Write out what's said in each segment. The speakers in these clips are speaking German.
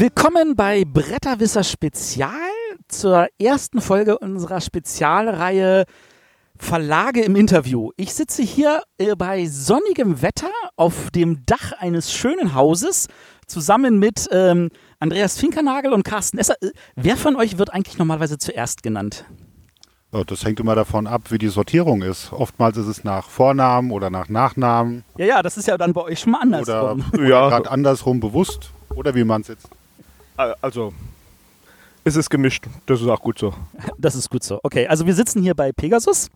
Willkommen bei Bretterwisser Spezial zur ersten Folge unserer Spezialreihe Verlage im Interview. Ich sitze hier äh, bei sonnigem Wetter auf dem Dach eines schönen Hauses zusammen mit ähm, Andreas Finkernagel und Carsten Esser. Äh, wer von euch wird eigentlich normalerweise zuerst genannt? Das hängt immer davon ab, wie die Sortierung ist. Oftmals ist es nach Vornamen oder nach Nachnamen. Ja, ja, das ist ja dann bei euch schon mal andersrum. Oder, ja. gerade andersrum bewusst. Oder wie man es jetzt. Also, es ist gemischt. Das ist auch gut so. Das ist gut so. Okay, also wir sitzen hier bei Pegasus.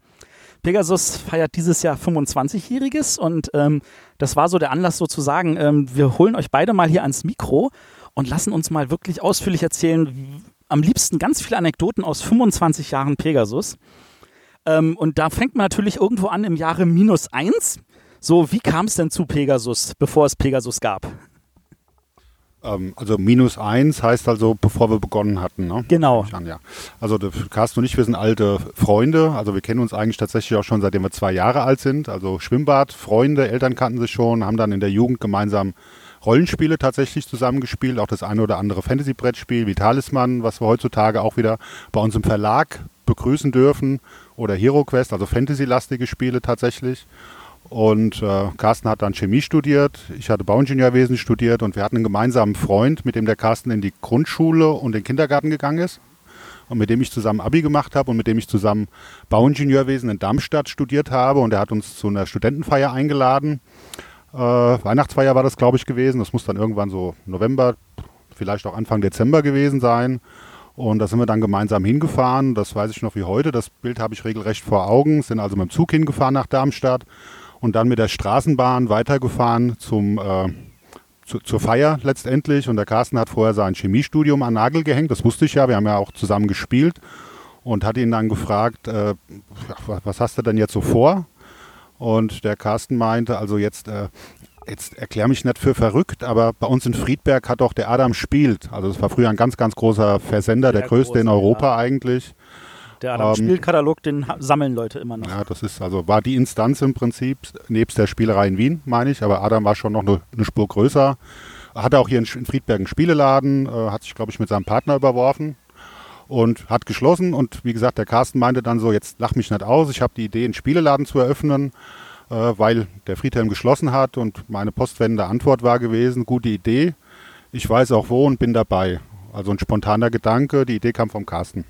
Pegasus feiert dieses Jahr 25-Jähriges und ähm, das war so der Anlass sozusagen, ähm, wir holen euch beide mal hier ans Mikro und lassen uns mal wirklich ausführlich erzählen, am liebsten ganz viele Anekdoten aus 25 Jahren Pegasus. Ähm, und da fängt man natürlich irgendwo an im Jahre minus eins. So, wie kam es denn zu Pegasus, bevor es Pegasus gab? Ähm, also minus eins heißt also, bevor wir begonnen hatten. Ne? Genau. An, ja. Also Carsten und ich, wir sind alte Freunde. Also wir kennen uns eigentlich tatsächlich auch schon seitdem wir zwei Jahre alt sind. Also Schwimmbad, Freunde, Eltern kannten sich schon, haben dann in der Jugend gemeinsam Rollenspiele tatsächlich zusammengespielt, auch das eine oder andere Fantasy-Brettspiel wie Talisman, was wir heutzutage auch wieder bei uns im Verlag begrüßen dürfen, oder Hero Quest, also Fantasy-lastige Spiele tatsächlich. Und äh, Carsten hat dann Chemie studiert, ich hatte Bauingenieurwesen studiert und wir hatten einen gemeinsamen Freund, mit dem der Carsten in die Grundschule und den Kindergarten gegangen ist und mit dem ich zusammen Abi gemacht habe und mit dem ich zusammen Bauingenieurwesen in Darmstadt studiert habe und er hat uns zu einer Studentenfeier eingeladen äh, Weihnachtsfeier war das, glaube ich, gewesen. Das muss dann irgendwann so November, vielleicht auch Anfang Dezember gewesen sein. Und da sind wir dann gemeinsam hingefahren. Das weiß ich noch wie heute. Das Bild habe ich regelrecht vor Augen. Sind also mit dem Zug hingefahren nach Darmstadt und dann mit der Straßenbahn weitergefahren zum, äh, zu, zur Feier letztendlich. Und der Carsten hat vorher sein Chemiestudium an Nagel gehängt. Das wusste ich ja. Wir haben ja auch zusammen gespielt. Und hat ihn dann gefragt, äh, was hast du denn jetzt so vor? Und der Carsten meinte, also jetzt, äh, jetzt erklär mich nicht für verrückt, aber bei uns in Friedberg hat doch der Adam spielt. Also es war früher ein ganz, ganz großer Versender, der, der größte große, in Europa ja. eigentlich. Der Adam ähm, Spielkatalog, den sammeln Leute immer noch. Ja, das ist also war die Instanz im Prinzip nebst der Spielerei in Wien, meine ich. Aber Adam war schon noch eine, eine Spur größer. Hatte auch hier in, in Friedberg einen Spieleladen, äh, hat sich glaube ich mit seinem Partner überworfen und hat geschlossen. Und wie gesagt, der Carsten meinte dann so, jetzt lach mich nicht aus, ich habe die Idee, einen Spieleladen zu eröffnen, äh, weil der Friedhelm geschlossen hat und meine postwendende Antwort war gewesen, gute Idee, ich weiß auch wo und bin dabei. Also ein spontaner Gedanke, die Idee kam vom Carsten.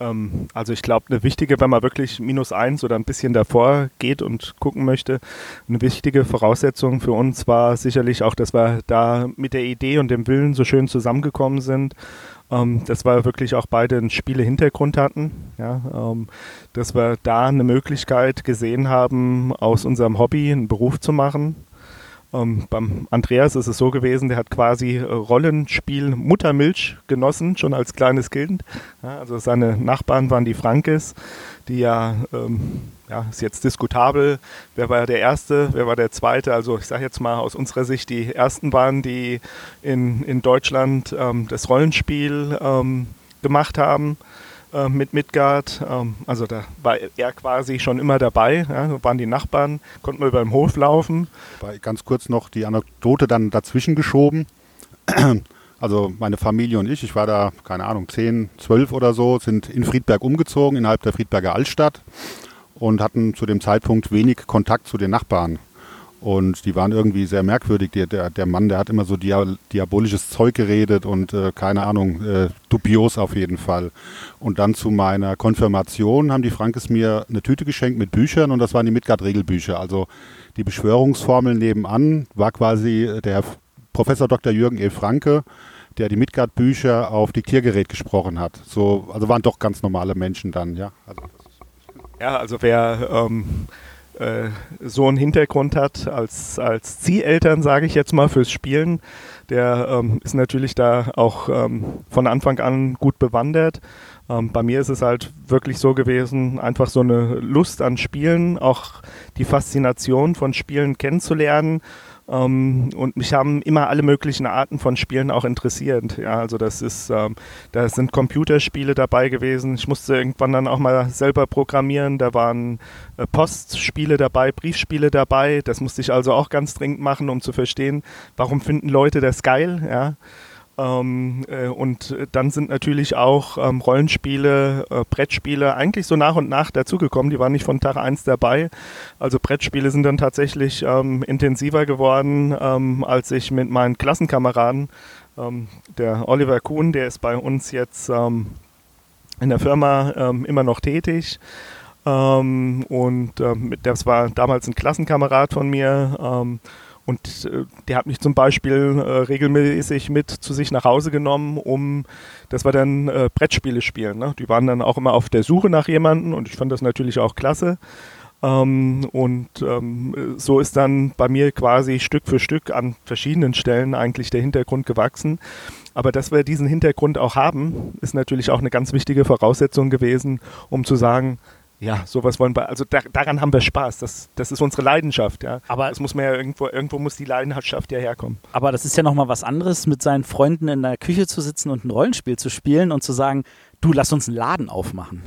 Ähm, also ich glaube, eine wichtige, wenn man wirklich minus eins oder ein bisschen davor geht und gucken möchte, eine wichtige Voraussetzung für uns war sicherlich auch, dass wir da mit der Idee und dem Willen so schön zusammengekommen sind ähm, dass wir wirklich auch beide einen Spiele-Hintergrund hatten. Ja, ähm, dass wir da eine Möglichkeit gesehen haben, aus unserem Hobby einen Beruf zu machen. Ähm, beim Andreas ist es so gewesen, der hat quasi Rollenspiel Muttermilch genossen, schon als kleines Kind. Ja, also seine Nachbarn waren die Frankes, die ja ähm, ja, ist jetzt diskutabel, wer war der Erste, wer war der Zweite. Also ich sage jetzt mal aus unserer Sicht, die Ersten waren, die in, in Deutschland ähm, das Rollenspiel ähm, gemacht haben äh, mit Midgard. Ähm, also da war er quasi schon immer dabei, ja, waren die Nachbarn, konnten wir über den Hof laufen. Ganz kurz noch die Anekdote dann dazwischen geschoben. Also meine Familie und ich, ich war da, keine Ahnung, 10, 12 oder so, sind in Friedberg umgezogen, innerhalb der Friedberger Altstadt und hatten zu dem Zeitpunkt wenig Kontakt zu den Nachbarn. Und die waren irgendwie sehr merkwürdig. Der, der, der Mann, der hat immer so dia diabolisches Zeug geredet und äh, keine Ahnung, äh, dubios auf jeden Fall. Und dann zu meiner Konfirmation haben die Frankes mir eine Tüte geschenkt mit Büchern und das waren die Midgard-Regelbücher. Also die Beschwörungsformel nebenan war quasi der Professor Dr. Jürgen E. Franke, der die Midgard-Bücher auf Diktiergerät gesprochen hat. So, also waren doch ganz normale Menschen dann, ja. Also ja, also wer ähm, äh, so einen Hintergrund hat als, als Zieheltern, sage ich jetzt mal, fürs Spielen, der ähm, ist natürlich da auch ähm, von Anfang an gut bewandert. Ähm, bei mir ist es halt wirklich so gewesen, einfach so eine Lust an Spielen, auch die Faszination von Spielen kennenzulernen Ähm, und mich haben immer alle möglichen Arten von Spielen auch interessiert. Ja, also das ist, ähm, da sind Computerspiele dabei gewesen. Ich musste irgendwann dann auch mal selber programmieren. Da waren äh, Postspiele dabei, Briefspiele dabei. Das musste ich also auch ganz dringend machen, um zu verstehen, warum finden Leute das geil. Ja. Ähm, äh, und dann sind natürlich auch ähm, Rollenspiele, äh, Brettspiele eigentlich so nach und nach dazugekommen. Die waren nicht von Tag 1 dabei. Also Brettspiele sind dann tatsächlich ähm, intensiver geworden, ähm, als ich mit meinen Klassenkameraden, ähm, der Oliver Kuhn, der ist bei uns jetzt ähm, in der Firma immer noch tätig. und das war damals ein Klassenkamerad von mir und äh, der hat mich zum Beispiel äh, regelmäßig mit zu sich nach Hause genommen, um, dass wir dann äh, Brettspiele spielen. Ne? Die waren dann auch immer auf der Suche nach jemandem und ich fand das natürlich auch klasse. Ähm, und ähm, so ist dann bei mir quasi Stück für Stück an verschiedenen Stellen eigentlich der Hintergrund gewachsen. Aber dass wir diesen Hintergrund auch haben, ist natürlich auch eine ganz wichtige Voraussetzung gewesen, um zu sagen, ja, sowas wollen wir, also da, daran haben wir Spaß. Das, das ist unsere Leidenschaft, ja. Aber es muss man ja irgendwo, irgendwo muss die Leidenschaft ja herkommen. Aber das ist ja nochmal was anderes, mit seinen Freunden in der Küche zu sitzen und ein Rollenspiel zu spielen und zu sagen, du lass uns einen Laden aufmachen.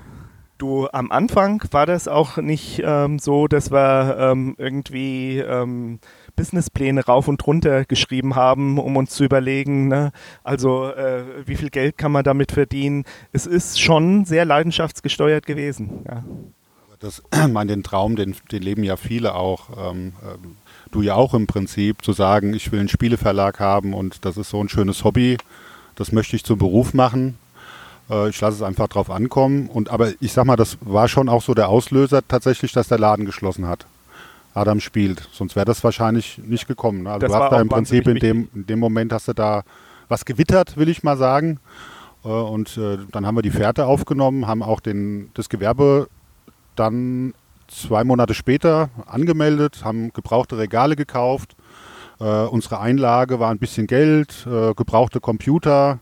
Du, am Anfang war das auch nicht ähm, so, dass wir ähm, irgendwie ähm, Businesspläne rauf und runter geschrieben haben, um uns zu überlegen, ne? also äh, wie viel Geld kann man damit verdienen. Es ist schon sehr leidenschaftsgesteuert gewesen. Ja. Das, mein, den Traum, den, den leben ja viele auch. Ähm, ähm, du ja auch im Prinzip, zu sagen, ich will einen Spieleverlag haben und das ist so ein schönes Hobby, das möchte ich zum Beruf machen. Äh, ich lasse es einfach drauf ankommen. Und aber ich sag mal, das war schon auch so der Auslöser tatsächlich, dass der Laden geschlossen hat. Adam spielt. Sonst wäre das wahrscheinlich nicht gekommen. Ne? Also das du hast da im Prinzip in dem, in dem Moment hast du da was gewittert, will ich mal sagen. Äh, und äh, dann haben wir die Fährte aufgenommen, haben auch den, das Gewerbe dann zwei Monate später angemeldet, haben gebrauchte Regale gekauft. Äh, unsere Einlage war ein bisschen Geld, gebrauchte Computer,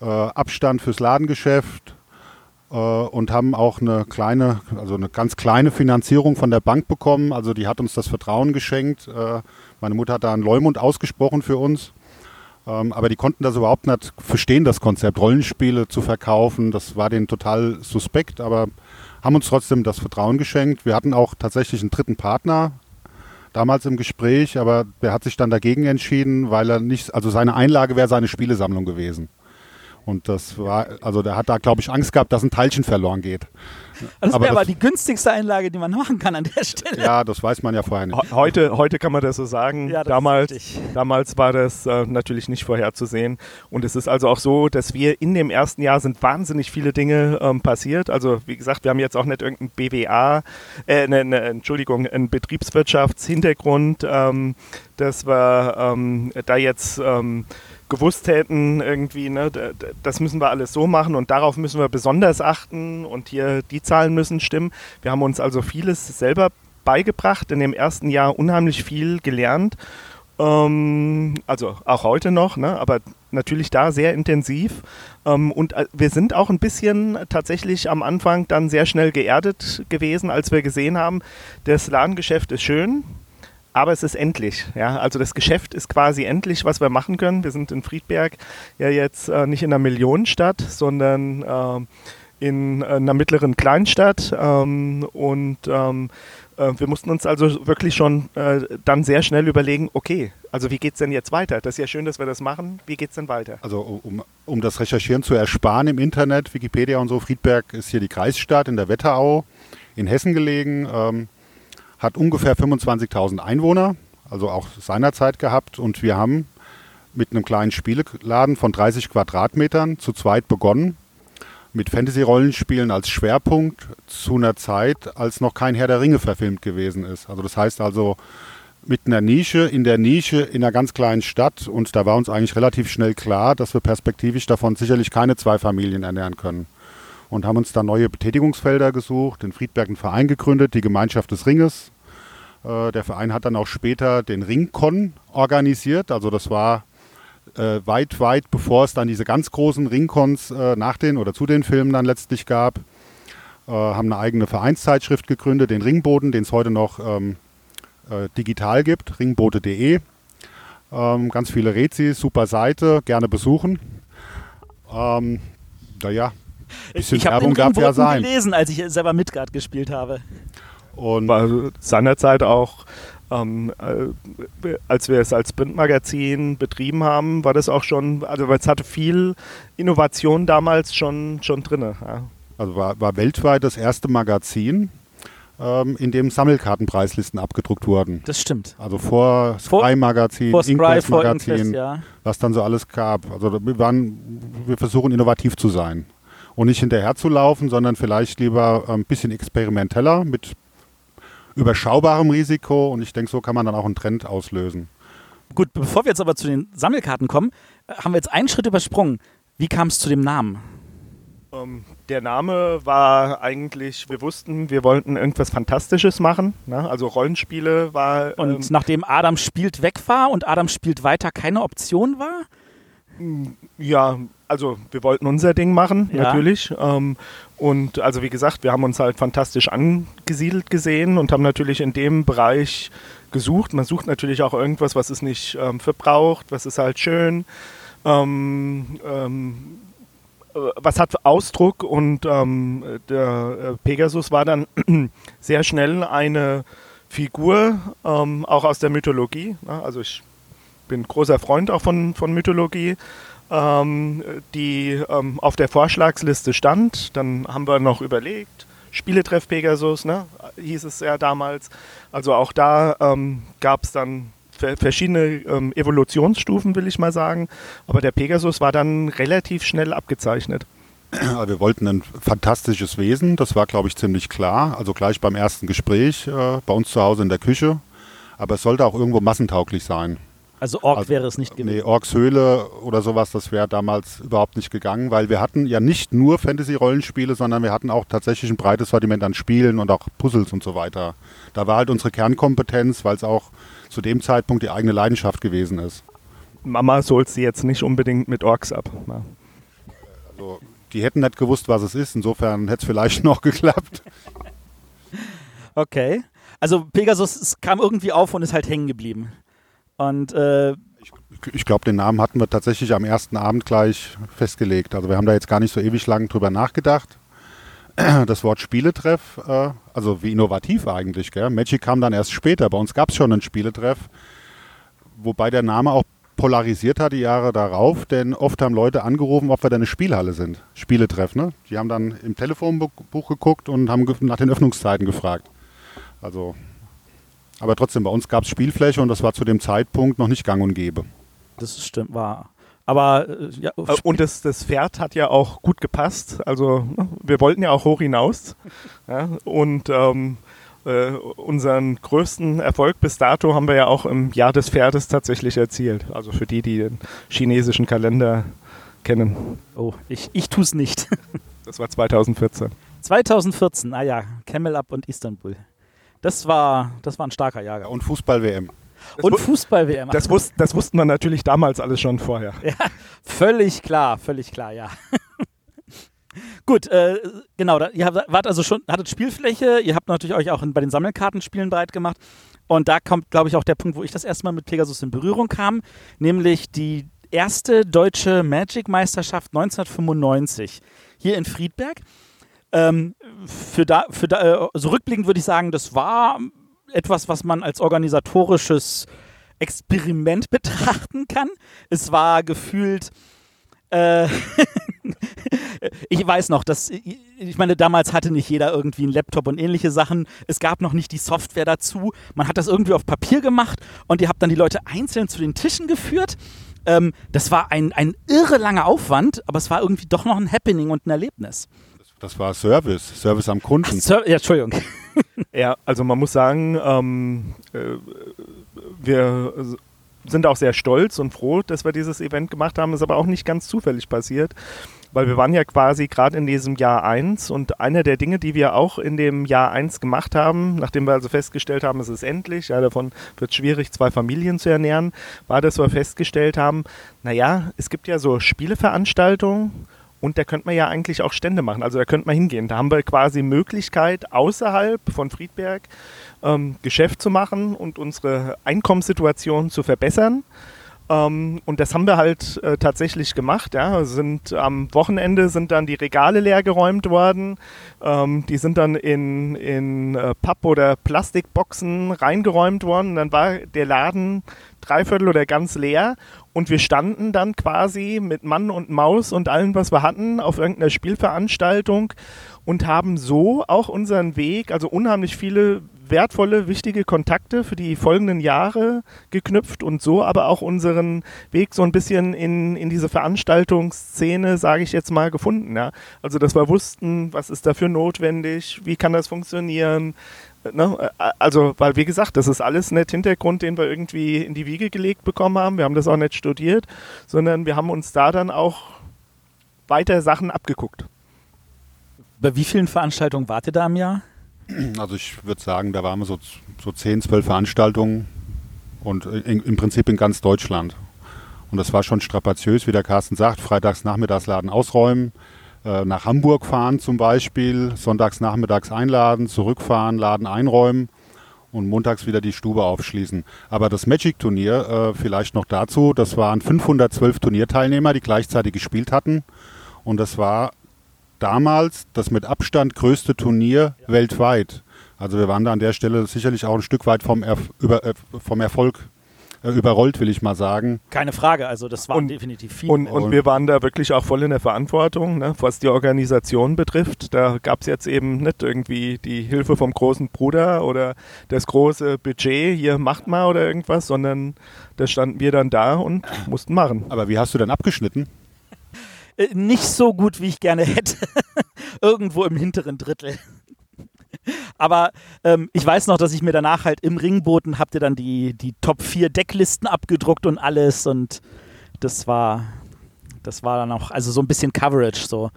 Abstand fürs Ladengeschäft, und haben auch eine kleine, also eine ganz kleine Finanzierung von der Bank bekommen. Also die hat uns das Vertrauen geschenkt. Äh, meine Mutter hat da einen Leumund ausgesprochen für uns. Ähm, aber die konnten das überhaupt nicht verstehen, das Konzept, Rollenspiele zu verkaufen. Das war denen total suspekt, aber haben uns trotzdem das Vertrauen geschenkt. Wir hatten auch tatsächlich einen dritten Partner, damals im Gespräch, aber der hat sich dann dagegen entschieden, weil er nicht, also seine Einlage wäre seine Spielesammlung gewesen. Und das war, also der hat da, glaube ich, Angst gehabt, dass ein Teilchen verloren geht. Das wäre aber, die günstigste Einlage, die man machen kann an der Stelle. Ja, das weiß man ja vorher nicht. Heute, heute kann man das so sagen. Ja, das damals, damals war das äh, natürlich nicht vorherzusehen. Und es ist also auch so, dass wir in dem ersten Jahr sind wahnsinnig viele Dinge ähm, passiert. Also wie gesagt, wir haben jetzt auch nicht irgendein BWA, äh, ne, ne, Entschuldigung, einen Betriebswirtschaftshintergrund, ähm, dass wir ähm, da jetzt ähm, gewusst hätten, irgendwie, ne, das müssen wir alles so machen und darauf müssen wir besonders achten und hier die Zahlen müssen stimmen. Wir haben uns also vieles selber beigebracht, in dem ersten Jahr unheimlich viel gelernt. Ähm, also auch heute noch, ne, aber natürlich da sehr intensiv. Ähm, und äh, wir sind auch ein bisschen tatsächlich am Anfang dann sehr schnell geerdet gewesen, als wir gesehen haben, das Ladengeschäft ist schön, aber es ist endlich. Ja? Also das Geschäft ist quasi endlich, was wir machen können. Wir sind in Friedberg ja jetzt äh, nicht in einer Millionenstadt, sondern äh, in einer mittleren Kleinstadt. Ähm, und ähm, äh, wir mussten uns also wirklich schon äh, dann sehr schnell überlegen, okay, also wie geht es denn jetzt weiter? Das ist ja schön, dass wir das machen. Wie geht es denn weiter? Also um, um das Recherchieren zu ersparen im Internet, Wikipedia und so, Friedberg ist hier die Kreisstadt in der Wetterau in Hessen gelegen. Ähm, hat ungefähr 25.000 Einwohner, also auch seinerzeit gehabt. Und wir haben mit einem kleinen Spieleladen von 30 Quadratmetern zu zweit begonnen, mit Fantasy-Rollenspielen als Schwerpunkt zu einer Zeit, als noch kein Herr der Ringe verfilmt gewesen ist. Also das heißt also mit einer Nische, in der Nische in einer ganz kleinen Stadt. Und da war uns eigentlich relativ schnell klar, dass wir perspektivisch davon sicherlich keine zwei Familien ernähren können und haben uns da neue Betätigungsfelder gesucht, in Friedberg einen Verein gegründet, die Gemeinschaft des Ringes. Äh, der Verein hat dann auch später den Ringcon organisiert, also das war äh, weit, weit bevor es dann diese ganz großen Ringcons äh, nach den oder zu den Filmen dann letztlich gab. Äh, haben eine eigene Vereinszeitschrift gegründet, den Ringboden, den es heute noch ähm, äh, digital gibt, ringbote.de. Ähm, ganz viele Rezis, super Seite, gerne besuchen. Ähm, naja, bisschen ich habe Werbung den darf ja sein. gelesen, als ich selber Midgard gespielt habe. Und war seinerzeit auch, ähm, äh, als wir es als Printmagazin betrieben haben, war das auch schon, also es hatte viel Innovation damals schon, schon drin. Ja. also war, war weltweit das erste Magazin, ähm, in dem Sammelkartenpreislisten abgedruckt wurden. Das stimmt. Also vor Vor- Scry Magazin, Vor Scry, Inquest vor Magazin, Inquest, ja. was dann so alles gab. Also wir, waren, wir versuchen innovativ zu sein und nicht hinterher zu laufen, sondern vielleicht lieber ein bisschen experimenteller mit überschaubarem Risiko und ich denke, so kann man dann auch einen Trend auslösen. Gut, bevor wir jetzt aber zu den Sammelkarten kommen, äh, haben wir jetzt einen Schritt übersprungen. Wie kam es zu dem Namen? Ähm, der Name war eigentlich, wir wussten, wir wollten irgendwas Fantastisches machen. Ne? Also Rollenspiele war. Und ähm, nachdem Adam spielt weg war und Adam spielt weiter keine Option war? Ja, also wir wollten unser Ding machen, Ja. natürlich. Ähm, und also wie gesagt, wir haben uns halt fantastisch angesiedelt gesehen und haben natürlich in dem Bereich gesucht. Man sucht natürlich auch irgendwas, was es nicht ähm, verbraucht, was ist halt schön. Ähm, ähm, äh, was hat Ausdruck und ähm, der äh, Pegasus war dann sehr schnell eine Figur, ähm, auch aus der Mythologie. Ne? Also ich bin großer Freund auch von, von Mythologie, ähm, die ähm, auf der Vorschlagsliste stand. Dann haben wir noch überlegt, Spieletreff Pegasus, ne? hieß es ja damals. Also auch da ähm, gab es dann ver- verschiedene ähm, Evolutionsstufen, will ich mal sagen. Aber der Pegasus war dann relativ schnell abgezeichnet. Wir wollten ein fantastisches Wesen, das war, glaube ich, ziemlich klar. Also gleich beim ersten Gespräch äh, bei uns zu Hause in der Küche. Aber es sollte auch irgendwo massentauglich sein. Also Ork Also, wäre es nicht Nee, gewesen. Orks Höhle oder sowas, das wäre damals überhaupt nicht gegangen, weil wir hatten ja nicht nur Fantasy-Rollenspiele, sondern wir hatten auch tatsächlich ein breites Sortiment an Spielen und auch Puzzles und so weiter. Da war halt unsere Kernkompetenz, weil es auch zu dem Zeitpunkt die eigene Leidenschaft gewesen ist. Mama holt sie jetzt nicht unbedingt mit Orks ab. ne? Also, die hätten nicht gewusst, was es ist, insofern hätte es vielleicht noch geklappt. Okay. Also Pegasus es kam irgendwie auf und ist halt hängen geblieben. Und äh, Ich glaube, den Namen hatten wir tatsächlich am ersten Abend gleich festgelegt. Also wir haben da jetzt gar nicht so ewig lang drüber nachgedacht. Das Wort Spieletreff, äh, also wie innovativ eigentlich. Gell? Magic kam dann erst später. Bei uns gab es schon einen Spieletreff, wobei der Name auch polarisiert hat die Jahre darauf, denn oft haben Leute angerufen, ob wir da eine Spielhalle sind. Spieletreff, ne? Die haben dann im Telefonbuch geguckt und haben nach den Öffnungszeiten gefragt. Also, aber trotzdem, bei uns gab es Spielfläche und das war zu dem Zeitpunkt noch nicht gang und gäbe. das stimmt, war. Aber äh, ja, Äh, Und das, das Pferd hat ja auch gut gepasst. Also ne, wir wollten ja auch hoch hinaus. Ja, und ähm, äh, unseren größten Erfolg bis dato haben wir ja auch im Jahr des Pferdes tatsächlich erzielt. Also für die, die den chinesischen Kalender kennen. oh, ich, ich tue es nicht. Das war 2014. 2014, ah ja, Camel Up und Istanbul. Das war, das war ein starker Jahrgang. Und Fußball-WM. Und Fußball-WM. Das, wus das wussten wir natürlich damals alles schon vorher. Völlig klar, völlig klar, ja. Gut, äh, genau, da, ihr habt, wart also schon, hattet Spielfläche, ihr habt natürlich euch auch in, bei den Sammelkartenspielen breit gemacht. Und da kommt, glaube ich, auch der Punkt, wo ich das erste Mal mit Pegasus in Berührung kam, nämlich die erste deutsche Magic-Meisterschaft 1995 hier in Friedberg. Ähm, für da, für da, äh, so rückblickend würde ich sagen, das war etwas, was man als organisatorisches Experiment betrachten kann. Es war gefühlt äh, ich weiß noch, dass ich meine, damals hatte nicht jeder irgendwie einen Laptop und ähnliche Sachen. Es gab noch nicht die Software dazu. Man hat das irgendwie auf Papier gemacht und ihr habt dann die Leute einzeln zu den Tischen geführt. Ähm, das war ein, ein irre langer Aufwand, aber es war irgendwie doch noch ein Happening und ein Erlebnis. Das war Service, Service am Kunden. Sir, ja, Entschuldigung. Ja, also man muss sagen, ähm, äh, wir sind auch sehr stolz und froh, dass wir dieses Event gemacht haben. Ist aber auch nicht ganz zufällig passiert, weil wir waren ja quasi gerade in diesem Jahr 1 und einer der Dinge, die wir auch in dem Jahr 1 gemacht haben, nachdem wir also festgestellt haben, es ist endlich, ja, davon wird es schwierig, zwei Familien zu ernähren, war, dass wir festgestellt haben, naja, es gibt ja so Spieleveranstaltungen und da könnte man ja eigentlich auch Stände machen. Also da könnte man hingehen. Da haben wir quasi Möglichkeit, außerhalb von Friedberg ähm, Geschäft zu machen und unsere Einkommenssituation zu verbessern. Ähm, und das haben wir halt äh, tatsächlich gemacht. Ja. Sind, am Wochenende sind dann die Regale leer geräumt worden. Ähm, die sind dann in, in äh, Papp- oder Plastikboxen reingeräumt worden. Und dann war der Laden dreiviertel oder ganz leer. Und wir standen dann quasi mit Mann und Maus und allem, was wir hatten, auf irgendeiner Spielveranstaltung und haben so auch unseren Weg, also unheimlich viele wertvolle, wichtige Kontakte für die folgenden Jahre geknüpft und so aber auch unseren Weg so ein bisschen in, in diese Veranstaltungsszene, sage ich jetzt mal, gefunden. Ja? Also, dass wir wussten, was ist dafür notwendig, wie kann das funktionieren. Ne? Also, weil wie gesagt, das ist alles nicht Hintergrund, den wir irgendwie in die Wiege gelegt bekommen haben. Wir haben das auch nicht studiert, sondern wir haben uns da dann auch weiter Sachen abgeguckt. Bei wie vielen Veranstaltungen wart ihr da im Jahr? Also ich würde sagen, da waren wir so, so 10, 12 Veranstaltungen und in, im Prinzip in ganz Deutschland. Und das war schon strapaziös, wie der Carsten sagt, freitags nachmittags Laden ausräumen, äh, nach Hamburg fahren zum Beispiel, sonntags nachmittags einladen, zurückfahren, Laden einräumen und montags wieder die Stube aufschließen. Aber das Magic-Turnier, äh, vielleicht noch dazu, das waren 512 Turnierteilnehmer, die gleichzeitig gespielt hatten. Und das war damals das mit Abstand größte Turnier ja. weltweit. Also wir waren da an der Stelle sicherlich auch ein Stück weit vom, Erf über, äh, vom Erfolg äh, überrollt, will ich mal sagen. Keine Frage, also das waren und, definitiv viele. Und, und, wir waren da wirklich auch voll in der Verantwortung, ne, was die Organisation betrifft. Da gab es jetzt eben nicht irgendwie die Hilfe vom großen Bruder oder das große Budget, hier macht mal oder irgendwas, sondern da standen wir dann da und mussten machen. Aber wie hast du denn abgeschnitten? Äh, nicht so gut, wie ich gerne hätte. Irgendwo im hinteren Drittel. Aber ähm, ich weiß noch, dass ich mir danach halt im Ringboten habt ihr dann die, die Top 4 Decklisten abgedruckt und alles und das war, das war dann auch, also so ein bisschen Coverage so.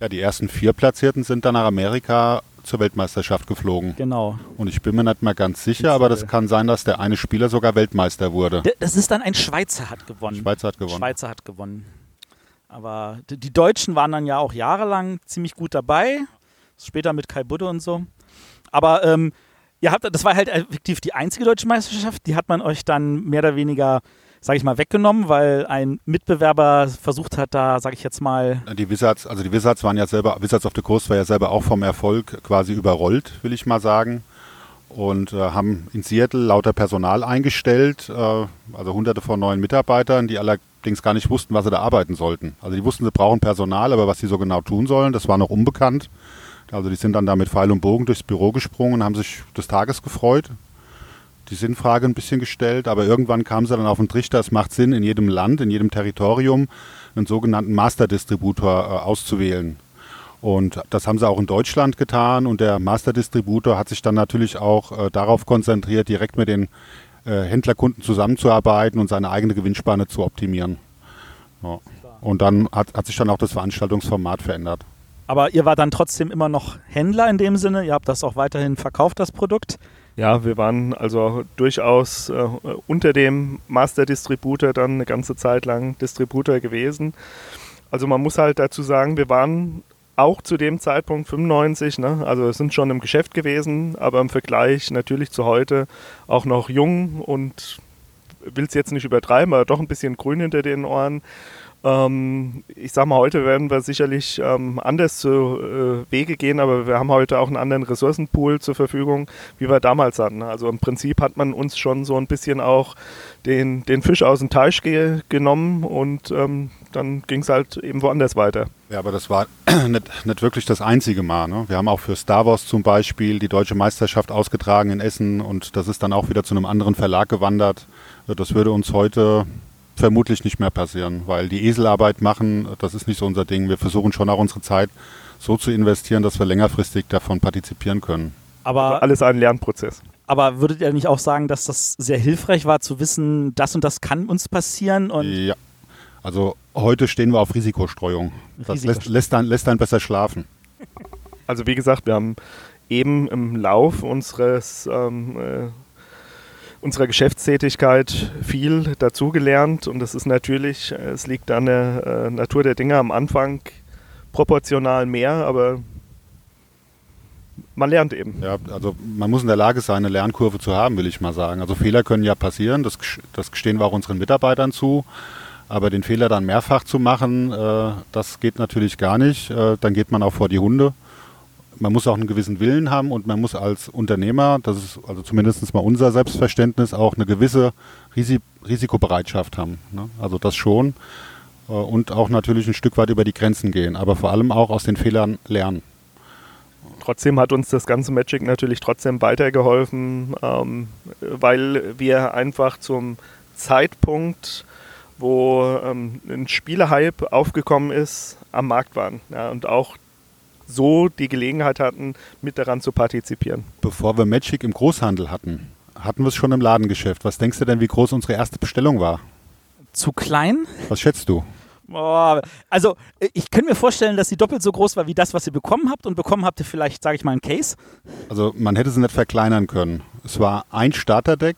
Ja, die ersten vier Platzierten sind dann nach Amerika zur Weltmeisterschaft geflogen. Genau. Und ich bin mir nicht mehr ganz sicher, aber das kann sein, dass der eine Spieler sogar Weltmeister wurde. Das ist dann ein Schweizer hat gewonnen. Schweizer hat gewonnen. Schweizer hat gewonnen. Aber die Deutschen waren dann ja auch jahrelang ziemlich gut dabei. Später mit Kai Budde und so. Aber ähm, ihr habt, das war halt effektiv die einzige deutsche Meisterschaft. Die hat man euch dann mehr oder weniger, sage ich mal, weggenommen, weil ein Mitbewerber versucht hat, da, sage ich jetzt mal. Die Wizards, also die Wizards waren ja selber, Wizards of the Coast war ja selber auch vom Erfolg quasi überrollt, will ich mal sagen. Und äh, haben in Seattle lauter Personal eingestellt, äh, also hunderte von neuen Mitarbeitern, die alle allerdings gar nicht wussten, was sie da arbeiten sollten. Also die wussten, sie brauchen Personal, aber was sie so genau tun sollen, das war noch unbekannt. Also die sind dann da mit Pfeil und Bogen durchs Büro gesprungen und haben sich des Tages gefreut, die Sinnfrage ein bisschen gestellt, aber irgendwann kamen sie dann auf den Trichter, es macht Sinn, in jedem Land, in jedem Territorium einen sogenannten Master-Distributor äh, auszuwählen. Und das haben sie auch in Deutschland getan und der Master-Distributor hat sich dann natürlich auch äh, darauf konzentriert, direkt mit den äh, Händlerkunden zusammenzuarbeiten und seine eigene Gewinnspanne zu optimieren. Ja. Und dann hat, hat sich dann auch das Veranstaltungsformat verändert. Aber ihr war dann trotzdem immer noch Händler in dem Sinne, ihr habt das auch weiterhin verkauft, das Produkt? Ja, wir waren also durchaus äh, unter dem Master Distributor dann eine ganze Zeit lang Distributor gewesen. Also man muss halt dazu sagen, wir waren auch zu dem Zeitpunkt 95, ne? also sind schon im Geschäft gewesen, aber im Vergleich natürlich zu heute auch noch jung und will es jetzt nicht übertreiben, aber doch ein bisschen grün hinter den Ohren. Ähm, ich sag mal, heute werden wir sicherlich ähm, anders zu äh, Wege gehen, aber wir haben heute auch einen anderen Ressourcenpool zur Verfügung, wie wir damals hatten. Also im Prinzip hat man uns schon so ein bisschen auch den, den Fisch aus dem Teich ge genommen und ähm, dann ging es halt eben woanders weiter. Ja, aber das war nicht, nicht wirklich das einzige Mal. Ne? Wir haben auch für Star Wars zum Beispiel die deutsche Meisterschaft ausgetragen in Essen und das ist dann auch wieder zu einem anderen Verlag gewandert. Das würde uns heute vermutlich nicht mehr passieren, weil die Eselarbeit machen, das ist nicht so unser Ding. Wir versuchen schon auch unsere Zeit so zu investieren, dass wir längerfristig davon partizipieren können. Aber alles ein Lernprozess. Aber würdet ihr nicht auch sagen, dass das sehr hilfreich war, zu wissen, das und das kann uns passieren? Und ja, also heute stehen wir auf Risikostreuung. Das lässt, lässt, dann, lässt dann besser schlafen. Also wie gesagt, wir haben eben im Lauf unseres ähm, äh, unserer Geschäftstätigkeit viel dazugelernt und das ist natürlich, es liegt an der äh, Natur der Dinge am Anfang proportional mehr, aber man lernt eben. Ja, also man muss in der Lage sein, eine Lernkurve zu haben, will ich mal sagen. Also Fehler können ja passieren, das, das gestehen wir auch unseren Mitarbeitern zu. Aber den Fehler dann mehrfach zu machen, äh, das geht natürlich gar nicht. Äh, dann geht man auch vor die Hunde. Man muss auch einen gewissen Willen haben und man muss als Unternehmer, das ist also zumindest mal unser Selbstverständnis, auch eine gewisse Risi Risikobereitschaft haben. Ne? Also das schon. Äh, und auch natürlich ein Stück weit über die Grenzen gehen, aber vor allem auch aus den Fehlern lernen. Trotzdem hat uns das ganze Magic natürlich trotzdem weitergeholfen, ähm, weil wir einfach zum Zeitpunkt wo ähm, ein Spielehype aufgekommen ist, am Markt waren ja, und auch so die Gelegenheit hatten, mit daran zu partizipieren. Bevor wir Magic im Großhandel hatten, hatten wir es schon im Ladengeschäft. Was denkst du denn, wie groß unsere erste Bestellung war? Zu klein? Was schätzt du? Oh, also ich könnte mir vorstellen, dass sie doppelt so groß war wie das, was ihr bekommen habt. Und bekommen habt ihr vielleicht, sage ich mal, ein Case? Also man hätte sie nicht verkleinern können. Es war ein Starterdeck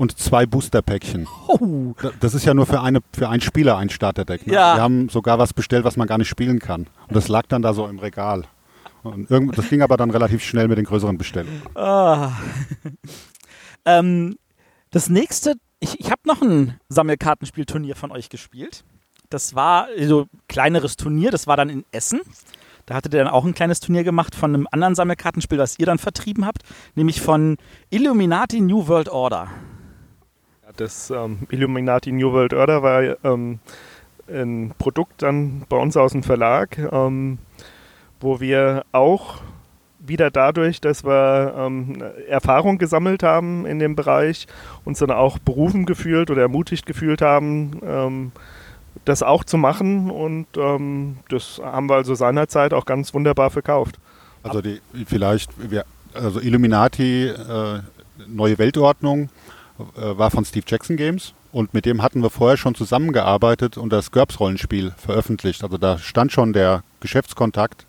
und zwei Booster-Päckchen. Oh. Das ist ja nur für, eine, für einen Spieler ein Starterdeck. Ne? Ja. Wir haben sogar was bestellt, was man gar nicht spielen kann. Und das lag dann da so im Regal. Und irgend, das ging aber dann relativ schnell mit den größeren Bestellungen. Oh. ähm, das nächste, ich, ich habe noch ein Sammelkartenspielturnier von euch gespielt. Das war so ein kleineres Turnier, das war dann in Essen. Da hattet ihr dann auch ein kleines Turnier gemacht von einem anderen Sammelkartenspiel, was ihr dann vertrieben habt, nämlich von Illuminati New World Order. Das ähm, Illuminati New World Order war ähm, ein Produkt dann bei uns aus dem Verlag, ähm, wo wir auch wieder dadurch, dass wir ähm, Erfahrung gesammelt haben in dem Bereich, uns dann auch berufen gefühlt oder ermutigt gefühlt haben, ähm, das auch zu machen. Und ähm, das haben wir also seinerzeit auch ganz wunderbar verkauft. Also die, vielleicht, also Illuminati, äh, neue Weltordnung, war von Steve Jackson Games und mit dem hatten wir vorher schon zusammengearbeitet und das GURPS-Rollenspiel veröffentlicht. Also da stand schon der Geschäftskontakt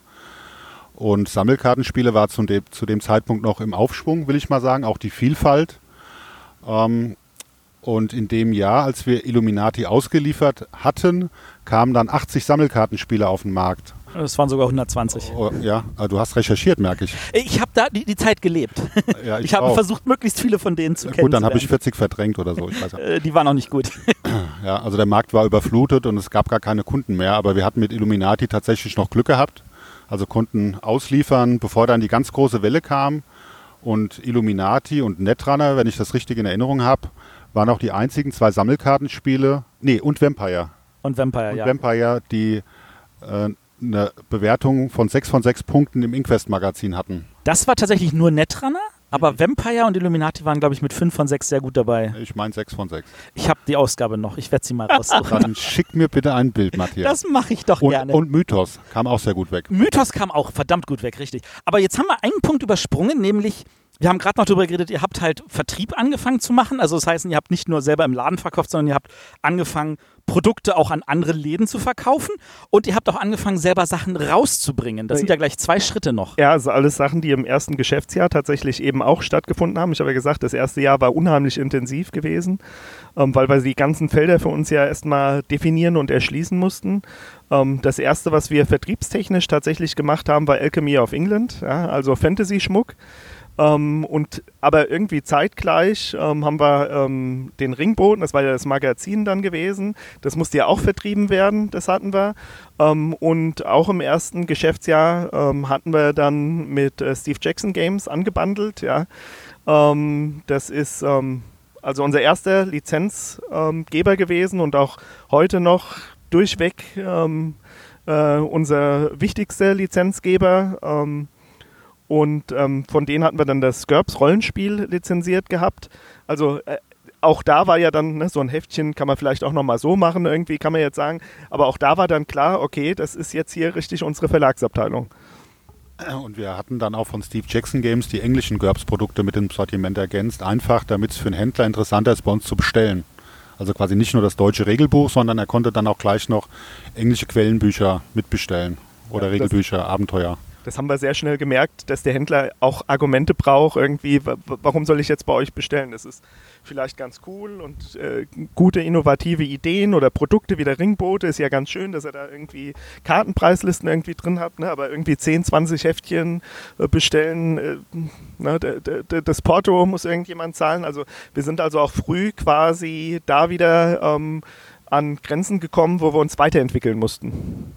und Sammelkartenspiele war zu dem, zu dem Zeitpunkt noch im Aufschwung, will ich mal sagen, auch die Vielfalt. Ähm, und in dem Jahr, als wir Illuminati ausgeliefert hatten, kamen dann 80 Sammelkartenspiele auf den Markt. Es waren sogar 120. Oh, ja, du hast recherchiert, merke ich. Ich habe da die, die, Zeit gelebt. Ja, ich, ich habe versucht, möglichst viele von denen zu kennen. Gut, dann habe ich 40 verdrängt oder so. Ja. Äh, die waren auch nicht gut. Ja, also der Markt war überflutet und es gab gar keine Kunden mehr. Aber wir hatten mit Illuminati tatsächlich noch Glück gehabt. Also konnten ausliefern, bevor dann die ganz große Welle kam. Und Illuminati und Netrunner, wenn ich das richtig in Erinnerung habe, waren auch die einzigen zwei Sammelkartenspiele. Nee, und Vampire. Und Vampire, und ja. Vampire, die äh, eine Bewertung von 6 von 6 Punkten im Inquest-Magazin hatten. Das war tatsächlich nur Netrunner? Aber Vampire und Illuminati waren, glaube ich, mit 5 von 6 sehr gut dabei. Ich meine 6 von 6. Ich habe die Ausgabe noch. Ich werde sie mal raussuchen. Dann schick mir bitte ein Bild, Matthias. Das mache ich doch und, gerne. Und Mythos kam auch sehr gut weg. Mythos kam auch verdammt gut weg, richtig. Aber jetzt haben wir einen Punkt übersprungen, nämlich wir haben gerade noch darüber geredet, ihr habt halt Vertrieb angefangen zu machen. Also das heißt, ihr habt nicht nur selber im Laden verkauft, sondern ihr habt angefangen, Produkte auch an andere Läden zu verkaufen und ihr habt auch angefangen, selber Sachen rauszubringen. Das sind ja gleich zwei Schritte noch. Ja, also alles Sachen, die im ersten Geschäftsjahr tatsächlich eben auch stattgefunden haben. Ich habe ja gesagt, das erste Jahr war unheimlich intensiv gewesen, ähm, weil wir die ganzen Felder für uns ja erstmal definieren und erschließen mussten. Ähm, das erste, was wir vertriebstechnisch tatsächlich gemacht haben, war Alchemy of England, ja, also Fantasy-Schmuck. Ähm, und aber irgendwie zeitgleich ähm, haben wir ähm, den Ringboten, das war ja das Magazin dann gewesen, das musste ja auch vertrieben werden, das hatten wir. Ähm, und auch im ersten Geschäftsjahr ähm, hatten wir dann mit äh, Steve Jackson Games angebandelt, ja. Ähm, das ist also unser erster Lizenzgeber gewesen und auch heute noch durchweg äh, unser wichtigster Lizenzgeber. Und ähm, von denen hatten wir dann das GURPS Rollenspiel lizenziert gehabt. Also äh, auch da war ja dann ne, so ein Heftchen, kann man vielleicht auch nochmal so machen, irgendwie kann man jetzt sagen. Aber auch da war dann klar, okay, das ist jetzt hier richtig unsere Verlagsabteilung. Und wir hatten dann auch von Steve Jackson Games die englischen GURPS-Produkte mit dem Sortiment ergänzt, einfach damit es für einen Händler interessanter ist, bei uns zu bestellen. Also quasi nicht nur das deutsche Regelbuch, sondern er konnte dann auch gleich noch englische Quellenbücher mitbestellen oder ja, Regelbücher, Abenteuer. Das haben wir sehr schnell gemerkt, dass der Händler auch Argumente braucht, irgendwie, warum soll ich jetzt bei euch bestellen? Das ist vielleicht ganz cool und äh, gute innovative Ideen oder Produkte wie der Ringboote ist ja ganz schön, dass er da irgendwie Kartenpreislisten irgendwie drin hat, ne? aber irgendwie 10, 20 Heftchen äh, bestellen, äh, ne? das Porto muss irgendjemand zahlen. Also wir sind also auch früh quasi da wieder ähm, an Grenzen gekommen, wo wir uns weiterentwickeln mussten.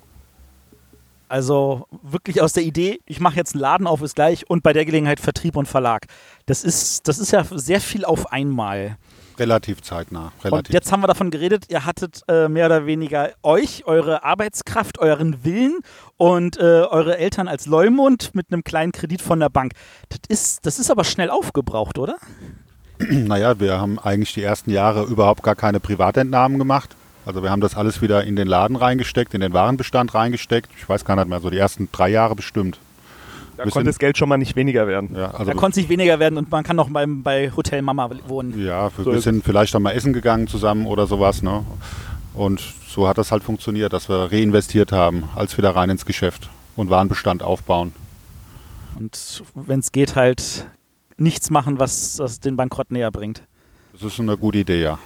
Also wirklich aus der Idee, ich mache jetzt einen Laden auf, ist gleich und bei der Gelegenheit Vertrieb und Verlag. Das ist, das ist ja sehr viel auf einmal. Relativ zeitnah. Relativ. Und jetzt haben wir davon geredet, ihr hattet äh, mehr oder weniger euch, eure Arbeitskraft, euren Willen und äh, eure Eltern als Leumund mit einem kleinen Kredit von der Bank. Das ist, das ist aber schnell aufgebraucht, oder? Naja, wir haben eigentlich die ersten Jahre überhaupt gar keine Privatentnahmen gemacht. Also wir haben das alles wieder in den Laden reingesteckt, in den Warenbestand reingesteckt. Ich weiß gar nicht mehr, so die ersten drei Jahre bestimmt. Da konnte das Geld schon mal nicht weniger werden. Ja, also da konnte es nicht weniger werden und man kann noch beim, bei Hotel Mama wohnen. Ja, wir, so sind vielleicht auch mal essen gegangen zusammen oder sowas. Ne? Und so hat das halt funktioniert, dass wir reinvestiert haben, als wieder rein ins Geschäft und Warenbestand aufbauen. Und wenn es geht, halt nichts machen, was, was den Bankrott näher bringt. Das ist eine gute Idee, ja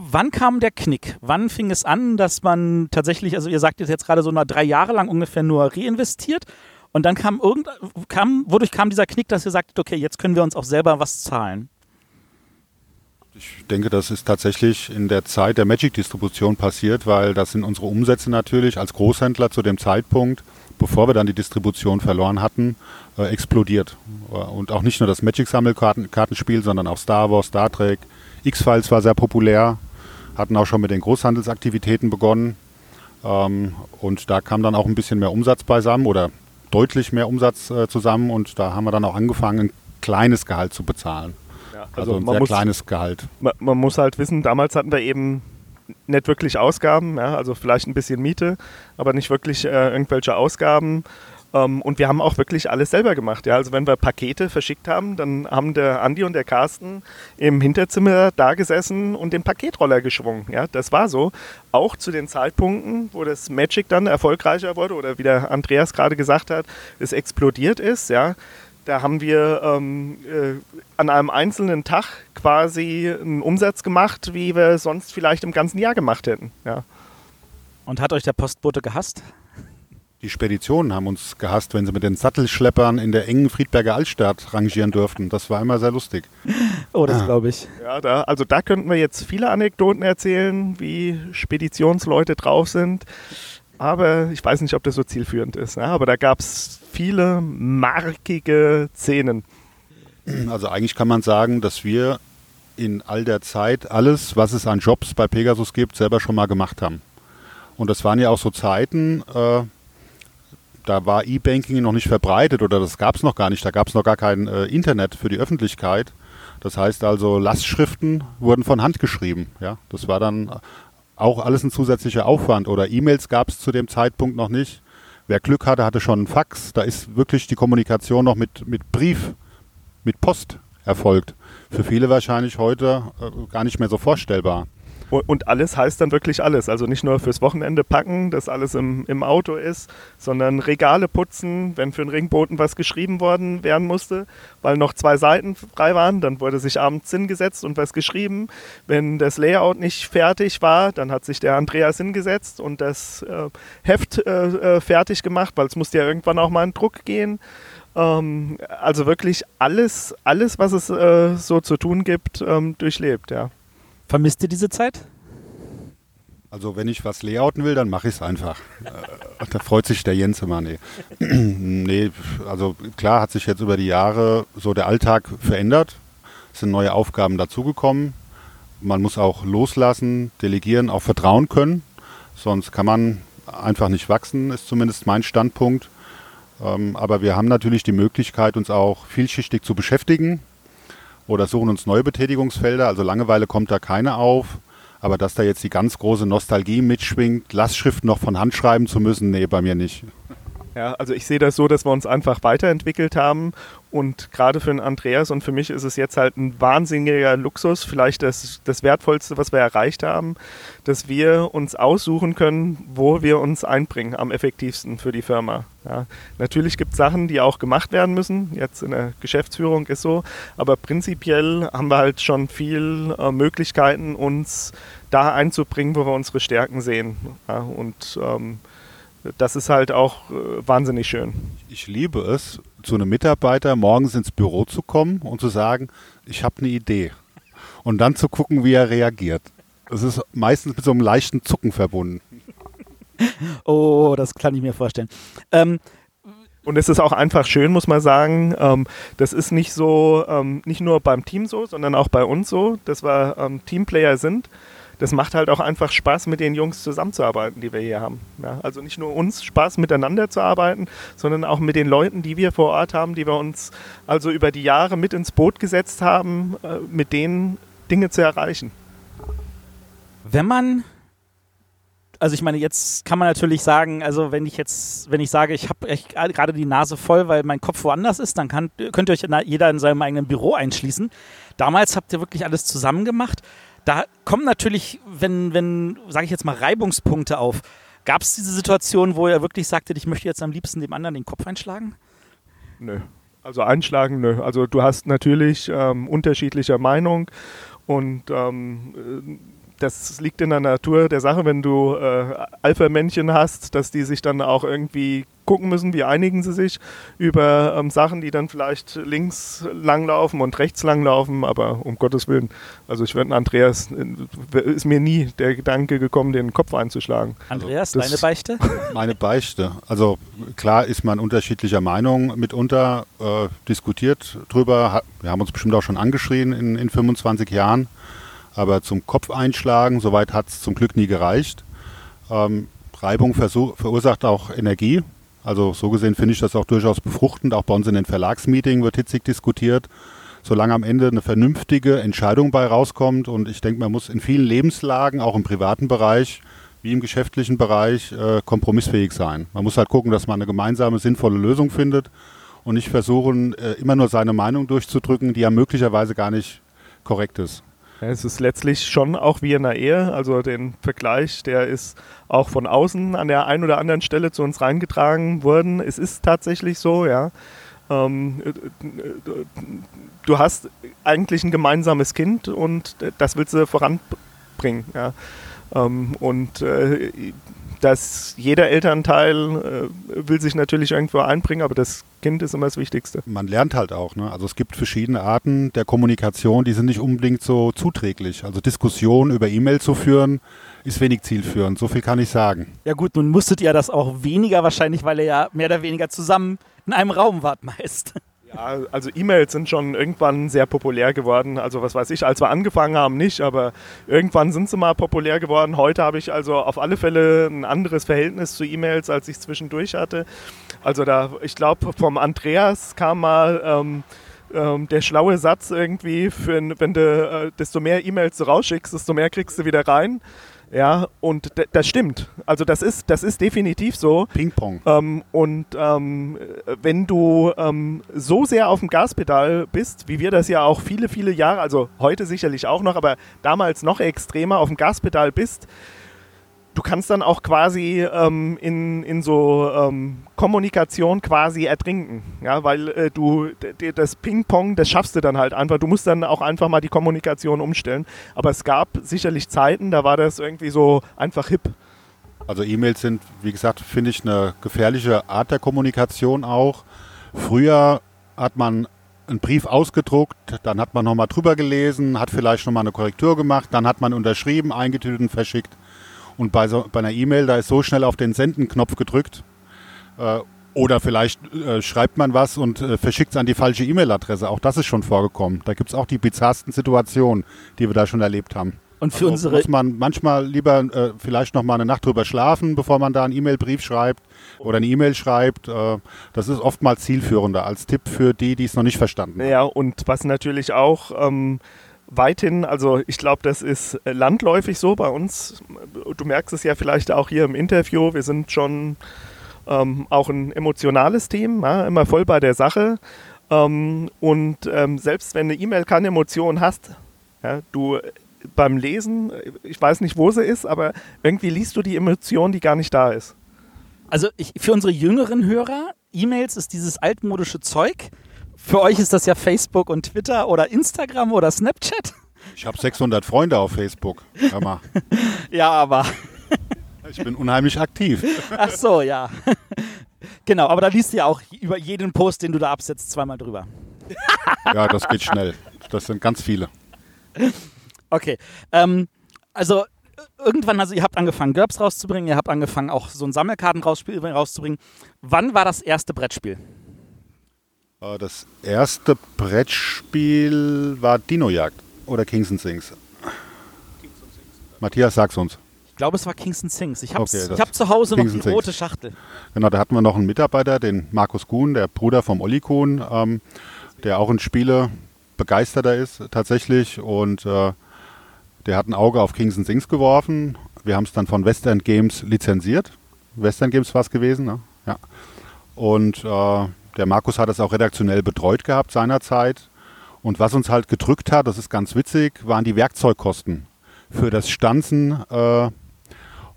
wann kam der Knick? Wann fing es an, dass man tatsächlich, also ihr sagt jetzt gerade so nach drei Jahre lang ungefähr nur reinvestiert und dann kam irgend, kam, wodurch kam dieser Knick, dass ihr sagt, okay, jetzt können wir uns auch selber was zahlen? Ich denke, das ist tatsächlich in der Zeit der Magic-Distribution passiert, weil das sind unsere Umsätze natürlich als Großhändler zu dem Zeitpunkt, bevor wir dann die Distribution verloren hatten, äh, explodiert. Und auch nicht nur das Magic-Sammelkartenspiel, sondern auch Star Wars, Star Trek, X-Files war sehr populär hatten auch schon mit den Großhandelsaktivitäten begonnen. Ähm, und da kam dann auch ein bisschen mehr Umsatz beisammen oder deutlich mehr Umsatz äh, zusammen. Und da haben wir dann auch angefangen, ein kleines Gehalt zu bezahlen. Ja, also, also, ein sehr muss, kleines Gehalt. Man, man, muss halt wissen, damals hatten wir eben nicht wirklich Ausgaben, ja, also vielleicht ein bisschen Miete, aber nicht wirklich äh, irgendwelche Ausgaben. Ähm, und wir haben auch wirklich alles selber gemacht. Ja? Also wenn wir Pakete verschickt haben, dann haben der Andi und der Carsten im Hinterzimmer da gesessen und den Paketroller geschwungen. Ja? Das war so. Auch zu den Zeitpunkten, wo das Magic dann erfolgreicher wurde oder wie der Andreas gerade gesagt hat, es explodiert ist. Ja? Da haben wir ähm, äh, an einem einzelnen Tag quasi einen Umsatz gemacht, wie wir sonst vielleicht im ganzen Jahr gemacht hätten. Ja. Und hat euch der Postbote gehasst? Die Speditionen haben uns gehasst, wenn sie mit den Sattelschleppern in der engen Friedberger Altstadt rangieren durften. Das war immer sehr lustig. Oh, das ah. glaube ich. Ja, da, also da könnten wir jetzt viele Anekdoten erzählen, wie Speditionsleute drauf sind. Aber ich weiß nicht, ob das so zielführend ist. Ja, aber da gab es viele markige Szenen. Also eigentlich kann man sagen, dass wir in all der Zeit alles, was es an Jobs bei Pegasus gibt, selber schon mal gemacht haben. Und das waren ja auch so Zeiten, äh, da war E-Banking noch nicht verbreitet oder das gab es noch gar nicht. Da gab es noch gar kein äh, Internet für die Öffentlichkeit. Das heißt also, Lastschriften wurden von Hand geschrieben. Ja, das war dann auch alles ein zusätzlicher Aufwand. Oder E-Mails gab es zu dem Zeitpunkt noch nicht. Wer Glück hatte, hatte schon einen Fax. Da ist wirklich die Kommunikation noch mit, mit Brief, mit Post erfolgt. Für viele wahrscheinlich heute äh, gar nicht mehr so vorstellbar. Und alles heißt dann wirklich alles. Also nicht nur fürs Wochenende packen, dass alles im, im Auto ist, sondern Regale putzen, wenn für einen Ringboten was geschrieben worden werden musste, weil noch zwei Seiten frei waren, dann wurde sich abends hingesetzt und was geschrieben. Wenn das Layout nicht fertig war, dann hat sich der Andreas hingesetzt und das äh, Heft äh, äh fertig gemacht, weil es musste ja irgendwann auch mal in Druck gehen ähm, also wirklich alles, alles, was es äh, so zu tun gibt, ähm, durchlebt, ja. Vermisst ihr diese Zeit? Also wenn ich was layouten will, dann mache ich es einfach. Äh, da freut sich der Jens immer. Nee. nee, also klar hat sich jetzt über die Jahre so der Alltag verändert. Es sind neue Aufgaben dazugekommen. Man muss auch loslassen, delegieren, auch vertrauen können. Sonst kann man einfach nicht wachsen, ist zumindest mein Standpunkt. Ähm, aber wir haben natürlich die Möglichkeit, uns auch vielschichtig zu beschäftigen oder suchen uns neue Betätigungsfelder. Also Langeweile kommt da keine auf. Aber dass da jetzt die ganz große Nostalgie mitschwingt, Lastschriften noch von Hand schreiben zu müssen, nee, bei mir nicht. Ja, also ich sehe das so, dass wir uns einfach weiterentwickelt haben und gerade für den Andreas und für mich ist es jetzt halt ein wahnsinniger Luxus, vielleicht das, das Wertvollste, was wir erreicht haben, dass wir uns aussuchen können, wo wir uns einbringen am effektivsten für die Firma. Ja, natürlich gibt es Sachen, die auch gemacht werden müssen. Jetzt in der Geschäftsführung ist so, aber prinzipiell haben wir halt schon viel äh, Möglichkeiten, uns da einzubringen, wo wir unsere Stärken sehen. Ja, und ähm, das ist halt auch äh, wahnsinnig schön. Ich liebe es, zu einem Mitarbeiter morgens ins Büro zu kommen und zu sagen, ich habe eine Idee. Und dann zu gucken, wie er reagiert. Es ist meistens mit so einem leichten Zucken verbunden. Oh, das kann ich mir vorstellen. Ähm, und es ist auch einfach schön, muss man sagen. Ähm, das ist nicht so, ähm, nicht nur beim Team so, sondern auch bei uns so, dass wir ähm, Teamplayer sind das macht halt auch einfach Spaß, mit den Jungs zusammenzuarbeiten, die wir hier haben. Ja, also nicht nur uns Spaß miteinander zu arbeiten, sondern auch mit den Leuten, die wir vor Ort haben, die wir uns also über die Jahre mit ins Boot gesetzt haben, äh, mit denen Dinge zu erreichen. Wenn man also ich meine, jetzt kann man natürlich sagen, also wenn ich jetzt, wenn ich sage, ich habe gerade die Nase voll, weil mein Kopf woanders ist, dann kann, könnt ihr euch jeder in seinem eigenen Büro einschließen. Damals habt ihr wirklich alles zusammen gemacht. Da kommen natürlich, wenn, wenn, sage ich jetzt mal, Reibungspunkte auf. Gab es diese Situation, wo er wirklich sagte, ich möchte jetzt am liebsten dem anderen den Kopf einschlagen? Nö. Also einschlagen, nö. Also du hast natürlich ähm, unterschiedlicher Meinung und ähm, das liegt in der Natur der Sache, wenn du äh, Alpha-Männchen hast, dass die sich dann auch irgendwie gucken müssen, wie einigen sie sich über ähm, Sachen, die dann vielleicht links langlaufen und rechts langlaufen, aber um Gottes Willen, also ich werde Andreas, äh, ist mir nie der Gedanke gekommen, den Kopf einzuschlagen. Andreas, also, deine Beichte? Meine Beichte. Also klar ist man unterschiedlicher Meinung mitunter, äh, diskutiert drüber, wir haben uns bestimmt auch schon angeschrien in, in 25 Jahren, aber zum Kopf einschlagen, soweit hat es zum Glück nie gereicht. Ähm, Reibung verursacht auch Energie. Also so gesehen finde ich das auch durchaus befruchtend. Auch bei uns in den Verlagsmeetings wird hitzig diskutiert. Solange am Ende eine vernünftige Entscheidung bei rauskommt. Und ich denke, man muss in vielen Lebenslagen, auch im privaten Bereich, wie im geschäftlichen Bereich, äh, kompromissfähig sein. Man muss halt gucken, dass man eine gemeinsame, sinnvolle Lösung findet und nicht versuchen, äh, immer nur seine Meinung durchzudrücken, die ja möglicherweise gar nicht korrekt ist. Es ist letztlich schon auch wie in einer Ehe, also den Vergleich, der ist auch von außen an der einen oder anderen Stelle zu uns reingetragen worden. Es ist tatsächlich so, ja. Ähm, du hast eigentlich ein gemeinsames Kind und das willst du voranbringen, ja. Ähm, und äh, dass jeder Elternteil äh, will sich natürlich irgendwo einbringen, aber das Kind ist immer das Wichtigste. Man lernt halt auch. Ne? Also es gibt verschiedene Arten der Kommunikation, die sind nicht unbedingt so zuträglich. Also Diskussionen über E-Mail zu führen, ist wenig zielführend. So viel kann ich sagen. Ja gut, nun musstet ihr das auch weniger wahrscheinlich, weil ihr ja mehr oder weniger zusammen in einem Raum wart meist. Ja, also E-Mails sind schon irgendwann sehr populär geworden. Also was weiß ich, als wir angefangen haben nicht, aber irgendwann sind sie mal populär geworden. Heute habe ich also auf alle Fälle ein anderes Verhältnis zu E-Mails, als ich zwischendurch hatte. Also da, ich glaube, vom Andreas kam mal ähm, ähm, der schlaue Satz irgendwie, für, wenn du äh, desto mehr E-Mails du rausschickst, desto mehr kriegst du wieder rein. Ja, und das stimmt. Also das ist, das ist definitiv so. Ping-Pong. Ähm, und ähm, wenn du ähm, so sehr auf dem Gaspedal bist, wie wir das ja auch viele, viele Jahre, also heute sicherlich auch noch, aber damals noch extremer auf dem Gaspedal bist, du kannst dann auch quasi ähm, in, in so ähm, Kommunikation quasi ertrinken. Ja, weil äh, du das Ping-Pong, das schaffst du dann halt einfach. Du musst dann auch einfach mal die Kommunikation umstellen. Aber es gab sicherlich Zeiten, da war das irgendwie so einfach hip. Also E-Mails sind, wie gesagt, finde ich eine gefährliche Art der Kommunikation auch. Früher hat man einen Brief ausgedruckt, dann hat man nochmal drüber gelesen, hat vielleicht nochmal eine Korrektur gemacht, dann hat man unterschrieben, eingetütet und verschickt. Und bei, so, bei einer E-Mail, da ist so schnell auf den Senden-Knopf gedrückt. Äh, oder vielleicht äh, schreibt man was und äh, verschickt es an die falsche E-Mail-Adresse. Auch das ist schon vorgekommen. Da gibt es auch die bizarrsten Situationen, die wir da schon erlebt haben. Und für also unsere muss man manchmal lieber äh, vielleicht noch mal eine Nacht drüber schlafen, bevor man da einen E-Mail-Brief schreibt oder eine E-Mail schreibt. Äh, das ist oftmals zielführender als Tipp für die, die es noch nicht verstanden haben. Ja, und was natürlich auch ähm, weithin, also ich glaube, das ist äh, landläufig so bei uns. Du merkst es ja vielleicht auch hier im Interview, wir sind schon ähm, auch ein emotionales Team, ja, immer voll bei der Sache. Ähm, und ähm, selbst wenn eine E-Mail keine Emotion hast, ja, du beim Lesen, ich weiß nicht, wo sie ist, aber irgendwie liest du die Emotion, die gar nicht da ist. Also ich, für unsere jüngeren Hörer, E-Mails ist dieses altmodische Zeug. Für euch ist das ja Facebook und Twitter oder Instagram oder Snapchat. Ich habe 600 Freunde auf Facebook. Hör mal. ja, aber. ich bin unheimlich aktiv. Ach so, ja. genau, aber da liest du ja auch über jeden Post, den du da absetzt, zweimal drüber. ja, das geht schnell. Das sind ganz viele. Okay. Ähm, also irgendwann, also ihr habt angefangen, GURPS rauszubringen, ihr habt angefangen, auch so ein Sammelkarten rauszubringen. Wann war das erste Brettspiel? Äh, das erste Brettspiel war Dinojagd oder Kings and Sings. Matthias, sag's uns. Ich glaube, es war Kings and Sings. Ich habe okay, hab zu Hause Kings noch die rote Schachtel. Genau, da hatten wir noch einen Mitarbeiter, den Markus Kuhn, der Bruder vom Olli Kuhn, ähm, der auch ein Spiele begeisterter ist tatsächlich und äh, der hat ein Auge auf Kings and Sings geworfen. Wir haben es dann von Western Games lizenziert. Western Games war es gewesen, ne? Ja. Und äh, der Markus hat es auch redaktionell betreut gehabt seinerzeit. Und was uns halt gedrückt hat, das ist ganz witzig, waren die Werkzeugkosten für das Stanzen. Äh,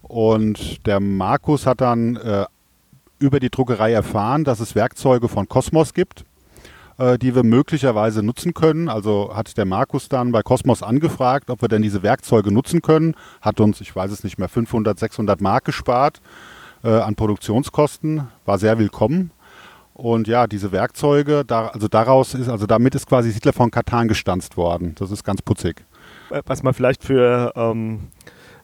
und der Markus hat dann äh, über die Druckerei erfahren, dass es Werkzeuge von Cosmos gibt äh, die wir möglicherweise nutzen können. Also hat der Markus dann bei Cosmos angefragt, ob wir denn diese Werkzeuge nutzen können. Hat uns, ich weiß es nicht mehr, 500, 600 Mark gespart äh, an Produktionskosten. War sehr willkommen. Und ja, diese Werkzeuge, da, also daraus ist, also damit ist quasi Siedler von Katan gestanzt worden. Das ist ganz putzig. Äh, was man vielleicht für ähm,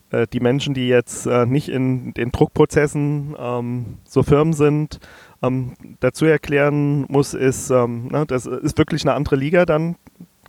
äh, die Menschen, die jetzt äh, nicht in den Druckprozessen ähm, so firm sind, ähm, dazu erklären muss, ist, ähm, ne, das ist wirklich eine andere Liga dann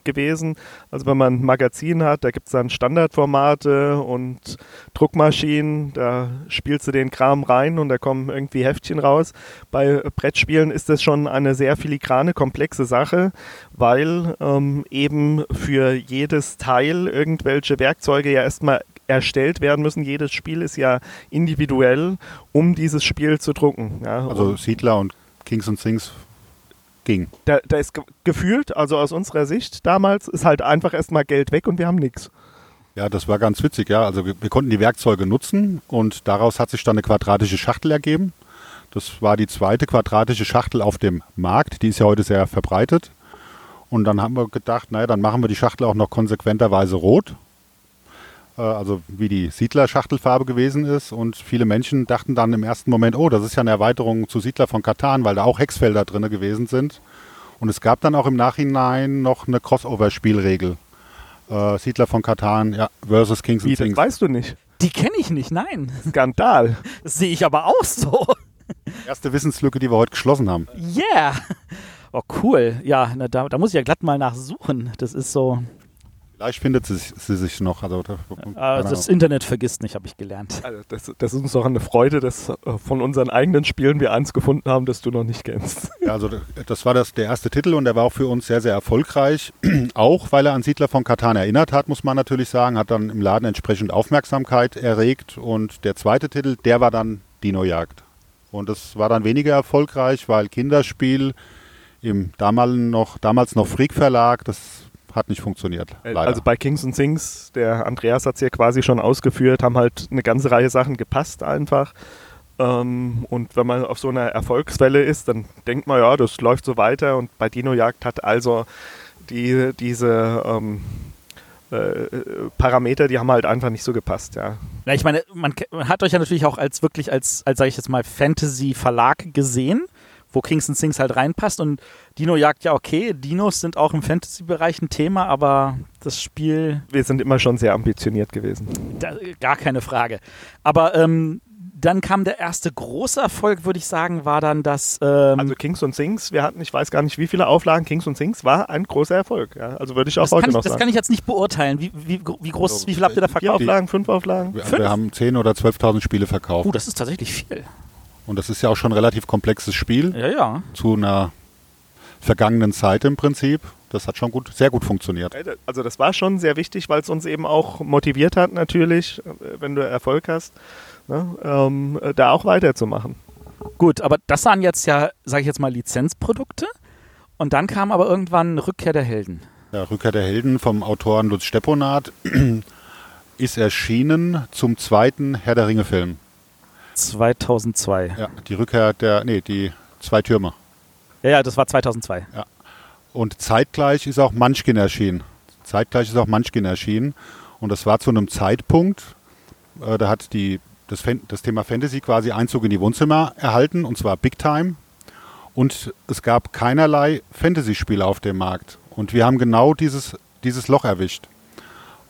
gewesen. Also wenn man ein Magazin hat, da gibt es dann Standardformate und Druckmaschinen, da spielst du den Kram rein und da kommen irgendwie Heftchen raus. Bei Brettspielen ist das schon eine sehr filigrane, komplexe Sache, weil ähm, eben für jedes Teil irgendwelche Werkzeuge ja erstmal erstellt werden müssen. Jedes Spiel ist ja individuell, um dieses Spiel zu drucken. Ja. Also Siedler und Kings und Things ging. Da, da ist ge gefühlt, also aus unserer Sicht damals, ist halt einfach erstmal Geld weg und wir haben nichts. Ja, das war ganz witzig, ja. Also wir, wir, konnten die Werkzeuge nutzen und daraus hat sich dann eine quadratische Schachtel ergeben. Das war die zweite quadratische Schachtel auf dem Markt, die ist ja heute sehr verbreitet. Und dann haben wir gedacht, naja, dann machen wir die Schachtel auch noch konsequenterweise rot also wie die Siedler-Schachtelfarbe gewesen ist. Und viele Menschen dachten dann im ersten Moment, oh, das ist ja eine Erweiterung zu Siedler von Katan, weil da auch Hexfelder drin gewesen sind. Und es gab dann auch im Nachhinein noch eine Crossover-Spielregel. Äh, Siedler von Katan ja, versus Kings Wie, and Things. Das weißt du nicht. Die kenne ich nicht, nein. Skandal. Das sehe ich aber auch so. Erste Wissenslücke, die wir heute geschlossen haben. Yeah. Oh, cool. Ja, na, da, da muss ich ja glatt mal nachsuchen. Das ist so. Vielleicht findet sie, sie sich noch. Also, ah, das Internet vergisst nicht, habe ich gelernt. Also das, das, ist uns auch eine Freude, dass äh, von unseren eigenen Spielen wir eins gefunden haben, das du noch nicht kennst. Ja, also das war das, der erste Titel und der war auch für uns sehr, sehr erfolgreich. auch weil er an Siedler von Katan erinnert hat, muss man natürlich sagen. Hat dann im Laden entsprechend Aufmerksamkeit erregt. Und der zweite Titel, der war dann Dino-Jagd. Und das war dann weniger erfolgreich, weil Kinderspiel im damaligen noch, damals noch Freak Verlag, das hat nicht funktioniert. Äh, leider. Also bei Kings and Things, der Andreas hat es ja quasi schon ausgeführt, haben halt eine ganze Reihe Sachen gepasst einfach. Ähm, und wenn man auf so einer Erfolgswelle ist, dann denkt man, ja, das läuft so weiter. Und bei Dino Jagd hat also die, diese ähm, äh, Parameter, die haben halt einfach nicht so gepasst, ja. ja ich meine, man, man, hat euch ja natürlich auch als wirklich als, als sage ich jetzt mal, Fantasy-Verlag gesehen wo Kings and Things halt reinpasst. Und Dino Jagd, ja, okay, Dinos sind auch im Fantasy-Bereich ein Thema, aber das Spiel. Wir sind immer schon sehr ambitioniert gewesen. Da, gar keine Frage. Aber ähm, dann kam der erste große Erfolg, würde ich sagen, war dann das. Ähm also Kings und Things, wir hatten, ich weiß gar nicht, wie viele Auflagen Kings und Things war ein großer Erfolg. Ja? Also würde ich auch das heute ich, noch sagen. Das kann ich jetzt nicht beurteilen. Wie, wie, wie groß, also, wie viel habt ihr da verkauft? Vier Auflagen, fünf Auflagen? Wir, wir haben 10.000 oder 12.000 Spiele verkauft. Oh, das ist tatsächlich viel. Und das ist ja auch schon ein relativ komplexes Spiel. Ja, ja. Zu einer vergangenen Zeit im Prinzip. Das hat schon gut, sehr gut funktioniert. Also das war schon sehr wichtig, weil es uns eben auch motiviert hat natürlich, wenn du Erfolg hast, ne, ähm, da auch weiterzumachen. Gut, aber das waren jetzt ja, sage ich jetzt mal, Lizenzprodukte. Und dann kam aber irgendwann Rückkehr der Helden. Ja, Rückkehr der Helden vom Autoren Lutz Stepponat ist erschienen zum zweiten Herr der Ringe-Film. 2002. Ja, die Rückkehr der, nee, die zwei Türme. Ja, ja, das war 2002. Und zeitgleich ist auch Munchkin erschienen. Zeitgleich ist auch Munchkin erschienen. Und das war zu einem Zeitpunkt, äh, da hat die, das, Fan- das Thema Fantasy quasi Einzug in die Wohnzimmer erhalten, und zwar Big Time. Und es gab keinerlei Fantasy-Spiele auf dem Markt. Und wir haben genau dieses, dieses Loch erwischt.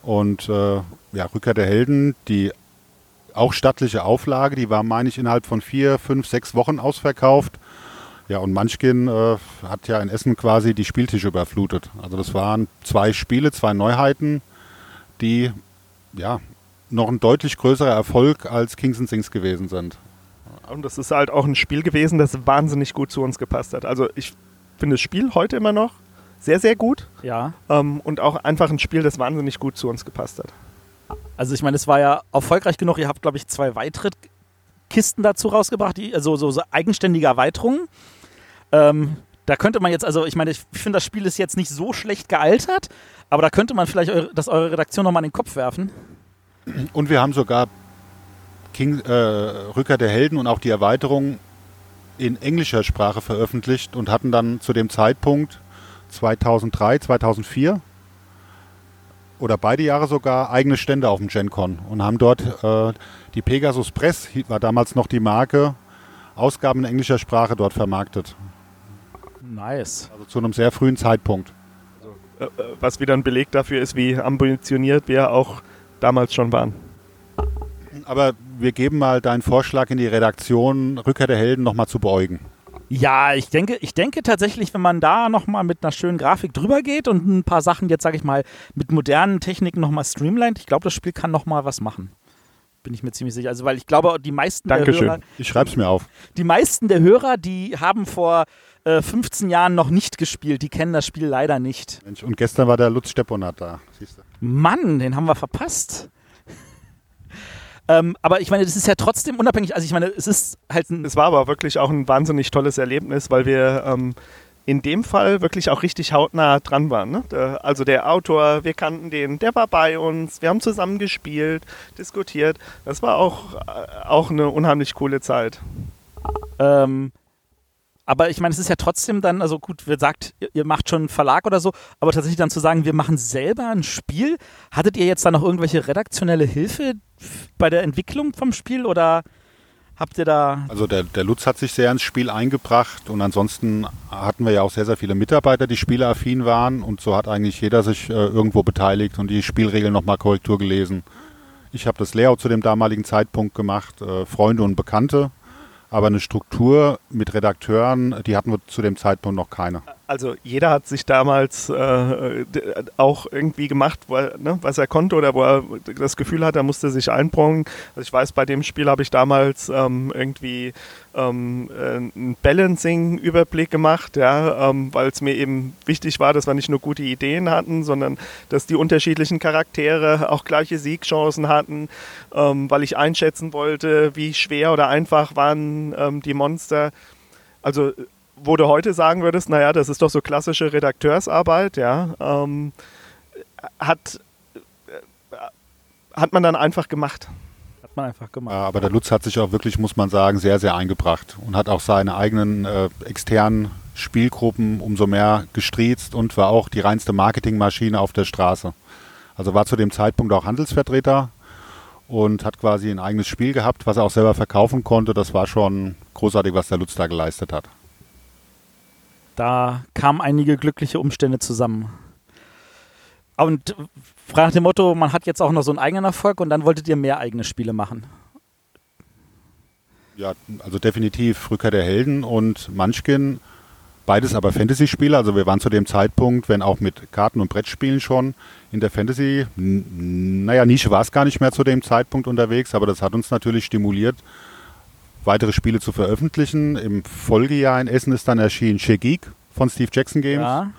Und äh, ja, Rückkehr der Helden, die auch stattliche Auflage, die war, meine ich, innerhalb von vier, fünf, sechs Wochen ausverkauft. Ja, und Munchkin äh, hat ja in Essen quasi die Spieltische überflutet. Also das waren zwei Spiele, zwei Neuheiten, die ja noch ein deutlich größerer Erfolg als Kings and Things gewesen sind. Und das ist halt auch ein Spiel gewesen, das wahnsinnig gut zu uns gepasst hat. Also ich finde das Spiel heute immer noch sehr, sehr gut. Ja. Ähm, und auch einfach ein Spiel, das wahnsinnig gut zu uns gepasst hat. Also ich meine, es war ja erfolgreich genug. Ihr habt, glaube ich, zwei weitere Kisten dazu rausgebracht, die, also so, so eigenständige Erweiterungen. Ähm, da könnte man jetzt, also ich meine, ich finde, das Spiel ist jetzt nicht so schlecht gealtert, aber da könnte man vielleicht eure, das eure Redaktion nochmal in den Kopf werfen. Und wir haben sogar King, äh, Rückkehr der Helden und auch die Erweiterung in englischer Sprache veröffentlicht und hatten dann zu dem Zeitpunkt 2003, 2004 oder beide Jahre sogar eigene Stände auf dem GenCon und haben dort äh, die Pegasus Press, war damals noch die Marke, Ausgaben in englischer Sprache dort vermarktet. Nice. Also zu einem sehr frühen Zeitpunkt. Äh, äh, was wieder ein Beleg dafür ist, wie ambitioniert wir auch damals schon waren. Aber wir geben mal deinen Vorschlag in die Redaktion, Rückkehr der Helden nochmal zu beugen. Ja, ich denke, ich denke tatsächlich, wenn man da nochmal mit einer schönen Grafik drüber geht und ein paar Sachen jetzt, sage ich mal, mit modernen Techniken nochmal streamlined, ich glaube, das Spiel kann nochmal was machen. Bin ich mir ziemlich sicher. Also, weil ich glaube, die meisten Dankeschön. der Hörer, Ich schreibe es mir auf. die meisten der Hörer, die haben vor äh, 15 Jahren noch nicht gespielt, die kennen das Spiel leider nicht. Mensch, und gestern war der Lutz Stepponat da. Siehst du. Mann, den haben wir verpasst. Ähm, aber ich meine, das ist ja trotzdem unabhängig. Also ich meine, es ist halt ein. Es war aber wirklich auch ein wahnsinnig tolles Erlebnis, weil wir ähm, in dem Fall wirklich auch richtig hautnah dran waren. Ne? Also der Autor, wir kannten den, der war bei uns, wir haben zusammen gespielt, diskutiert. Das war auch, äh, auch eine unheimlich coole Zeit. Ähm, aber ich meine, es ist ja trotzdem dann, also gut, wer sagt, ihr, macht schon einen Verlag oder so, aber tatsächlich dann zu sagen, wir machen selber ein Spiel. Hattet ihr jetzt da noch irgendwelche redaktionelle Hilfe bei der Entwicklung vom Spiel oder habt ihr da. Also der, der Lutz hat sich sehr ins Spiel eingebracht und ansonsten hatten wir ja auch sehr, sehr viele Mitarbeiter, die spieleaffin waren und so hat eigentlich jeder sich äh, irgendwo beteiligt und die Spielregeln nochmal Korrektur gelesen. Ich habe das Layout zu dem damaligen Zeitpunkt gemacht, äh, Freunde und Bekannte, aber eine Struktur mit Redakteuren, die hatten wir zu dem Zeitpunkt noch keine. Also jeder hat sich damals äh, auch irgendwie gemacht, er, ne, was er konnte oder wo er das Gefühl hat, er musste sich einbringen. Also ich weiß, bei dem Spiel habe ich damals ähm, irgendwie ähm, äh, einen Balancing-Überblick gemacht, ja, ähm, weil es mir eben wichtig war, dass wir nicht nur gute Ideen hatten, sondern dass die unterschiedlichen Charaktere auch gleiche Siegchancen hatten, ähm, weil ich einschätzen wollte, wie schwer oder einfach waren ähm, die Monster. Also wo du heute sagen würdest, naja, das ist doch so klassische Redakteursarbeit, ja, ähm, hat, äh, hat man dann einfach gemacht. Hat man einfach gemacht. Aber der Lutz hat sich auch wirklich, muss man sagen, sehr, sehr eingebracht und hat auch seine eigenen äh, externen Spielgruppen umso mehr gestriezt und war auch die reinste Marketingmaschine auf der Straße. Also war zu dem Zeitpunkt auch Handelsvertreter und hat quasi ein eigenes Spiel gehabt, was er auch selber verkaufen konnte. Das war schon großartig, was der Lutz da geleistet hat. Da kamen einige glückliche Umstände zusammen. Und nach dem Motto, man hat jetzt auch noch so einen eigenen Erfolg und dann wolltet ihr mehr eigene Spiele machen. Ja, also definitiv Rückkehr der Helden und Munchkin. Beides aber Fantasy-Spiele. Also wir waren zu dem Zeitpunkt, wenn auch mit Karten- und Brettspielen schon in der Fantasy, naja, Nische war es gar nicht mehr zu dem Zeitpunkt unterwegs, aber das hat uns natürlich stimuliert, weitere Spiele zu veröffentlichen. Im Folgejahr in Essen ist dann erschienen She Geek von Steve Jackson Games Ja.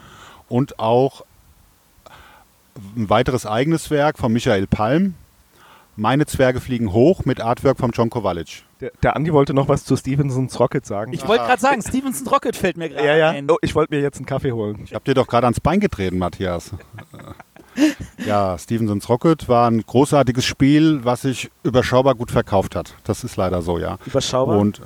und auch ein weiteres eigenes Werk von Michael Palm, Meine Zwerge fliegen hoch mit Artwork von John Kowalic. Der, der Andi wollte noch was zu Stevensons Rocket sagen. Ich wollte gerade sagen, Stevenson Rocket fällt mir gerade ja, ja. ein. Oh, ich wollte mir jetzt einen Kaffee holen. Ich habe dir doch gerade ans Bein getreten, Matthias. ja, Stevensons Rocket war ein großartiges Spiel, was sich überschaubar gut verkauft hat. Das ist leider so, ja. Überschaubar. Und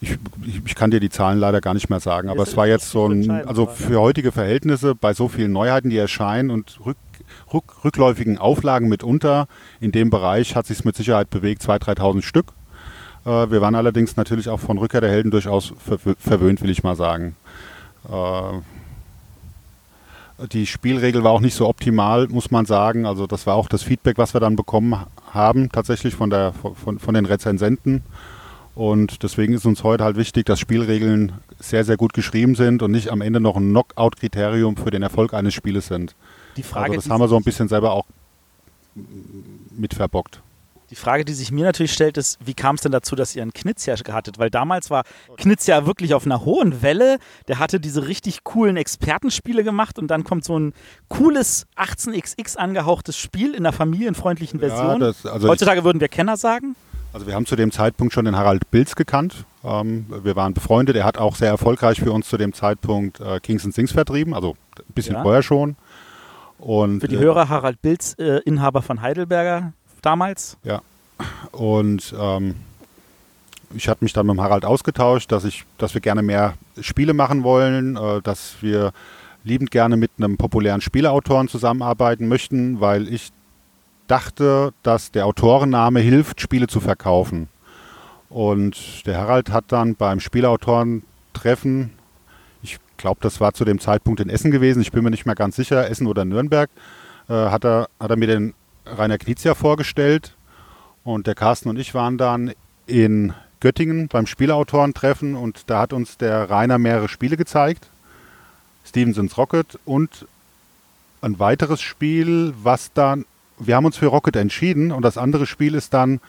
ich, ich, ich kann dir die Zahlen leider gar nicht mehr sagen, aber es war jetzt so ein, also für heutige Verhältnisse bei so vielen Neuheiten, die erscheinen und rück, rück, rückläufigen Auflagen mitunter, in dem Bereich hat sich es mit Sicherheit bewegt, 2.000, 3.000 Stück. Äh, wir waren allerdings natürlich auch von Rückkehr der Helden durchaus verwö- verwöhnt, will ich mal sagen. Die Spielregel war auch nicht so optimal, muss man sagen. Also das war auch das Feedback, was wir dann bekommen haben, tatsächlich von, der, von, von den Rezensenten. Und deswegen ist uns heute halt wichtig, dass Spielregeln sehr, sehr gut geschrieben sind und nicht am Ende noch ein Knockout-Kriterium für den Erfolg eines Spieles sind. die, Frage, also das haben wir so ein bisschen selber auch mit verbockt. Die Frage, die sich mir natürlich stellt, ist, wie kam es denn dazu, dass ihr einen Knizia hattet? Weil damals war Knizia wirklich auf einer hohen Welle. Der hatte diese richtig coolen Expertenspiele gemacht und dann kommt so ein cooles 18xx angehauchtes Spiel in einer familienfreundlichen Version. das, also, Heutzutage würden wir Kenner sagen. also wir haben zu dem Zeitpunkt schon den Harald Bilz gekannt. Ähm, wir waren befreundet. Er hat auch sehr erfolgreich für uns zu dem Zeitpunkt äh, Kings and Sings vertrieben, also ein bisschen Ja. vorher schon. Und, Für die äh, Hörer Harald Bilz, äh, Inhaber von Heidelberger damals. Und ähm, ich hatte mich dann mit dem Harald ausgetauscht, dass, ich, dass wir gerne mehr Spiele machen wollen, äh, dass wir liebend gerne mit einem populären Spieleautoren zusammenarbeiten möchten, weil ich dachte, dass der Autorenname hilft, Spiele zu verkaufen. Und der Harald hat dann beim Spieleautorentreffen, ich glaube, das war zu dem Zeitpunkt in Essen gewesen, ich bin mir nicht mehr ganz sicher, Essen oder Nürnberg, äh, hat, er, hat er mir den Rainer Knizia vorgestellt. Und der Carsten und ich waren dann in Göttingen beim Spieleautorentreffen und da hat uns der Rainer mehrere Spiele gezeigt. Stevensons Rocket und ein weiteres Spiel, was dann, wir haben uns für Rocket entschieden und das andere Spiel ist dann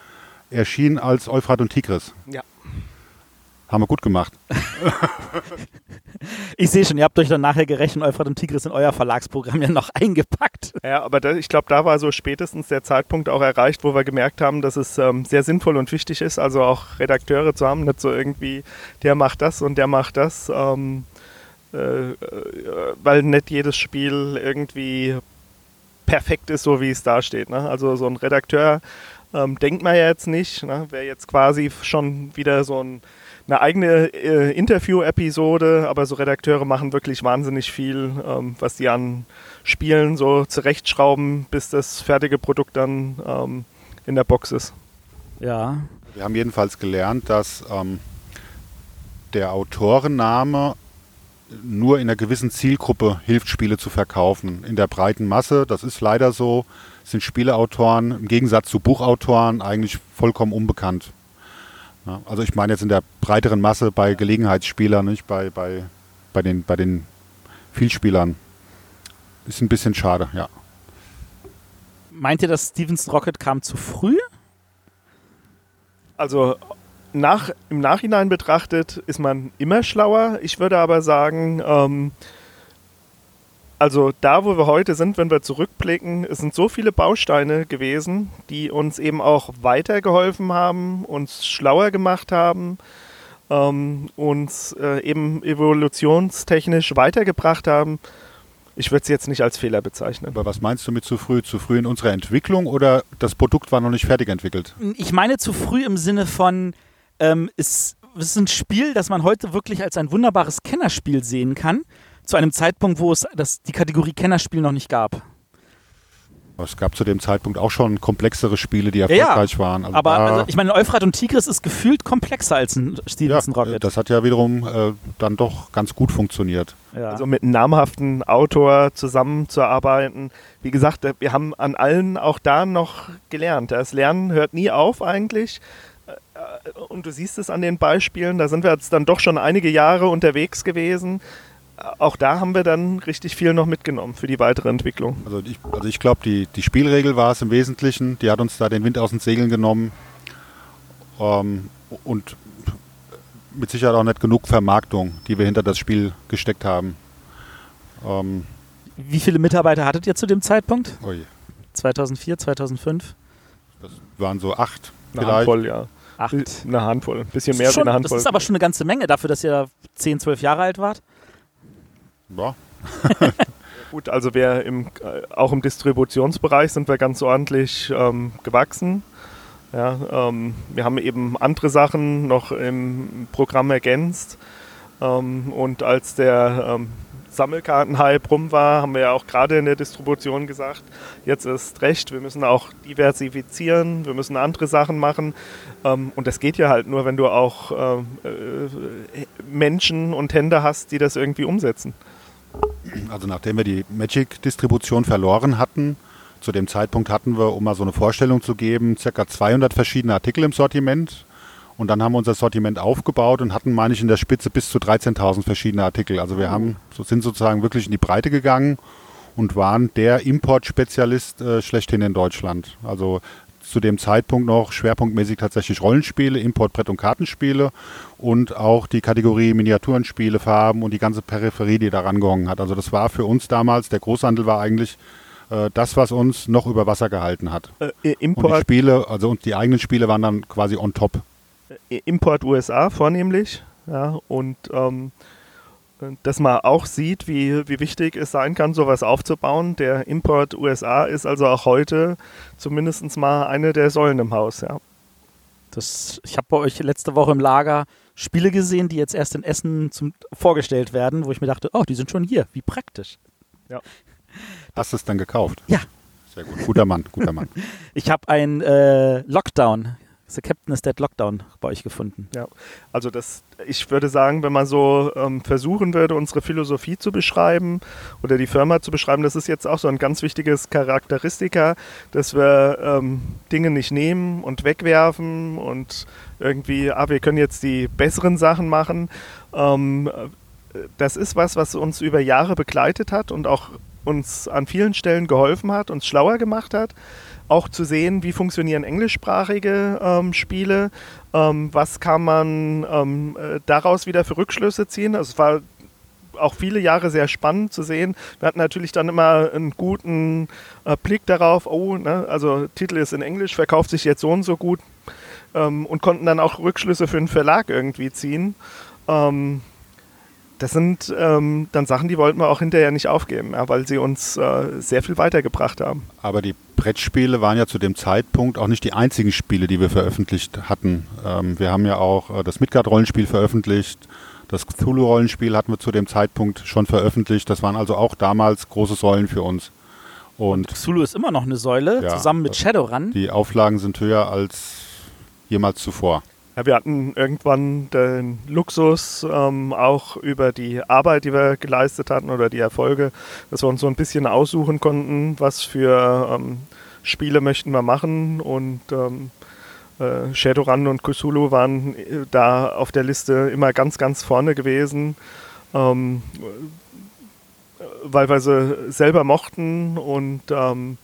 erschienen als Euphrat und Tigris. Ja. Haben wir gut gemacht. Ich sehe schon, ihr habt euch dann nachher gerechnet, Euphrat und Tigris in euer Verlagsprogramm ja noch eingepackt. Ja, aber da, ich glaube, da war so spätestens der Zeitpunkt auch erreicht, wo wir gemerkt haben, dass es ähm, sehr sinnvoll und wichtig ist, also auch Redakteure zu haben, nicht so irgendwie, der macht das und der macht das, ähm, äh, äh, weil nicht jedes Spiel irgendwie perfekt ist, so wie es da steht. Ne? Also so ein Redakteur ähm, denkt man ja jetzt nicht, ne? wäre jetzt quasi schon wieder so ein eine eigene äh, Interview-Episode, aber so Redakteure machen wirklich wahnsinnig viel, ähm, was die an Spielen so zurechtschrauben, bis das fertige Produkt dann ähm, in der Box ist. Ja. Wir haben jedenfalls gelernt, dass ähm, der Autorenname nur in einer gewissen Zielgruppe hilft, Spiele zu verkaufen. In der breiten Masse, das ist leider so, sind Spieleautoren im Gegensatz zu Buchautoren eigentlich vollkommen unbekannt. Ja, also ich meine jetzt in der breiteren Masse bei Gelegenheitsspielern, nicht bei, bei, bei, den, bei den Vielspielern. Ist ein bisschen schade, ja. Meint ihr, dass Stevenson Rocket kam zu früh? Also nach, im Nachhinein betrachtet ist man immer schlauer. Ich würde aber sagen, ähm, also da, wo wir heute sind, wenn wir zurückblicken, es sind so viele Bausteine gewesen, die uns eben auch weitergeholfen haben, uns schlauer gemacht haben, ähm, uns äh, eben evolutionstechnisch weitergebracht haben. Ich würde es jetzt nicht als Fehler bezeichnen. Aber was meinst du mit zu früh? Zu früh in unserer Entwicklung oder das Produkt war noch nicht fertig entwickelt? Ich meine zu früh im Sinne von, ähm, es, es ist ein Spiel, das man heute wirklich als ein wunderbares Kennerspiel sehen kann, zu einem Zeitpunkt, wo es das, die Kategorie Kennerspiel noch nicht gab. Es gab zu dem Zeitpunkt auch schon komplexere Spiele, die ja. erfolgreich waren. Also Aber also, ich meine, Euphrat und Tigris ist gefühlt komplexer als ein Stevenson ja, Rocket. das hat ja wiederum äh, dann doch ganz gut funktioniert. ja. Also mit einem namhaften Autor zusammenzuarbeiten. Wie gesagt, äh, wir haben an allen auch da noch gelernt. Das Lernen hört nie auf eigentlich. Äh, äh, Und du siehst es an den Beispielen, da sind wir jetzt dann doch schon einige Jahre unterwegs gewesen. Auch da haben wir dann richtig viel noch mitgenommen für die weitere Entwicklung. Also ich, also ich glaube, die, die Spielregel war es im Wesentlichen. Die hat uns da den Wind aus den Segeln genommen. Ähm, und mit Sicherheit auch nicht genug Vermarktung, die wir hinter das Spiel gesteckt haben. Ähm, Wie viele Mitarbeiter hattet ihr zu dem Zeitpunkt? ui. 2004, 2005? Das waren so acht Eine vielleicht. Handvoll, ja. Acht. Eine Handvoll. Ein bisschen Das mehr ist, schon, wie eine das Handvoll. ist aber schon eine ganze Menge dafür, dass ihr 10, 12 Jahre alt wart. Ja, Gut, also wir im, äh, auch im Distributionsbereich sind wir ganz ordentlich ähm, gewachsen. Ja, ähm, wir haben eben andere Sachen noch im Programm ergänzt. Ähm, und als der ähm, Sammelkartenhype rum war, haben wir ja auch gerade in der Distribution gesagt, jetzt ist recht, wir müssen auch diversifizieren, wir müssen andere Sachen machen. Ähm, und das geht ja halt nur, wenn du auch ähm, äh, Menschen und Hände hast, die das irgendwie umsetzen. Also nachdem wir die Magic-Distribution verloren hatten, zu dem Zeitpunkt hatten wir, um mal so eine Vorstellung zu geben, ca. 200 verschiedene Artikel im Sortiment. Und dann haben wir unser Sortiment aufgebaut und hatten, meine ich, in der Spitze bis zu 13.000 verschiedene Artikel. Also wir haben, sind sozusagen wirklich in die Breite gegangen und waren der Importspezialist äh, schlechthin in Deutschland. Also zu dem Zeitpunkt noch schwerpunktmäßig tatsächlich Rollenspiele, Import, Brett- und Kartenspiele und auch die Kategorie Miniaturenspiele, Farben und die ganze Peripherie, die da rangehangen hat. Also das war für uns damals, der Großhandel war eigentlich äh, das, was uns noch über Wasser gehalten hat. Äh, Und die Import, Spiele, also und die eigenen Spiele waren dann quasi on top. äh, Import USA vornehmlich. Ja, und ähm, dass man auch sieht, wie, wie wichtig es sein kann, sowas aufzubauen. Der Import USA ist also auch heute zumindest mal eine der Säulen im Haus. Ja. Das, ich habe bei euch letzte Woche im Lager Spiele gesehen, die jetzt erst in Essen zum, vorgestellt werden, wo ich mir dachte, oh, die sind schon hier. Wie praktisch. Hast du es dann gekauft? Ja. Sehr gut. Guter Mann, guter Mann. Ich habe ein äh, Lockdown, The Captain is Dead Lockdown bei euch gefunden. Also das, ich würde sagen, wenn man so ähm, versuchen würde, unsere Philosophie zu beschreiben oder die Firma zu beschreiben, das ist jetzt auch so ein ganz wichtiges Charakteristika, dass wir ähm, Dinge nicht nehmen und wegwerfen und irgendwie, ah, wir können jetzt die besseren Sachen machen. Ähm, äh, das ist was, was uns über Jahre begleitet hat und auch uns an vielen Stellen geholfen hat, uns schlauer gemacht hat auch zu sehen, wie funktionieren englischsprachige ähm, Spiele, ähm, was kann man ähm, äh, daraus wieder für Rückschlüsse ziehen. Also es war auch viele Jahre sehr spannend zu sehen. Wir hatten natürlich dann immer einen guten äh, Blick darauf, oh, ne, also Titel ist in Englisch, verkauft sich jetzt so und so gut ähm, und konnten dann auch Rückschlüsse für den Verlag irgendwie ziehen. Ähm, das sind ähm, dann Sachen, die wollten wir auch hinterher nicht aufgeben, ja, weil sie uns äh, sehr viel weitergebracht haben. Aber die Brettspiele waren ja zu dem Zeitpunkt auch nicht die einzigen Spiele, die wir veröffentlicht hatten. Ähm, wir haben ja auch äh, das Midgard-Rollenspiel veröffentlicht. Das Cthulhu-Rollenspiel hatten wir zu dem Zeitpunkt schon veröffentlicht. Das waren also auch damals große Säulen für uns. Und Xulu ist immer noch eine Säule, Ja. zusammen mit Shadowrun. die Auflagen sind höher als jemals zuvor. Ja, wir hatten irgendwann den Luxus, ähm, auch über die Arbeit, die wir geleistet hatten oder die Erfolge, dass wir uns so ein bisschen aussuchen konnten, was für ähm, Spiele möchten wir machen. Und ähm, äh, Shadowrun und Cthulhu waren äh, da auf der Liste immer ganz, ganz vorne gewesen, ähm, äh, weil wir sie selber mochten und ähm,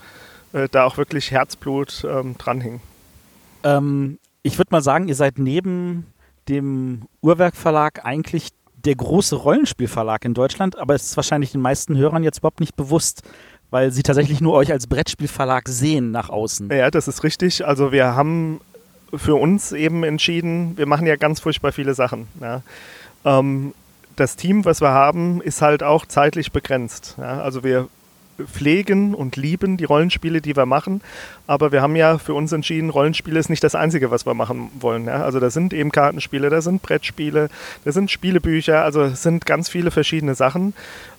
äh, da auch wirklich Herzblut ähm, dran hing. Ähm, ich würde mal sagen, ihr seid neben dem Uhrwerk-Verlag eigentlich der große Rollenspielverlag in Deutschland, aber es ist wahrscheinlich den meisten Hörern jetzt überhaupt nicht bewusst, weil sie tatsächlich nur euch als Brettspielverlag sehen nach außen. Ja, das ist richtig. Also wir haben für uns eben entschieden, wir machen ja ganz furchtbar viele Sachen. Ja. Ähm, das Team, was wir haben, ist halt auch zeitlich begrenzt. Ja. Also wir pflegen und lieben die Rollenspiele, die wir machen, aber wir haben ja für uns entschieden, Rollenspiele ist nicht das Einzige, was wir machen wollen. Ja. Also da sind eben Kartenspiele, da sind Brettspiele, da sind Spielebücher, also es sind ganz viele verschiedene Sachen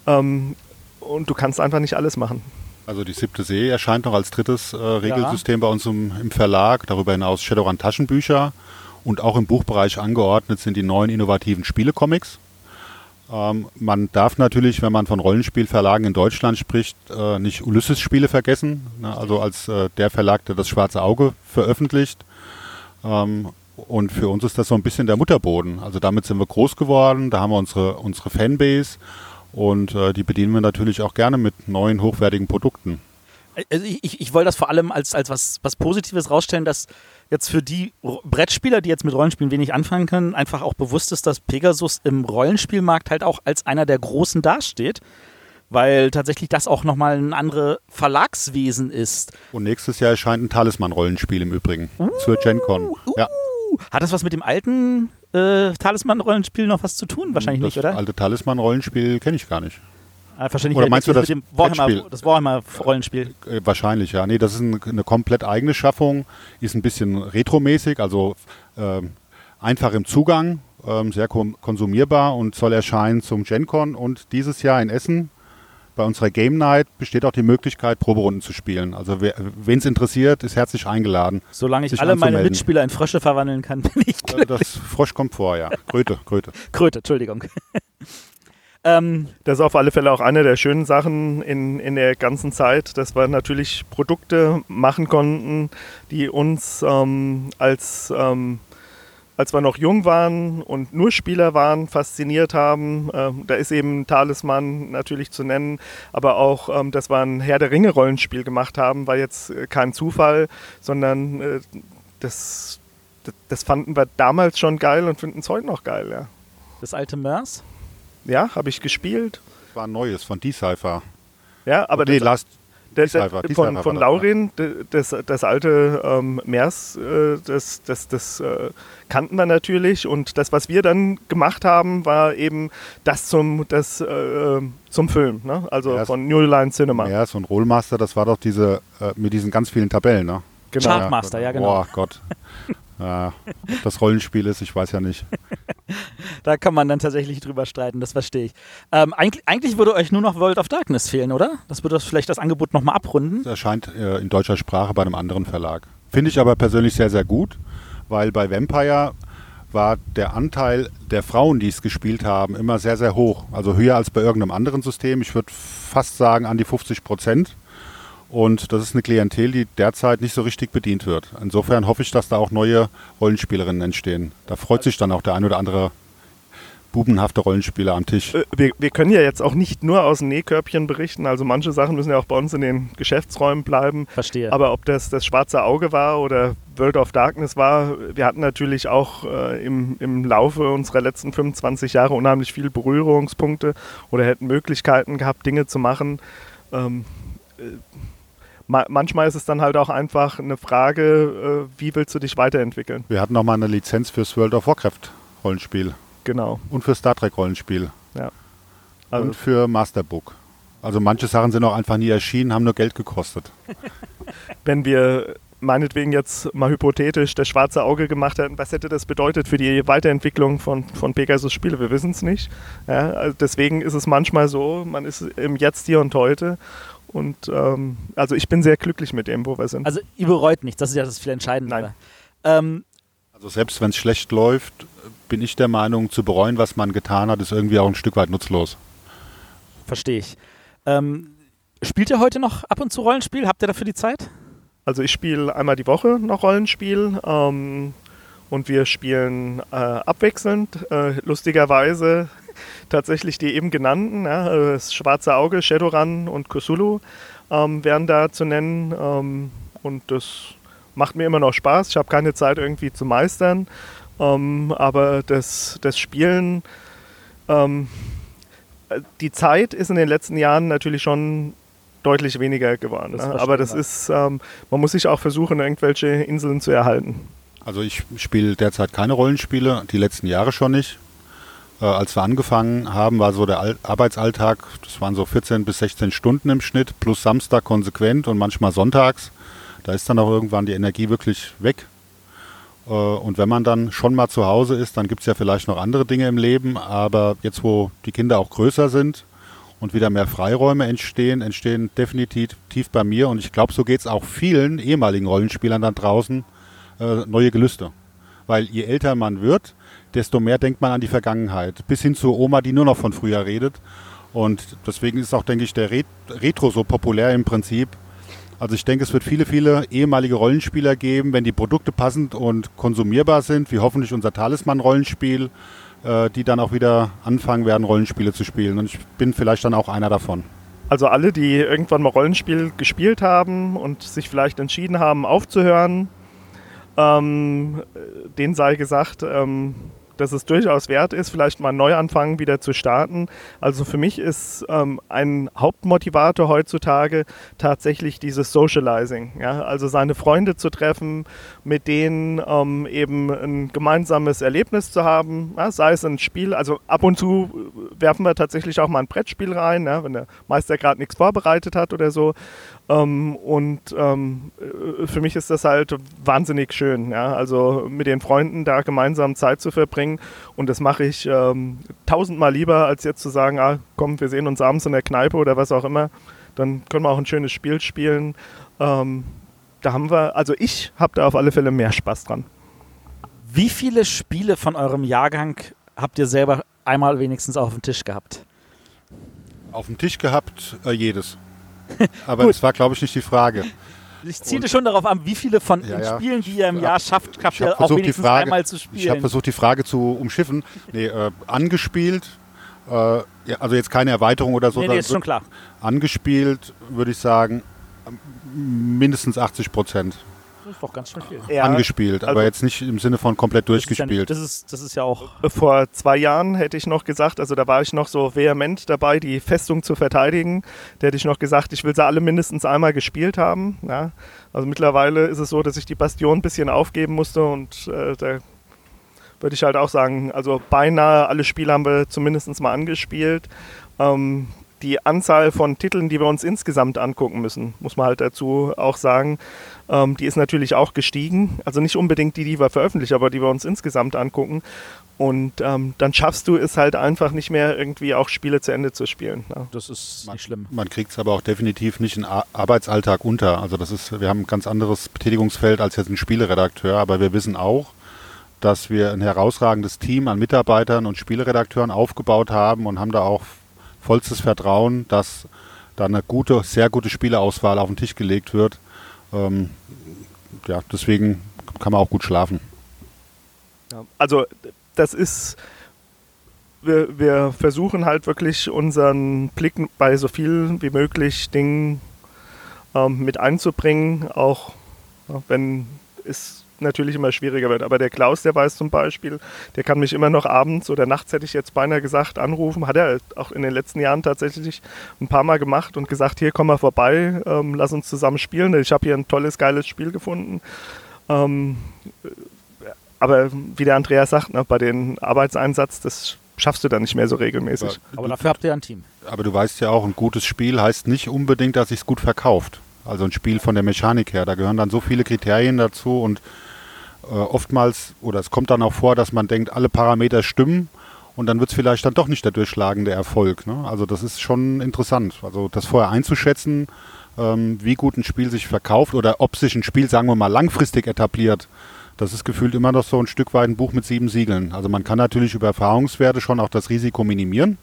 ähm, und du kannst einfach nicht alles machen. Also die siebte See erscheint noch als drittes äh, Regelsystem bei uns im, im Verlag. Darüber hinaus Shadowrun Taschenbücher und auch im Buchbereich angeordnet sind die neuen innovativen Spielecomics. Ähm, man darf natürlich, wenn man von Rollenspielverlagen in Deutschland spricht, äh, nicht Ulysses-Spiele vergessen. Ne? Also als äh, der Verlag, der das Schwarze Auge veröffentlicht. Ähm, und für uns ist das so ein bisschen der Mutterboden. Also damit sind wir groß geworden, da haben wir unsere, unsere Fanbase und äh, die bedienen wir natürlich auch gerne mit neuen, hochwertigen Produkten. Also ich, ich, wollte das vor allem als, als was, was Positives rausstellen, dass jetzt für die Brettspieler, die jetzt mit Rollenspielen wenig anfangen können, einfach auch bewusst ist, dass Pegasus im Rollenspielmarkt halt auch als einer der Großen dasteht. weil tatsächlich das auch nochmal ein anderes Verlagswesen ist. Und nächstes Jahr erscheint ein Talisman-Rollenspiel im Übrigen uh, zur GenCon. Uh, ja. Hat das was mit dem alten äh, Talisman-Rollenspiel noch was zu tun? Wahrscheinlich das nicht, oder? Das alte Talisman-Rollenspiel kenne ich gar nicht. Ah, wahrscheinlich Oder meinst du das mit dem Warhammer, das Warhammer-Rollenspiel? Äh, wahrscheinlich, ja. Nee, das ist ein, eine komplett eigene Schaffung, ist ein bisschen retromäßig, also äh, einfach im Zugang, äh, sehr konsumierbar und soll erscheinen zum GenCon und dieses Jahr in Essen bei unserer Game Night besteht auch die Möglichkeit, Proberunden zu spielen. Also wen es interessiert, ist herzlich eingeladen. Solange ich alle meine Mitspieler in Frösche verwandeln kann, bin ich glücklich. Das Frosch kommt vor, ja. Kröte, Kröte. Kröte, Entschuldigung. Ähm, das ist auf alle Fälle auch eine der schönen Sachen in, in der ganzen Zeit, dass wir natürlich Produkte machen konnten, die uns ähm, als, ähm, als wir noch jung waren und nur Spieler waren, fasziniert haben. Ähm, da ist eben Talisman natürlich zu nennen, aber auch, ähm, dass wir ein Herr der Ringe Rollenspiel gemacht haben, war jetzt äh, kein Zufall, sondern äh, das, das fanden wir damals schon geil und finden es heute noch geil, ja. Das alte Mörs? Ja, habe ich gespielt. Das war ein neues von D-Cypher. Ja, aber nee, das, das, das von, von Laurin, das, das alte ähm, Mers, äh, das, das, das äh, kannten wir natürlich. Und das, was wir dann gemacht haben, war eben das zum, das, äh, zum Film. Ne? Also Mers, von New Line Cinema. Mers und Rollmaster, das war doch diese äh, mit diesen ganz vielen Tabellen. Ne? Genau. Chartmaster, ja, genau. Oh Gott. Ja, ob das Rollenspiel ist, ich weiß ja nicht. da kann man dann tatsächlich drüber streiten, das verstehe ich. Ähm, eigentlich, eigentlich, würde euch nur noch World of Darkness fehlen, oder? Das würde vielleicht das Angebot nochmal abrunden. Das erscheint äh, in deutscher Sprache bei einem anderen Verlag. Finde ich aber persönlich sehr, sehr gut, weil bei Vampire war der Anteil der Frauen, die es gespielt haben, immer sehr, sehr hoch. Also höher als bei irgendeinem anderen System. Ich würde fast sagen an die 50 Prozent. Und das ist eine Klientel, die derzeit nicht so richtig bedient wird. Insofern hoffe ich, dass da auch neue Rollenspielerinnen entstehen. Da freut sich dann auch der ein oder andere bubenhafte Rollenspieler am Tisch. Äh, wir, wir, können ja jetzt auch nicht nur aus dem Nähkörbchen berichten. Also manche Sachen müssen ja auch bei uns in den Geschäftsräumen bleiben. Verstehe. Aber ob das das schwarze Auge war oder World of Darkness war, wir hatten natürlich auch äh, im, im Laufe unserer letzten 25 Jahre unheimlich viele Berührungspunkte oder hätten Möglichkeiten gehabt, Dinge zu machen. Ähm, äh, manchmal ist es dann halt auch einfach eine Frage, äh, wie willst du dich weiterentwickeln? Wir hatten noch mal eine Lizenz fürs World of Warcraft Rollenspiel. Genau. Und für Star Trek Rollenspiel. Ja. Also und für Masterbook. Also manche Sachen sind auch einfach nie erschienen, haben nur Geld gekostet. Wenn wir meinetwegen jetzt mal hypothetisch das schwarze Auge gemacht hätten, was hätte das bedeutet für die Weiterentwicklung von, von Pegasus Spiele? Wir wissen es nicht. Ja, also deswegen ist es manchmal so, man ist im Jetzt, hier und heute und ähm, also ich bin sehr glücklich mit dem, wo wir sind. Also ihr bereut nichts, das ist ja das viel Entscheidende. Nein. Ähm, also selbst wenn es schlecht läuft, bin ich der Meinung, zu bereuen, was man getan hat, ist irgendwie auch ein Stück weit nutzlos. Verstehe ich. Ähm, spielt ihr heute noch ab und zu Rollenspiel? Habt ihr dafür die Zeit? Also ich spiele einmal die Woche noch Rollenspiel ähm, und wir spielen äh, abwechselnd. Äh, lustigerweise tatsächlich die eben genannten, ja, das Schwarze Auge, Shadowrun und Cthulhu ähm, wären da zu nennen. Ähm, und das macht mir immer noch Spaß. Ich habe keine Zeit irgendwie zu meistern. Ähm, aber das, das Spielen, ähm, die Zeit ist in den letzten Jahren natürlich schon deutlich weniger geworden. Das ne? Aber das ist, ähm, man muss sich auch versuchen, irgendwelche Inseln zu erhalten. Also ich spiele derzeit keine Rollenspiele, die letzten Jahre schon nicht. Äh, als wir angefangen haben, war so der Al Arbeitsalltag, das waren so 14 bis 16 Stunden im Schnitt, plus Samstag konsequent und manchmal sonntags. Da ist dann auch irgendwann die Energie wirklich weg. Äh, und wenn man dann schon mal zu Hause ist, dann gibt es ja vielleicht noch andere Dinge im Leben. Aber jetzt, wo die Kinder auch größer sind und wieder mehr Freiräume entstehen, entstehen definitiv tief bei mir. Und ich glaube, so geht es auch vielen ehemaligen Rollenspielern da draußen äh, neue Gelüste. Weil je älter man wird, desto mehr denkt man an die Vergangenheit. Bis hin zur Oma, die nur noch von früher redet. Und deswegen ist auch, denke ich, der Retro so populär im Prinzip. Also ich denke, es wird viele, viele ehemalige Rollenspieler geben, wenn die Produkte passend und konsumierbar sind, wie hoffentlich unser Talisman-Rollenspiel, äh, die dann auch wieder anfangen werden, Rollenspiele zu spielen. Und ich bin vielleicht dann auch einer davon. Also alle, die irgendwann mal Rollenspiel gespielt haben und sich vielleicht entschieden haben, aufzuhören, ähm, denen sei gesagt, ähm, dass es durchaus wert ist, vielleicht mal einen Neuanfang wieder zu starten. Also für mich ist ähm, ein Hauptmotivator heutzutage tatsächlich dieses Socializing. Ja? Also seine Freunde zu treffen, mit denen ähm, eben ein gemeinsames Erlebnis zu haben, ja? sei es ein Spiel, also ab und zu werfen wir tatsächlich auch mal ein Brettspiel rein, ja? wenn der Meister gerade nichts vorbereitet hat oder so. Ähm, und ähm, äh, für mich ist das halt wahnsinnig schön, ja? also mit den Freunden da gemeinsam Zeit zu verbringen. Und das mache ich ähm, tausendmal lieber, als jetzt zu sagen, ah, komm, wir sehen uns abends in der Kneipe oder was auch immer. Dann können wir auch ein schönes Spiel spielen. Ähm, da haben wir, also ich habe da auf alle Fälle mehr Spaß dran. Wie viele Spiele von eurem Jahrgang habt ihr selber einmal wenigstens auf dem Tisch gehabt? Auf dem Tisch gehabt, äh, jedes. Aber das war, glaube ich, nicht die Frage. Ich zielte schon darauf an, wie viele von Ja, den ja. Spielen, die ihr im Jahr schafft, Ich ihr auch wenigstens Frage, einmal zu ich habe spielen. versucht, die Frage zu umschiffen. Nee, äh, angespielt, äh, ja, also jetzt keine Erweiterung oder so. nee, nee, ist schon klar. Angespielt, würde ich sagen, mindestens 80 Prozent. Das ist doch ganz schön viel. Ja, angespielt, aber also- jetzt nicht im Sinne von komplett Das ist, ja, durchgespielt. das, ist, das ist ja auch. Vor zwei Jahren hätte ich noch gesagt, also da war ich noch so vehement dabei, die Festung zu verteidigen. Da hätte ich noch gesagt, ich will sie alle mindestens einmal gespielt haben. Ja. Also mittlerweile ist es so, dass ich die Bastion ein bisschen aufgeben musste und äh, da würde ich halt auch sagen, also beinahe alle Spiele haben wir zumindest mal angespielt. Ähm, die Anzahl von Titeln, die wir uns insgesamt angucken müssen, muss man halt dazu auch sagen, ähm, die ist natürlich auch gestiegen. Also nicht unbedingt die, die wir veröffentlichen, aber die wir uns insgesamt angucken. Und ähm, dann schaffst du es halt einfach nicht mehr, irgendwie auch Spiele zu Ende zu spielen. Ja. Das ist Man, nicht schlimm. man kriegt es aber auch definitiv nicht im Ar- Arbeitsalltag unter. Also das ist, wir haben ein ganz anderes Betätigungsfeld als jetzt ein Spieleredakteur, aber wir wissen auch, dass wir ein herausragendes Team an Mitarbeitern und Spieleredakteuren aufgebaut haben und haben da auch vollstes Vertrauen, dass da eine gute, sehr gute Spieleauswahl auf den Tisch gelegt wird. Ähm, ja, deswegen kann man auch gut schlafen. Also das ist, wir, wir versuchen halt wirklich unseren Blick bei so viel wie möglich Dingen ähm, mit einzubringen, auch wenn es natürlich immer schwieriger wird. Aber der Klaus, der weiß zum Beispiel, der kann mich immer noch abends oder nachts, hätte ich jetzt beinahe gesagt, anrufen. Hat er auch in den letzten Jahren tatsächlich ein paar Mal gemacht und gesagt, hier komm mal vorbei, ähm, lass uns zusammen spielen. Ich habe hier ein tolles, geiles Spiel gefunden. Ähm, aber wie der Andreas sagt, ne, bei den Arbeitseinsatz, das schaffst du dann nicht mehr so regelmäßig. Aber dafür habt ihr ein Team. Aber du weißt ja auch, ein gutes Spiel heißt nicht unbedingt, dass sich es gut verkauft. Also ein Spiel von der Mechanik her. Da gehören dann so viele Kriterien dazu und äh, oftmals, oder es kommt dann auch vor, dass man denkt, alle Parameter stimmen und dann wird es vielleicht dann doch nicht der durchschlagende Erfolg. Ne? Also das ist schon interessant. Also das vorher einzuschätzen, ähm, wie gut ein Spiel sich verkauft oder ob sich ein Spiel, sagen wir mal, langfristig etabliert. Das ist gefühlt immer noch so ein Stück weit ein Buch mit sieben Siegeln. Also man kann natürlich über Erfahrungswerte schon auch das Risiko minimieren.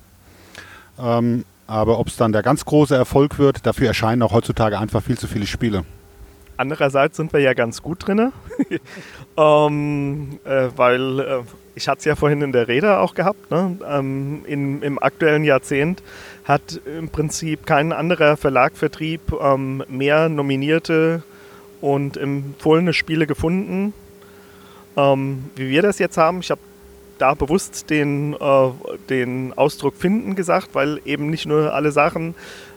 Ähm, aber ob es dann der ganz große Erfolg wird, dafür erscheinen auch heutzutage einfach viel zu viele Spiele. Andererseits sind wir ja ganz gut drin, ähm, äh, weil äh, ich hatte es ja vorhin in der Rede auch gehabt. Ne? Ähm, in, Im aktuellen Jahrzehnt hat im Prinzip kein anderer Verlagvertrieb ähm, mehr nominierte und empfohlene Spiele gefunden, ähm, wie wir das jetzt haben. Ich habe da bewusst den, äh, den Ausdruck finden gesagt, weil eben nicht nur alle Sachen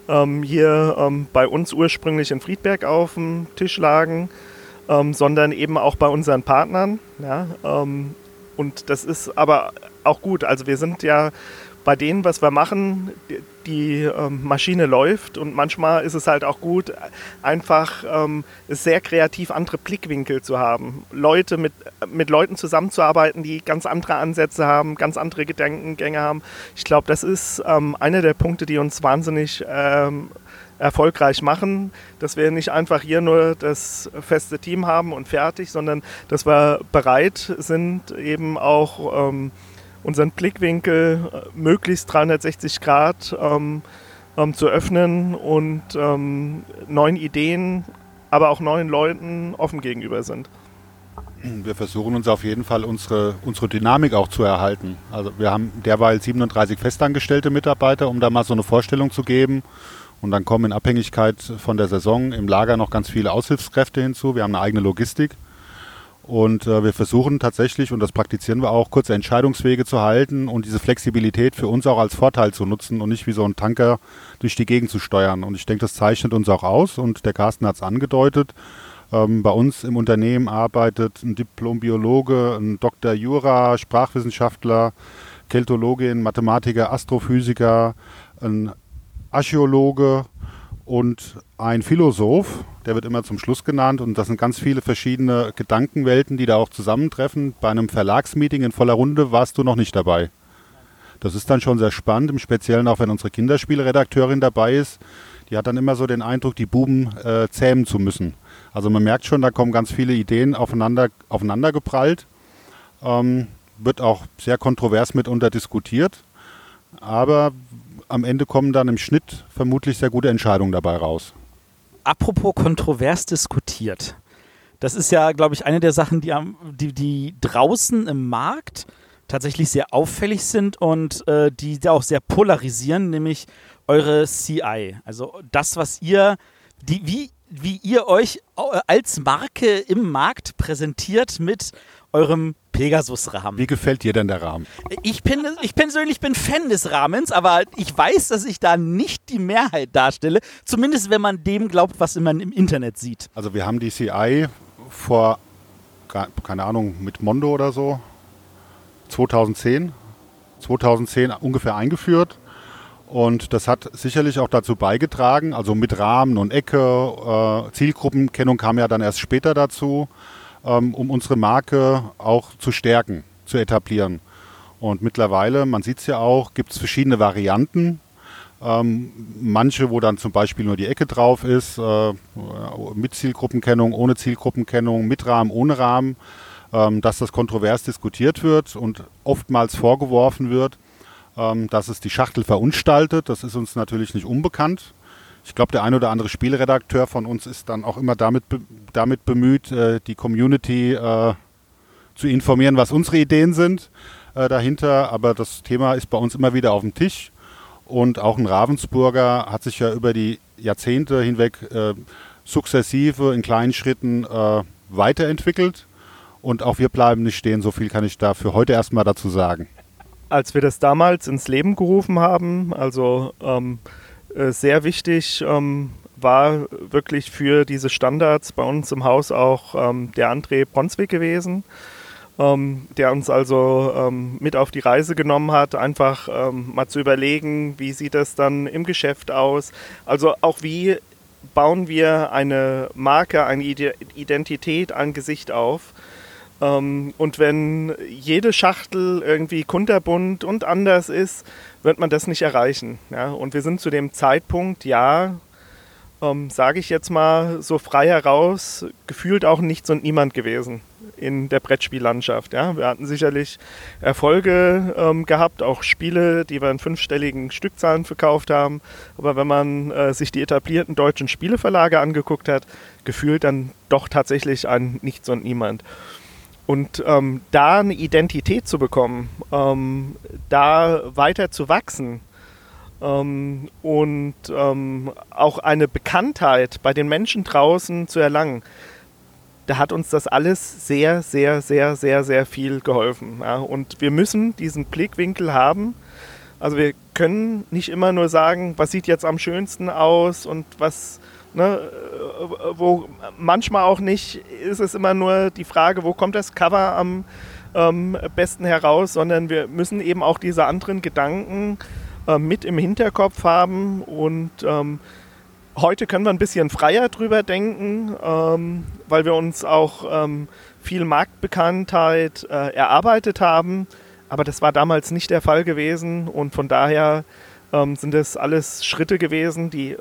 ähm, hier ähm, bei uns ursprünglich in Friedberg auf dem Tisch lagen, ähm, sondern eben auch bei unseren Partnern. Ja, ähm, und das ist aber auch gut. Also wir sind ja bei denen, was wir machen, die, die ähm, Maschine läuft und manchmal ist es halt auch gut, einfach ähm, sehr kreativ andere Blickwinkel zu haben. Leute mit, mit Leuten zusammenzuarbeiten, die ganz andere Ansätze haben, ganz andere Gedankengänge haben. Ich glaube, das ist ähm, einer der Punkte, die uns wahnsinnig erfolgreich machen, dass wir nicht einfach hier nur das feste Team haben und fertig, sondern dass wir bereit sind, eben auch unseren Blickwinkel äh, möglichst 360 Grad ähm, ähm, zu öffnen und ähm, neuen Ideen, aber auch neuen Leuten offen gegenüber sind. Wir versuchen uns auf jeden Fall unsere, unsere Dynamik auch zu erhalten. Also wir haben derweil 37 festangestellte Mitarbeiter, um da mal so eine Vorstellung zu geben. Und dann kommen in Abhängigkeit von der Saison im Lager noch ganz viele Aushilfskräfte hinzu. Wir haben eine eigene Logistik. Und äh, wir versuchen tatsächlich, und das praktizieren wir auch, kurze Entscheidungswege zu halten und diese Flexibilität für uns auch als Vorteil zu nutzen und nicht wie so ein Tanker durch die Gegend zu steuern. Und ich denke, das zeichnet uns auch aus und der Carsten hat es angedeutet. Ähm, bei uns im Unternehmen arbeitet ein Diplom-Biologe, ein Dr. Jura, Sprachwissenschaftler, Keltologin, Mathematiker, Astrophysiker, ein Archäologe und ein Philosoph, der wird immer zum Schluss genannt. Und das sind ganz viele verschiedene Gedankenwelten, die da auch zusammentreffen. Bei einem Verlagsmeeting in voller Runde warst du noch nicht dabei. Das ist dann schon sehr spannend, im Speziellen auch wenn unsere Kinderspielredakteurin dabei ist. Die hat dann immer so den Eindruck, die Buben äh, zähmen zu müssen. Also man merkt schon, da kommen ganz viele Ideen aufeinander, aufeinander geprallt. Ähm, wird auch sehr kontrovers mitunter diskutiert. Aber am Ende kommen dann im Schnitt vermutlich sehr gute Entscheidungen dabei raus. Apropos kontrovers diskutiert. Das ist ja, glaube ich, eine der Sachen, die, die, die draußen im Markt tatsächlich sehr auffällig sind und äh, die auch sehr polarisieren, nämlich eure CI. Also das, was ihr, die, wie wie ihr euch äh, als Marke im Markt präsentiert mit eurem Pegasus-Rahmen. Wie gefällt dir denn der Rahmen? Ich, bin, ich persönlich bin Fan des Rahmens, aber ich weiß, dass ich da nicht die Mehrheit darstelle. Zumindest wenn man dem glaubt, was man im Internet sieht. Also wir haben die CI vor, keine Ahnung, mit Mondo oder so, 2010, 2010 ungefähr eingeführt. Und das hat sicherlich auch dazu beigetragen, also mit Rahmen und Ecke, äh, Zielgruppenkennung kam ja dann erst später dazu, um unsere Marke auch zu stärken, zu etablieren. Und mittlerweile, man sieht es ja auch, gibt es verschiedene Varianten. Ähm, manche, wo dann zum Beispiel nur die Ecke drauf ist, äh, mit Zielgruppenkennung, ohne Zielgruppenkennung, mit Rahmen, ohne Rahmen, ähm, dass das kontrovers diskutiert wird und oftmals vorgeworfen wird, ähm, dass es die Schachtel verunstaltet. Das ist uns natürlich nicht unbekannt. Ich glaube, der ein oder andere Spielredakteur von uns ist dann auch immer damit, damit bemüht, äh, die Community äh, zu informieren, was unsere Ideen sind äh, dahinter. Aber das Thema ist bei uns immer wieder auf dem Tisch. Und auch ein Ravensburger hat sich ja über die Jahrzehnte hinweg äh, sukzessive in kleinen Schritten äh, weiterentwickelt. Und auch wir bleiben nicht stehen. So viel kann ich da für heute erstmal dazu sagen als wir das damals ins Leben gerufen haben, also ähm, äh, sehr wichtig ähm, war wirklich für diese Standards bei uns im Haus auch ähm, der André Bronswick gewesen, ähm, der uns also ähm, mit auf die Reise genommen hat, einfach ähm, mal zu überlegen, wie sieht das dann im Geschäft aus, also auch wie bauen wir eine Marke, eine Identität, ein Gesicht auf? Und wenn jede Schachtel irgendwie kunterbunt und anders ist, wird man das nicht erreichen. Ja? Und wir sind zu dem Zeitpunkt, ja, ähm, sage ich jetzt mal so frei heraus, gefühlt auch nichts und niemand gewesen in der Brettspiellandschaft. Ja? Wir hatten sicherlich Erfolge ähm, gehabt, auch Spiele, die wir in fünfstelligen Stückzahlen verkauft haben. Aber wenn man äh, sich die etablierten deutschen Spieleverlage angeguckt hat, gefühlt dann doch tatsächlich ein Nichts und Niemand. Und ähm, da eine Identität zu bekommen, ähm, da weiter zu wachsen ähm, und ähm, auch eine Bekanntheit bei den Menschen draußen zu erlangen, da hat uns das alles sehr, sehr, sehr, sehr, sehr viel geholfen. Ja? Und wir müssen diesen Blickwinkel haben. Also wir können nicht immer nur sagen, was sieht jetzt am schönsten aus und was Ne, wo manchmal auch nicht ist es immer nur die Frage, wo kommt das Cover am ähm, besten heraus, sondern wir müssen eben auch diese anderen Gedanken äh, mit im Hinterkopf haben und ähm, heute können wir ein bisschen freier drüber denken, ähm, weil wir uns auch ähm, viel Marktbekanntheit äh, erarbeitet haben. Aber das war damals nicht der Fall gewesen und von daher ähm, sind das alles Schritte gewesen, die äh,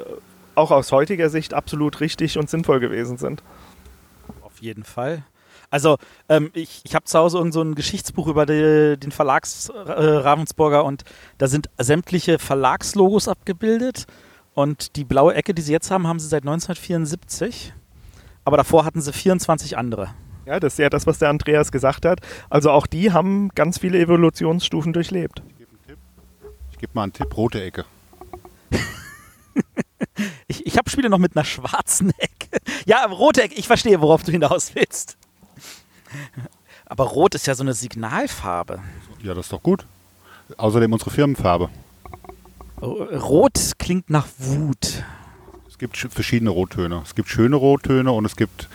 auch aus heutiger Sicht absolut richtig und sinnvoll gewesen sind. Auf jeden Fall. Also ähm, ich, ich habe zu Hause irgend so ein Geschichtsbuch über die, den Verlags äh, Ravensburger und da sind sämtliche Verlagslogos abgebildet und die blaue Ecke, die sie jetzt haben, haben sie seit 1974. Aber davor hatten sie 24 andere. Ja, das ist ja das, was der Andreas gesagt hat. Also auch die haben ganz viele Evolutionsstufen durchlebt. Ich gebe einen Tipp. mal einen Tipp, rote Ecke. Ich, ich habe Spiele noch mit einer schwarzen Ecke. Ja, rote Ecke, ich verstehe, worauf du hinaus willst. Aber Rot ist ja so eine Signalfarbe. Ja, das ist doch gut. Außerdem unsere Firmenfarbe. Rot klingt nach Wut. Es gibt verschiedene Rottöne. Es gibt schöne Rottöne und es gibt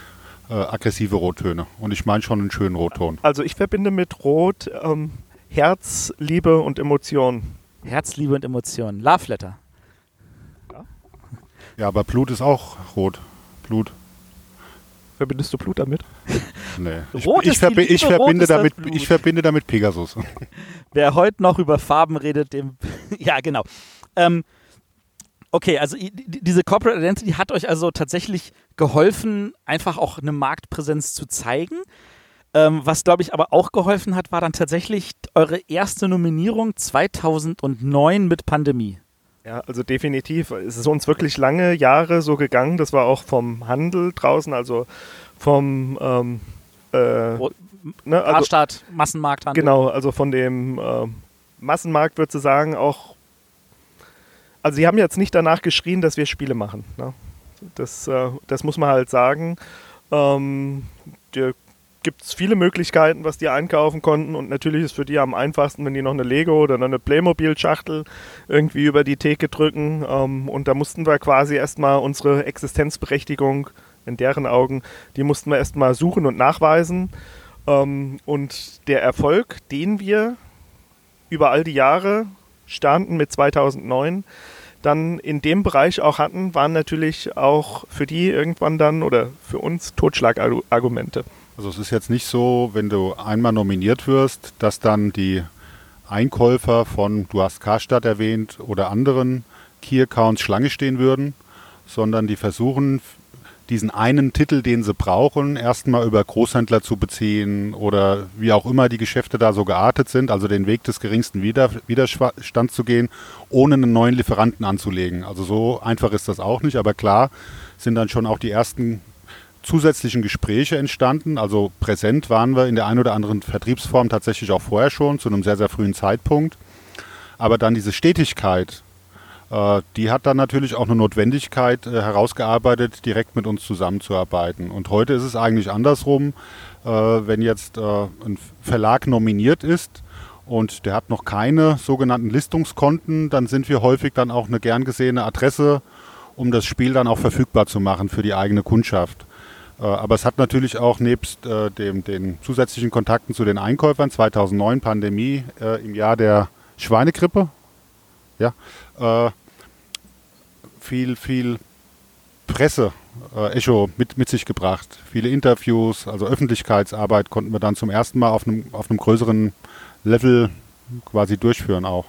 äh, aggressive Rottöne. Und ich meine schon einen schönen Rotton. Also ich verbinde mit Rot ähm, Herz, Liebe und Emotion. Herz, Liebe und Emotion. Love Letter. Ja. aber Blut ist auch rot. Blut. Verbindest du Blut damit? Nee. Ich, ich, verbi ich, verbinde damit, ich verbinde damit Pegasus. Wer heute noch über Farben redet, dem. ja, genau. Ähm, okay, also diese Corporate Identity hat euch also tatsächlich geholfen, einfach auch eine Marktpräsenz zu zeigen. Ähm, was, glaube ich, aber auch geholfen hat, war dann tatsächlich eure erste Nominierung 2009 mit Pandemie. Ja, also definitiv. Es ist uns wirklich lange Jahre so gegangen. Das war auch vom Handel draußen, also vom ähm, äh, ne, also, Artstadt, Massenmarkthandel. Genau, also von dem äh, Massenmarkt würde ich sagen, auch. Also, sie haben jetzt nicht danach geschrien, dass wir Spiele machen. Ne? Das, äh, das muss man halt sagen. Ähm, der gibt es viele Möglichkeiten, was die einkaufen konnten. Und natürlich ist für die am einfachsten, wenn die noch eine Lego oder eine Playmobil-Schachtel irgendwie über die Theke drücken. Ähm, und da mussten wir quasi erstmal unsere Existenzberechtigung in deren Augen, die mussten wir erstmal suchen und nachweisen. Ähm, und der Erfolg, den wir über all die Jahre standen mit 2009, dann in dem Bereich auch hatten, waren natürlich auch für die irgendwann dann oder für uns Totschlagargumente. Also es ist jetzt nicht so, wenn du einmal nominiert wirst, dass dann die Einkäufer von, du hast Karstadt erwähnt, oder anderen Key-Accounts Schlange stehen würden, sondern die versuchen diesen einen Titel, den sie brauchen, erstmal über Großhändler zu beziehen oder wie auch immer die Geschäfte da so geartet sind, also den Weg des geringsten Widerstands zu gehen, ohne einen neuen Lieferanten anzulegen. Also so einfach ist das auch nicht, aber klar sind dann schon auch die ersten zusätzlichen Gespräche entstanden. Also präsent waren wir in der einen oder anderen Vertriebsform tatsächlich auch vorher schon, zu einem sehr, sehr frühen Zeitpunkt. Aber dann diese Stetigkeit, äh, die hat dann natürlich auch eine Notwendigkeit äh, herausgearbeitet, direkt mit uns zusammenzuarbeiten. Und heute ist es eigentlich andersrum, äh, wenn jetzt ein Verlag nominiert ist und der hat noch keine sogenannten Listungskonten, dann sind wir häufig dann auch eine gern gesehene Adresse, um das Spiel dann auch verfügbar zu machen für die eigene Kundschaft. Aber es hat natürlich auch nebst dem, den zusätzlichen Kontakten zu den Einkäufern 2009 Pandemie im Jahr der Schweinegrippe, ja, viel, viel Presse, äh, Echo mit, mit sich gebracht. Viele Interviews, also Öffentlichkeitsarbeit konnten wir dann zum ersten Mal auf einem, auf einem größeren Level quasi durchführen auch.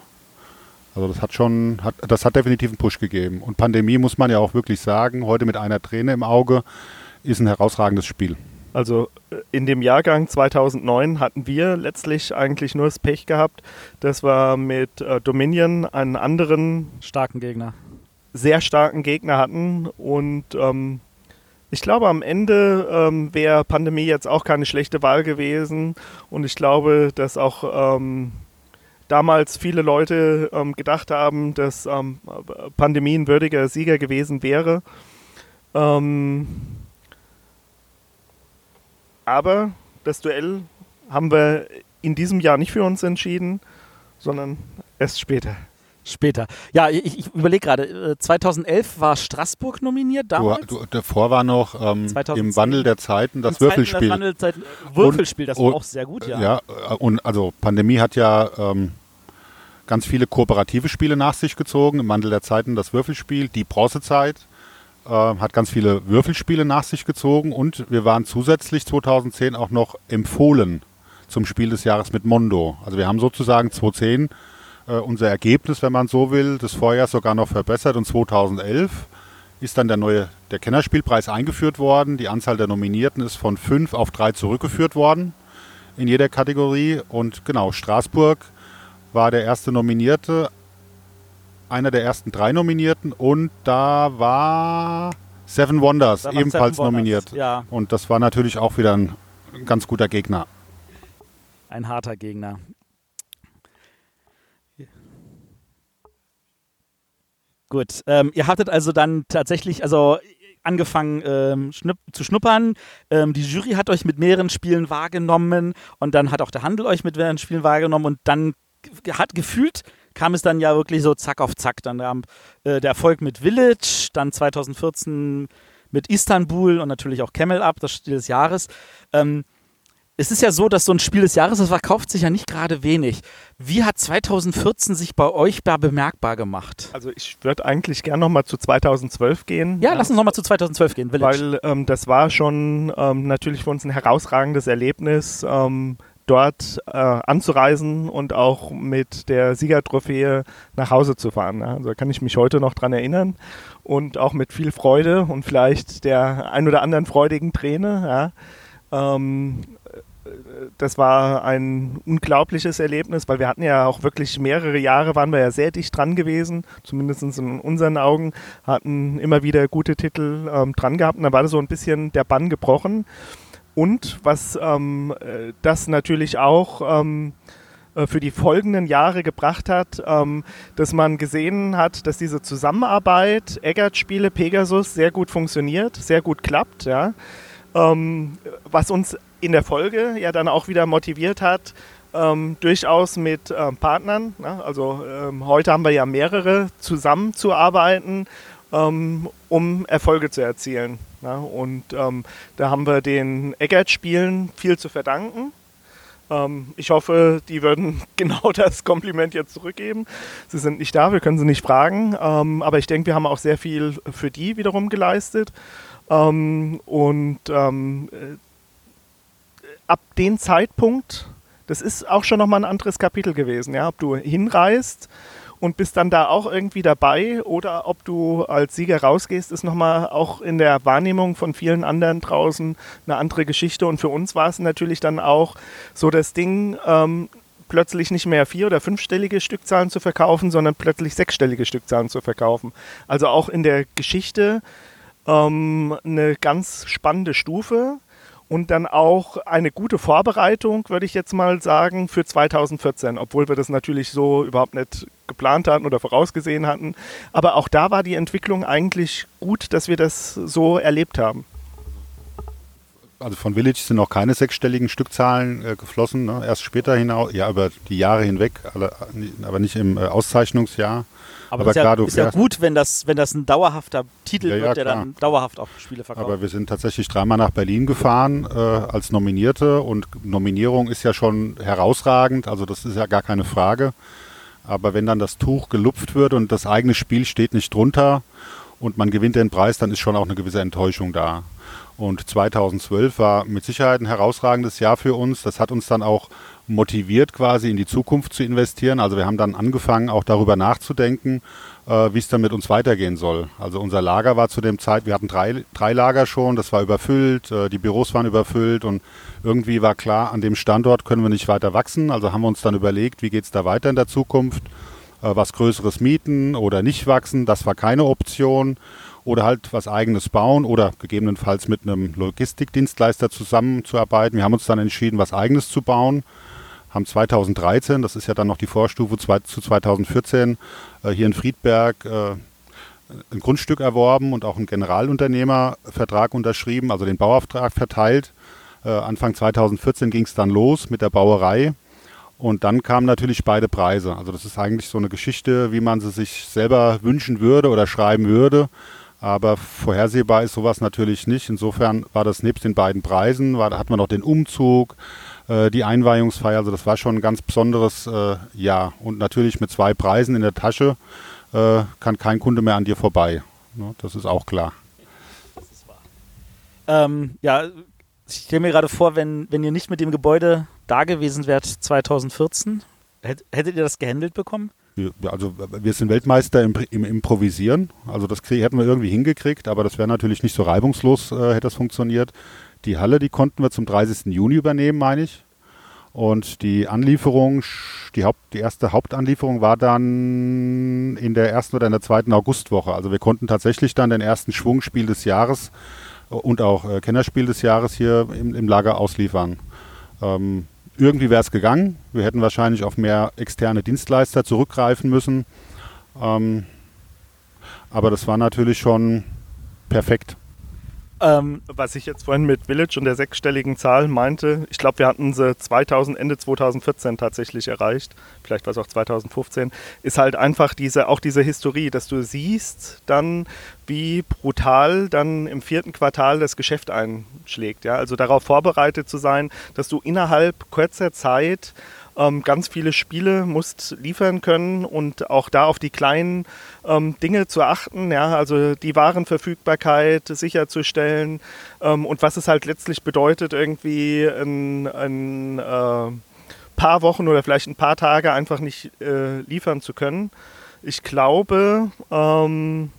Also das hat schon, hat, das hat definitiv einen Push gegeben. Und Pandemie muss man ja auch wirklich sagen, heute mit einer Träne im Auge, ist ein herausragendes Spiel. Also äh, in dem Jahrgang 2009 hatten wir letztlich eigentlich nur das Pech gehabt. Das war mit äh, Dominion einen anderen starken Gegner sehr starken Gegner hatten. Und ähm, ich glaube, am Ende ähm, wäre Pandemie jetzt auch keine schlechte Wahl gewesen. Und ich glaube, dass auch ähm, damals viele Leute ähm, gedacht haben, dass ähm, Pandemie ein würdiger Sieger gewesen wäre. Ähm, aber das Duell haben wir in diesem Jahr nicht für uns entschieden, sondern erst später. Später. Ja, ich, ich überlege gerade, 2011 äh, war Straßburg nominiert damals. Du, du, davor war noch ähm, im Wandel der Zeiten das Im Würfelspiel. Das Wandel Würfelspiel, das und, war auch sehr gut, ja. Ja, äh, und also Pandemie hat ja ähm, ganz viele kooperative Spiele nach sich gezogen. Im Wandel der Zeiten das Würfelspiel, die Bronzezeit äh, hat ganz viele Würfelspiele nach sich gezogen und wir waren zusätzlich 2010 auch noch empfohlen zum Spiel des Jahres mit Mondo. Also wir haben sozusagen 2010 äh, unser Ergebnis, wenn man so will, des Vorjahres sogar noch verbessert. Und 2011 ist dann der neue der Kennerspielpreis eingeführt worden. Die Anzahl der Nominierten ist von fünf auf drei zurückgeführt worden in jeder Kategorie. Und genau, Straßburg war der erste Nominierte, einer der ersten drei Nominierten. Und da war Seven Wonders ebenfalls Seven nominiert. Wonders, ja. Und das war natürlich auch wieder ein ganz guter Gegner. Ein harter Gegner. Gut, ähm, ihr hattet also dann tatsächlich, also angefangen ähm, schnupp, zu schnuppern. Ähm, die Jury hat euch mit mehreren Spielen wahrgenommen und dann hat auch der Handel euch mit mehreren Spielen wahrgenommen und dann hat gefühlt kam es dann ja wirklich so zack auf zack. Dann kam äh, der Erfolg mit Village, dann 2014 mit Istanbul und natürlich auch Camel Up, das Spiel des Jahres. Ähm, es ist ja so, dass so ein Spiel des Jahres, das verkauft sich ja nicht gerade wenig. Wie hat 2014 sich bei euch da bemerkbar gemacht? Also ich würde eigentlich gerne nochmal zu 2012 gehen. Ja, ja. lass uns nochmal zu 2012 gehen. Village. Weil ähm, das war schon ähm, natürlich für uns ein herausragendes Erlebnis, ähm, dort äh, anzureisen und auch mit der Siegertrophäe nach Hause zu fahren. Ja. Also da kann ich mich heute noch dran erinnern und auch mit viel Freude und vielleicht der ein oder anderen freudigen Träne. Ja. Ähm, das war ein unglaubliches Erlebnis, weil wir hatten ja auch wirklich mehrere Jahre, waren wir ja sehr dicht dran gewesen, zumindest in unseren Augen, hatten immer wieder gute Titel ähm, dran gehabt und da war so ein bisschen der Bann gebrochen. Und was ähm, äh, das natürlich auch ähm, äh, für die folgenden Jahre gebracht hat, ähm, dass man gesehen hat, dass diese Zusammenarbeit Eggert-Spiele, Pegasus sehr gut funktioniert, sehr gut klappt. Ja? Ähm, was uns in der Folge ja dann auch wieder motiviert hat, ähm, durchaus mit ähm, Partnern. Ne? Also ähm, heute haben wir ja mehrere zusammenzuarbeiten, ähm, um Erfolge zu erzielen. Ne? Und ähm, da haben wir den Eggert-Spielen viel zu verdanken. Ähm, ich hoffe, die würden genau das Kompliment jetzt zurückgeben. Sie sind nicht da, wir können sie nicht fragen. aber ich denke, wir haben auch sehr viel für die wiederum geleistet. und äh, ab dem Zeitpunkt, das ist auch schon nochmal ein anderes Kapitel gewesen, ja, ob du hinreist und bist dann da auch irgendwie dabei oder ob du als Sieger rausgehst, ist nochmal auch in der Wahrnehmung von vielen anderen draußen eine andere Geschichte. Und für uns war es natürlich dann auch so das Ding, ähm, plötzlich nicht mehr vier- oder fünfstellige Stückzahlen zu verkaufen, sondern plötzlich sechsstellige Stückzahlen zu verkaufen. Also auch in der Geschichte ähm, eine ganz spannende Stufe und dann auch eine gute Vorbereitung, würde ich jetzt mal sagen, für 2014, obwohl wir das natürlich so überhaupt nicht geplant hatten oder vorausgesehen hatten. Aber auch da war die Entwicklung eigentlich gut, dass wir das so erlebt haben. Also von Village sind noch keine sechsstelligen Stückzahlen äh, geflossen, ne? erst später hinaus, ja, über die Jahre hinweg, aber nicht im äh, Auszeichnungsjahr. Aber, aber klar, ist, ja, ist ja gut, wenn das, wenn das ein dauerhafter Titel ja, wird, der klar. dann dauerhaft auch Spiele verkauft. Aber wir sind tatsächlich dreimal nach Berlin gefahren äh, als Nominierte und Nominierung ist ja schon herausragend, also das ist ja gar keine Frage. Aber wenn dann das Tuch gelupft wird und das eigene Spiel steht nicht drunter und man gewinnt den Preis, dann ist schon auch eine gewisse Enttäuschung da. Und 2012 war mit Sicherheit ein herausragendes Jahr für uns. Das hat uns dann auch motiviert, quasi in die Zukunft zu investieren. Also wir haben dann angefangen, auch darüber nachzudenken, äh, wie es dann mit uns weitergehen soll. Also unser Lager war zu dem Zeit, wir hatten drei, drei Lager schon, das war überfüllt, äh, die Büros waren überfüllt und irgendwie war klar, an dem Standort können wir nicht weiter wachsen. Also haben wir uns dann überlegt, wie geht es da weiter in der Zukunft, äh, was Größeres mieten oder nicht wachsen. Das war keine Option oder halt was eigenes bauen oder gegebenenfalls mit einem Logistikdienstleister zusammenzuarbeiten. Wir haben uns dann entschieden, was eigenes zu bauen haben 2013, das ist ja dann noch die Vorstufe zu 2014, äh, hier in Friedberg äh, ein Grundstück erworben und auch einen Generalunternehmervertrag unterschrieben, also den Bauauftrag verteilt. Äh, Anfang 2014 ging es dann los mit der Bauerei. Und dann kamen natürlich beide Preise. Also das ist eigentlich so eine Geschichte, wie man sie sich selber wünschen würde oder schreiben würde. Aber vorhersehbar ist sowas natürlich nicht. Insofern war das nebst den beiden Preisen, war, da hat man noch den Umzug, äh, die Einweihungsfeier. Also das war schon ein ganz besonderes äh, Jahr. Und natürlich mit zwei Preisen in der Tasche äh, kann kein Kunde mehr an dir vorbei. Ne? Das ist auch klar. Das ist wahr. Ähm, ja, ich stelle mir gerade vor, wenn, wenn ihr nicht mit dem Gebäude da gewesen wärt 2014, hättet ihr das gehandelt bekommen? also wir sind Weltmeister im, im Improvisieren. Also das hätten wir irgendwie hingekriegt, aber das wäre natürlich nicht so reibungslos, äh, hätte das funktioniert. Die Halle, die konnten wir zum 30. Juni übernehmen, meine ich. Und die Anlieferung, die, Haupt, die erste Hauptanlieferung war dann in der ersten oder in der zweiten Augustwoche. Also wir konnten tatsächlich dann den ersten Schwungspiel des Jahres und auch äh, Kennerspiel des Jahres hier im, im Lager ausliefern. Ähm, irgendwie wäre es gegangen. Wir hätten wahrscheinlich auf mehr externe Dienstleister zurückgreifen müssen. Ähm, aber das war natürlich schon perfekt. Ähm, Was ich jetzt vorhin mit Village und der sechsstelligen Zahl meinte, ich glaube, wir hatten sie 2000, Ende 2014 tatsächlich erreicht, vielleicht war es auch 2015, ist halt einfach diese, auch diese Historie, dass du siehst dann, wie brutal dann im vierten Quartal das Geschäft einschlägt. Ja? Also darauf vorbereitet zu sein, dass du innerhalb kurzer Zeit ähm, ganz viele Spiele musst liefern können und auch da auf die kleinen ähm, Dinge zu achten, ja, also die Warenverfügbarkeit sicherzustellen ähm, und was es halt letztlich bedeutet, irgendwie ein, ein äh, paar Wochen oder vielleicht ein paar Tage einfach nicht äh, liefern zu können. Ich glaube, ähm,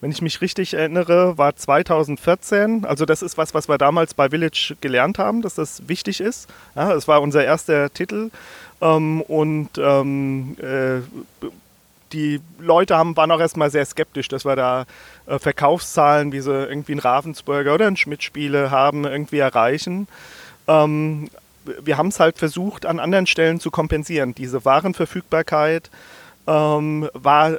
wenn ich mich richtig erinnere, war 2014. Also das ist was, was wir damals bei Village gelernt haben, dass das wichtig ist. Ja, das war unser erster Titel. Ähm, und ähm, äh, die Leute haben, waren auch erstmal sehr skeptisch, dass wir da äh, Verkaufszahlen, wie sie irgendwie ein Ravensburger oder ein Schmidt-Spiele haben, irgendwie erreichen. Ähm, wir haben es halt versucht, an anderen Stellen zu kompensieren. Diese Warenverfügbarkeit ähm, war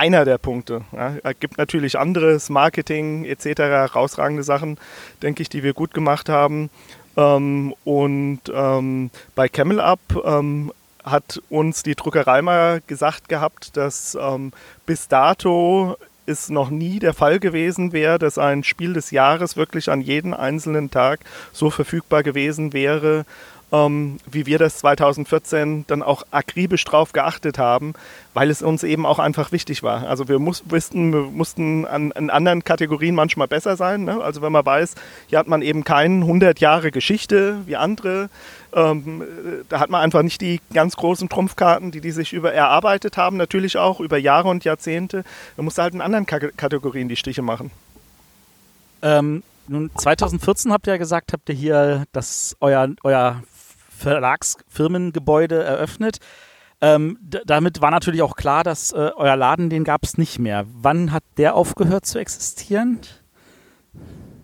einer der Punkte. Ja. Es gibt natürlich anderes, Marketing etc., herausragende Sachen, denke ich, die wir gut gemacht haben. Ähm, und ähm, bei Camel Up ähm, hat uns die Druckerei mal gesagt gehabt, dass ähm, bis dato es noch nie der Fall gewesen wäre, dass ein Spiel des Jahres wirklich an jeden einzelnen Tag so verfügbar gewesen wäre, ähm, wie wir das 2014 dann auch akribisch drauf geachtet haben, weil es uns eben auch einfach wichtig war. Also wir muss, wussten, wir mussten an, an, anderen Kategorien manchmal besser sein. Ne? Also wenn man weiß, hier hat man eben keine 100 Jahre Geschichte wie andere, ähm, da hat man einfach nicht die ganz großen Trumpfkarten, die die sich über erarbeitet haben, natürlich auch über Jahre und Jahrzehnte. Man muss halt in anderen Kategorien die Stiche machen. Ähm, nun, 2014 habt ihr ja gesagt, habt ihr hier das euer, euer Verlagsfirmengebäude eröffnet. Ähm, damit war natürlich auch klar, dass äh, euer Laden, den gab es nicht mehr. Wann hat der aufgehört zu existieren?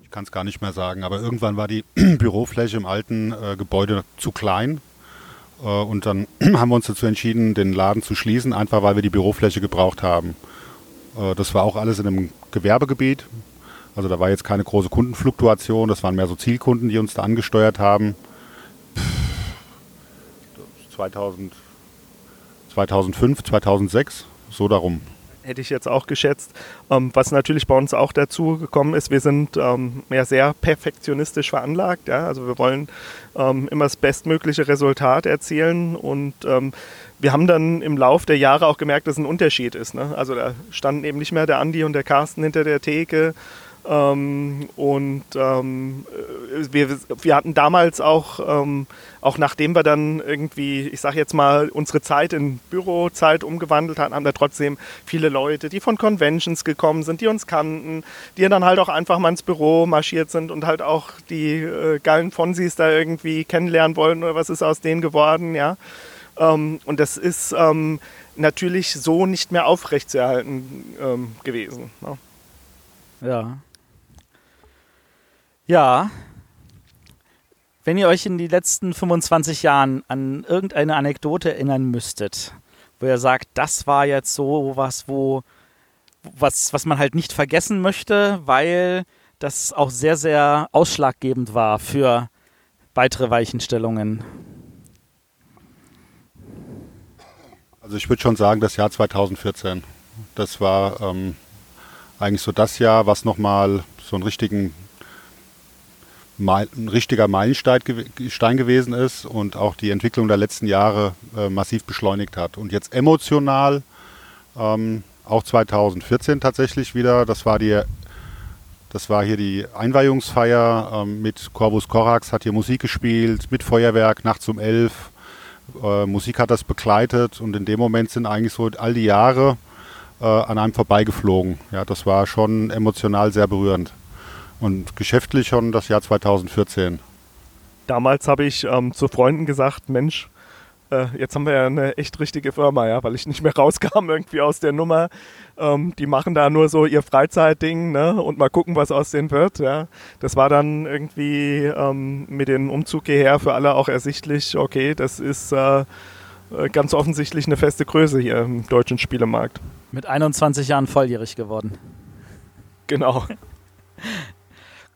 Ich kann es gar nicht mehr sagen, aber irgendwann war die Bürofläche im alten äh, Gebäude zu klein. Äh, und dann haben wir uns dazu entschieden, den Laden zu schließen, einfach weil wir die Bürofläche gebraucht haben. Äh, das war auch alles in einem Gewerbegebiet. Also da war jetzt keine große Kundenfluktuation, das waren mehr so Zielkunden, die uns da angesteuert haben. 2000, 2005, 2006, so darum. Hätte ich jetzt auch geschätzt. Ähm, was natürlich bei uns auch dazu gekommen ist, wir sind ähm, ja sehr perfektionistisch veranlagt. Ja? Also wir wollen ähm, immer das bestmögliche Resultat erzielen und ähm, wir haben dann im Lauf der Jahre auch gemerkt, dass ein Unterschied ist. Ne? Also da standen eben nicht mehr der Andi und der Carsten hinter der Theke ähm, und ähm, wir, wir hatten damals auch, ähm, auch nachdem wir dann irgendwie, ich sage jetzt mal, unsere Zeit in Bürozeit umgewandelt hatten, haben da trotzdem viele Leute, die von Conventions gekommen sind, die uns kannten, die dann halt auch einfach mal ins Büro marschiert sind und halt auch die äh, geilen Fonsis da irgendwie kennenlernen wollen oder was ist aus denen geworden, ja. Ähm, und das ist ähm, natürlich so nicht mehr aufrechtzuerhalten ähm, gewesen. Ne? Ja. Ja. Wenn ihr euch in die letzten 25 Jahren an irgendeine Anekdote erinnern müsstet, wo ihr sagt, das war jetzt so was, wo was, was man halt nicht vergessen möchte, weil das auch sehr, sehr ausschlaggebend war für weitere Weichenstellungen. Also ich würde schon sagen, das Jahr 2014. Das war ähm, eigentlich so das Jahr, was nochmal so einen richtigen ein richtiger Meilenstein gewesen ist und auch die Entwicklung der letzten Jahre äh, massiv beschleunigt hat. Und jetzt emotional, ähm, auch 2014 tatsächlich wieder, das war die das war hier die Einweihungsfeier ähm, mit Corvus Corax, hat hier Musik gespielt, mit Feuerwerk, nachts um elf. Äh, Musik hat das begleitet und in dem Moment sind eigentlich so all die Jahre äh, an einem vorbeigeflogen. Ja, das war schon emotional sehr berührend und geschäftlich schon das Jahr 2014. Damals habe ich ähm, zu Freunden gesagt, Mensch, äh, jetzt haben wir ja eine echt richtige Firma, ja, weil ich nicht mehr rauskam irgendwie aus der Nummer. Ähm, die machen da nur so ihr Freizeitding ne, und mal gucken, was aus denen wird. Ja. Das war dann irgendwie ähm, mit dem Umzug hierher für alle auch ersichtlich, okay, das ist äh, äh ganz offensichtlich eine feste Größe hier im deutschen Spielemarkt. Mit 21 Jahren volljährig geworden. Genau.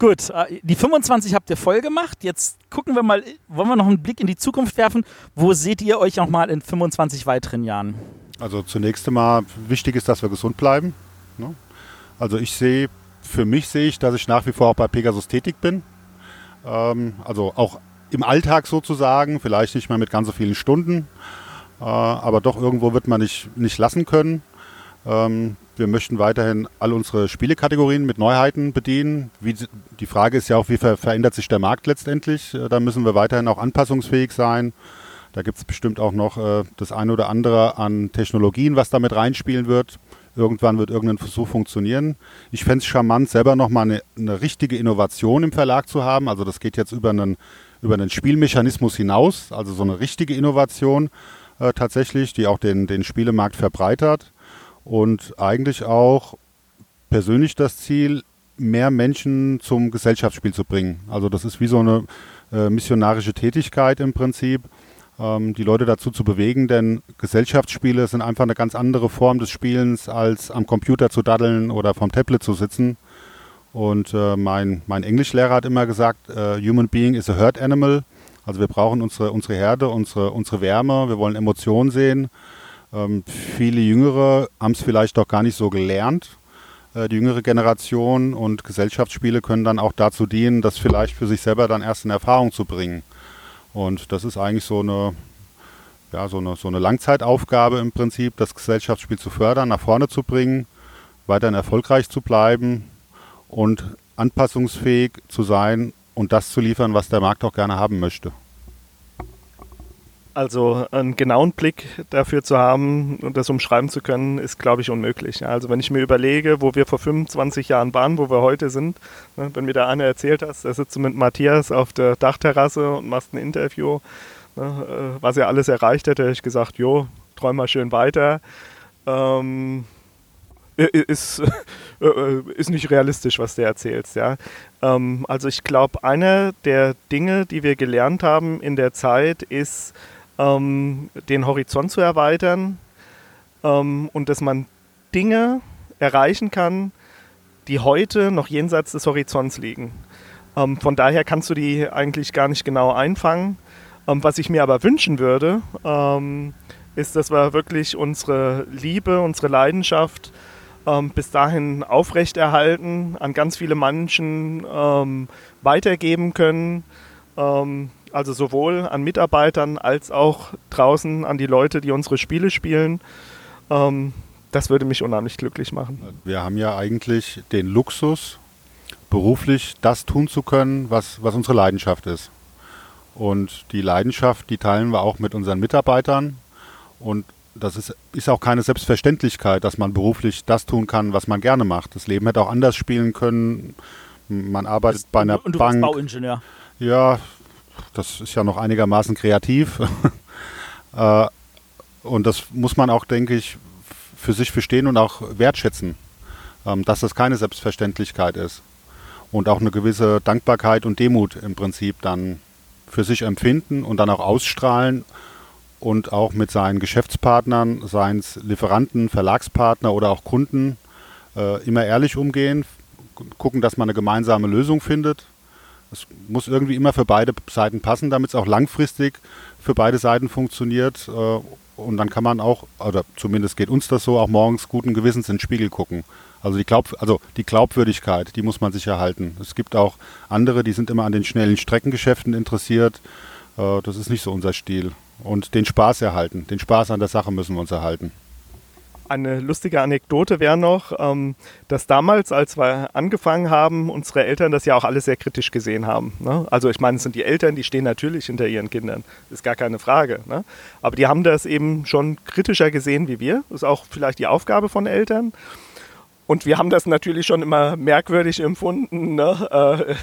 Gut, äh, die 25 habt ihr voll gemacht. Jetzt gucken wir mal, wollen wir noch einen Blick in die Zukunft werfen. Wo seht ihr euch noch mal in 25 weiteren Jahren? Also zunächst einmal wichtig ist, dass wir gesund bleiben. Ne? Also ich sehe, für mich sehe ich, dass ich nach wie vor auch bei Pegasus tätig bin. Ähm, also auch im Alltag sozusagen, vielleicht nicht mehr mit ganz so vielen Stunden, äh, aber doch irgendwo wird man nicht, nicht lassen können. Ähm, wir möchten weiterhin all unsere Spielekategorien mit Neuheiten bedienen. Wie, die Frage ist ja auch, wie ver verändert sich der Markt letztendlich? Äh, da müssen wir weiterhin auch anpassungsfähig sein. Da gibt es bestimmt auch noch äh, das eine oder andere an Technologien, was damit reinspielen wird. Irgendwann wird irgendein Versuch funktionieren. Ich fände es charmant, selber nochmal eine, eine richtige Innovation im Verlag zu haben. Also das geht jetzt über einen, über einen Spielmechanismus hinaus, also so eine richtige Innovation äh, tatsächlich, die auch den, den Spielemarkt verbreitert und eigentlich auch persönlich das Ziel, mehr Menschen zum Gesellschaftsspiel zu bringen. Also das ist wie so eine äh, missionarische Tätigkeit im Prinzip, ähm, die Leute dazu zu bewegen, denn Gesellschaftsspiele sind einfach eine ganz andere Form des Spielens, als am Computer zu daddeln oder vom Tablet zu sitzen. Und äh, mein, mein Englischlehrer hat immer gesagt, äh, Human Being is a herd animal. Also wir brauchen unsere, unsere Herde, unsere, unsere Wärme, wir wollen Emotionen sehen. Ähm, viele Jüngere haben es vielleicht doch gar nicht so gelernt, äh, die jüngere Generation. Und Gesellschaftsspiele können dann auch dazu dienen, das vielleicht für sich selber dann erst in Erfahrung zu bringen. Und das ist eigentlich so eine, ja, so eine, so eine Langzeitaufgabe im Prinzip, das Gesellschaftsspiel zu fördern, nach vorne zu bringen, weiterhin erfolgreich zu bleiben und anpassungsfähig zu sein und das zu liefern, was der Markt auch gerne haben möchte. Also einen genauen Blick dafür zu haben und das umschreiben zu können, ist, glaube ich, unmöglich. Also wenn ich mir überlege, wo wir vor 25 Jahren waren, wo wir heute sind, ne, wenn mir der Anne erzählt hast, da sitzt du mit Matthias auf der Dachterrasse und machst ein Interview, ne, äh, was er alles erreicht hätte, hätte ich gesagt, jo, träum mal schön weiter. Ähm, ist, äh, ist nicht realistisch, was du erzählst. Ja? Ähm, also ich glaube, eine der Dinge, die wir gelernt haben in der Zeit, ist, ähm, den Horizont zu erweitern ähm, und dass man Dinge erreichen kann, die heute noch jenseits des Horizonts liegen. Ähm, von daher kannst du die eigentlich gar nicht genau einfangen. Ähm, was ich mir aber wünschen würde, ähm, ist, dass wir wirklich unsere Liebe, unsere Leidenschaft ähm, bis dahin aufrechterhalten, an ganz viele Menschen weitergeben können also sowohl an Mitarbeitern als auch draußen an die Leute, die unsere Spiele spielen. Ähm, das würde mich unheimlich glücklich machen. Wir haben ja eigentlich den Luxus, beruflich das tun zu können, was, was unsere Leidenschaft ist. Und die Leidenschaft, die teilen wir auch mit unseren Mitarbeitern. Und das ist, ist auch keine Selbstverständlichkeit, dass man beruflich das tun kann, was man gerne macht. Das Leben hätte auch anders spielen können. Man arbeitet bei einer und du Bank. Bist Bauingenieur. Ja, das ist ja noch einigermaßen kreativ. äh, und das muss man auch, denke ich, für sich verstehen und auch wertschätzen, ähm, dass das keine Selbstverständlichkeit ist. Und auch eine gewisse Dankbarkeit und Demut im Prinzip dann für sich empfinden und dann auch ausstrahlen und auch mit seinen Geschäftspartnern, seien es Lieferanten, Verlagspartner oder auch Kunden, äh, immer ehrlich umgehen, gucken, dass man eine gemeinsame Lösung findet es muss irgendwie immer für beide Seiten passen, damit es auch langfristig für beide Seiten funktioniert. Äh, und dann kann man auch, oder zumindest geht uns das so, auch morgens guten Gewissens in den Spiegel gucken. Also die, Glaub, also die Glaubwürdigkeit, die muss man sich erhalten. Es gibt auch andere, die sind immer an den schnellen Streckengeschäften interessiert. Äh, das ist nicht so unser Stil. Und den Spaß erhalten, den Spaß an der Sache müssen wir uns erhalten. Eine lustige Anekdote wäre noch, ähm, dass damals, als wir angefangen haben, unsere Eltern das ja auch alles sehr kritisch gesehen haben. Ne? Also ich meine, es sind die Eltern, die stehen natürlich hinter ihren Kindern, ist gar keine Frage. Ne? Aber die haben das eben schon kritischer gesehen wie wir. Ist auch vielleicht die Aufgabe von Eltern. Und wir haben das natürlich schon immer merkwürdig empfunden. Ne? Äh,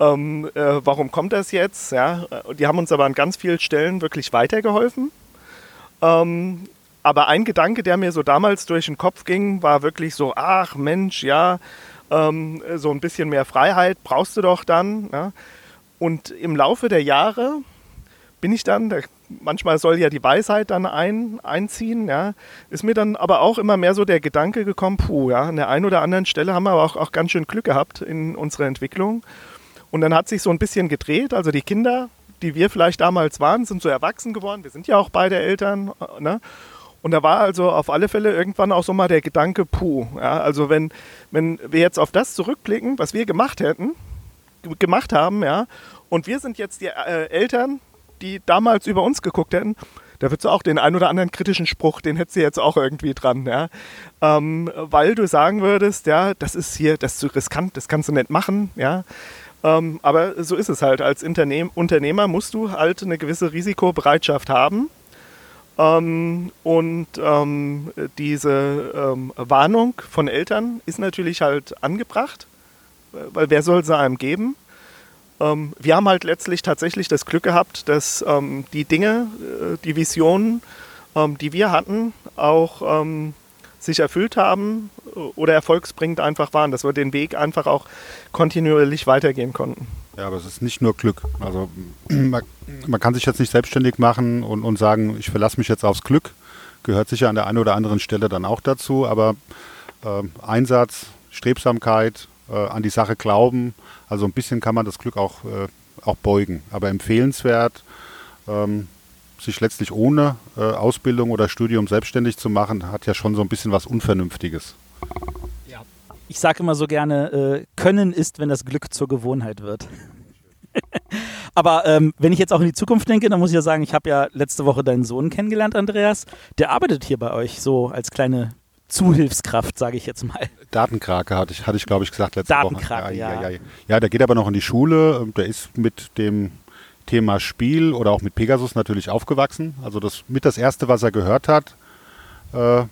ähm, äh, warum kommt das jetzt? Ja? Die haben uns aber an ganz vielen Stellen wirklich weitergeholfen. Ähm, aber ein Gedanke, der mir so damals durch den Kopf ging, war wirklich so, ach Mensch, ja, ähm, so ein bisschen mehr Freiheit brauchst du doch dann. Ja? Und im Laufe der Jahre bin ich dann, da manchmal soll ja die Weisheit dann ein, einziehen, ja, ist mir dann aber auch immer mehr so der Gedanke gekommen, puh, ja, an der einen oder anderen Stelle haben wir aber auch, auch ganz schön Glück gehabt in unserer Entwicklung. Und dann hat sich so ein bisschen gedreht, also die Kinder, die wir vielleicht damals waren, sind so erwachsen geworden, wir sind ja auch beide Eltern, äh, ne? Und da war also auf alle Fälle irgendwann auch so mal der Gedanke, puh, ja, also wenn, wenn wir jetzt auf das zurückblicken, was wir gemacht hätten, gemacht haben, ja, und wir sind jetzt die äh, Eltern, die damals über uns geguckt hätten, da wird es auch den ein oder anderen kritischen Spruch, den hättest du jetzt auch irgendwie dran, ja. Ähm, weil du sagen würdest, ja, das ist hier, das ist zu riskant, das kannst du nicht machen, ja. Ähm, aber so ist es halt. Als Unternehm Unternehmer musst du halt eine gewisse Risikobereitschaft haben. Ähm, und ähm, diese ähm, Warnung von Eltern ist natürlich halt angebracht, weil wer soll sie einem geben? Ähm, wir haben halt letztlich tatsächlich das Glück gehabt, dass ähm, die Dinge, äh, die Visionen, die wir hatten, auch sich erfüllt haben oder erfolgsbringend einfach waren, dass wir den Weg einfach auch kontinuierlich weitergehen konnten. Ja, aber es ist nicht nur Glück. Also man, man kann sich jetzt nicht selbstständig machen und, und sagen, ich verlasse mich jetzt aufs Glück. Gehört sicher an der einen oder anderen Stelle dann auch dazu, aber äh, Einsatz, Strebsamkeit, äh, an die Sache glauben, also ein bisschen kann man das Glück auch, äh, auch beugen. Aber empfehlenswert, ähm, sich letztlich ohne äh, Ausbildung oder Studium selbstständig zu machen, hat ja schon so ein bisschen was Unvernünftiges. Ich sage immer so gerne, äh, Können ist, wenn das Glück zur Gewohnheit wird. Aber ähm, wenn ich jetzt auch in die Zukunft denke, dann muss ich ja sagen, ich habe ja letzte Woche deinen Sohn kennengelernt, Andreas. Der arbeitet hier bei euch so als kleine Zuhilfskraft, sage ich jetzt mal. Datenkrake hatte ich, hatte ich glaube ich, gesagt letzte Datenkrake, Woche. Ja, ja, ja. ja, der geht aber noch in die Schule. Der ist mit dem Thema Spiel oder auch mit Pegasus natürlich aufgewachsen. Also das mit das erste, was er gehört hat, äh,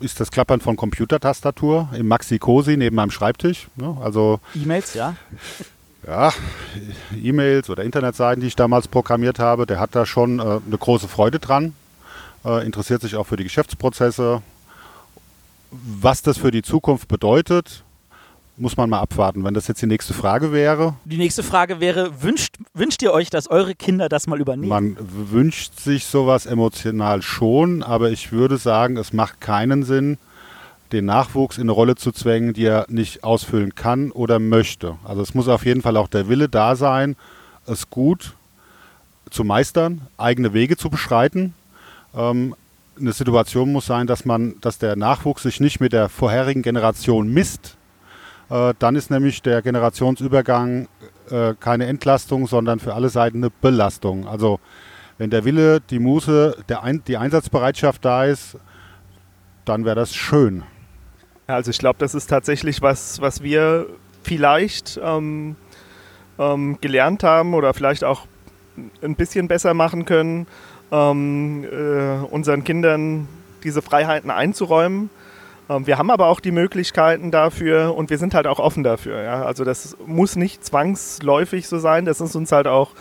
ist das Klappern von Computertastatur im Maxi Cosi neben meinem Schreibtisch. Ne? Also E-Mails, ja. Ja, E-Mails oder Internetseiten, die ich damals programmiert habe, der hat da schon äh, eine große Freude dran, äh, interessiert sich auch für die Geschäftsprozesse, was das für die Zukunft bedeutet, muss man mal abwarten, wenn das jetzt die nächste Frage wäre. Die nächste Frage wäre, wünscht, wünscht ihr euch, dass eure Kinder das mal übernehmen? Man wünscht sich sowas emotional schon, aber ich würde sagen, es macht keinen Sinn, den Nachwuchs in eine Rolle zu zwängen, die er nicht ausfüllen kann oder möchte. Also es muss auf jeden Fall auch der Wille da sein, es gut zu meistern, eigene Wege zu beschreiten. Ähm, eine Situation muss sein, dass man, dass der Nachwuchs sich nicht mit der vorherigen Generation misst. Äh, dann ist nämlich der Generationsübergang äh, keine Entlastung, sondern für alle Seiten eine Belastung. Also wenn der Wille, die Muße, Ein die Einsatzbereitschaft da ist, dann wäre das schön. Also ich glaube, das ist tatsächlich was, was wir vielleicht ähm, ähm, gelernt haben oder vielleicht auch ein bisschen besser machen können ähm, äh, unseren Kindern diese Freiheiten einzuräumen. Ähm, wir haben aber auch die Möglichkeiten dafür und wir sind halt auch offen dafür. Ja? Also das muss nicht zwangsläufig so sein, das ist uns halt auch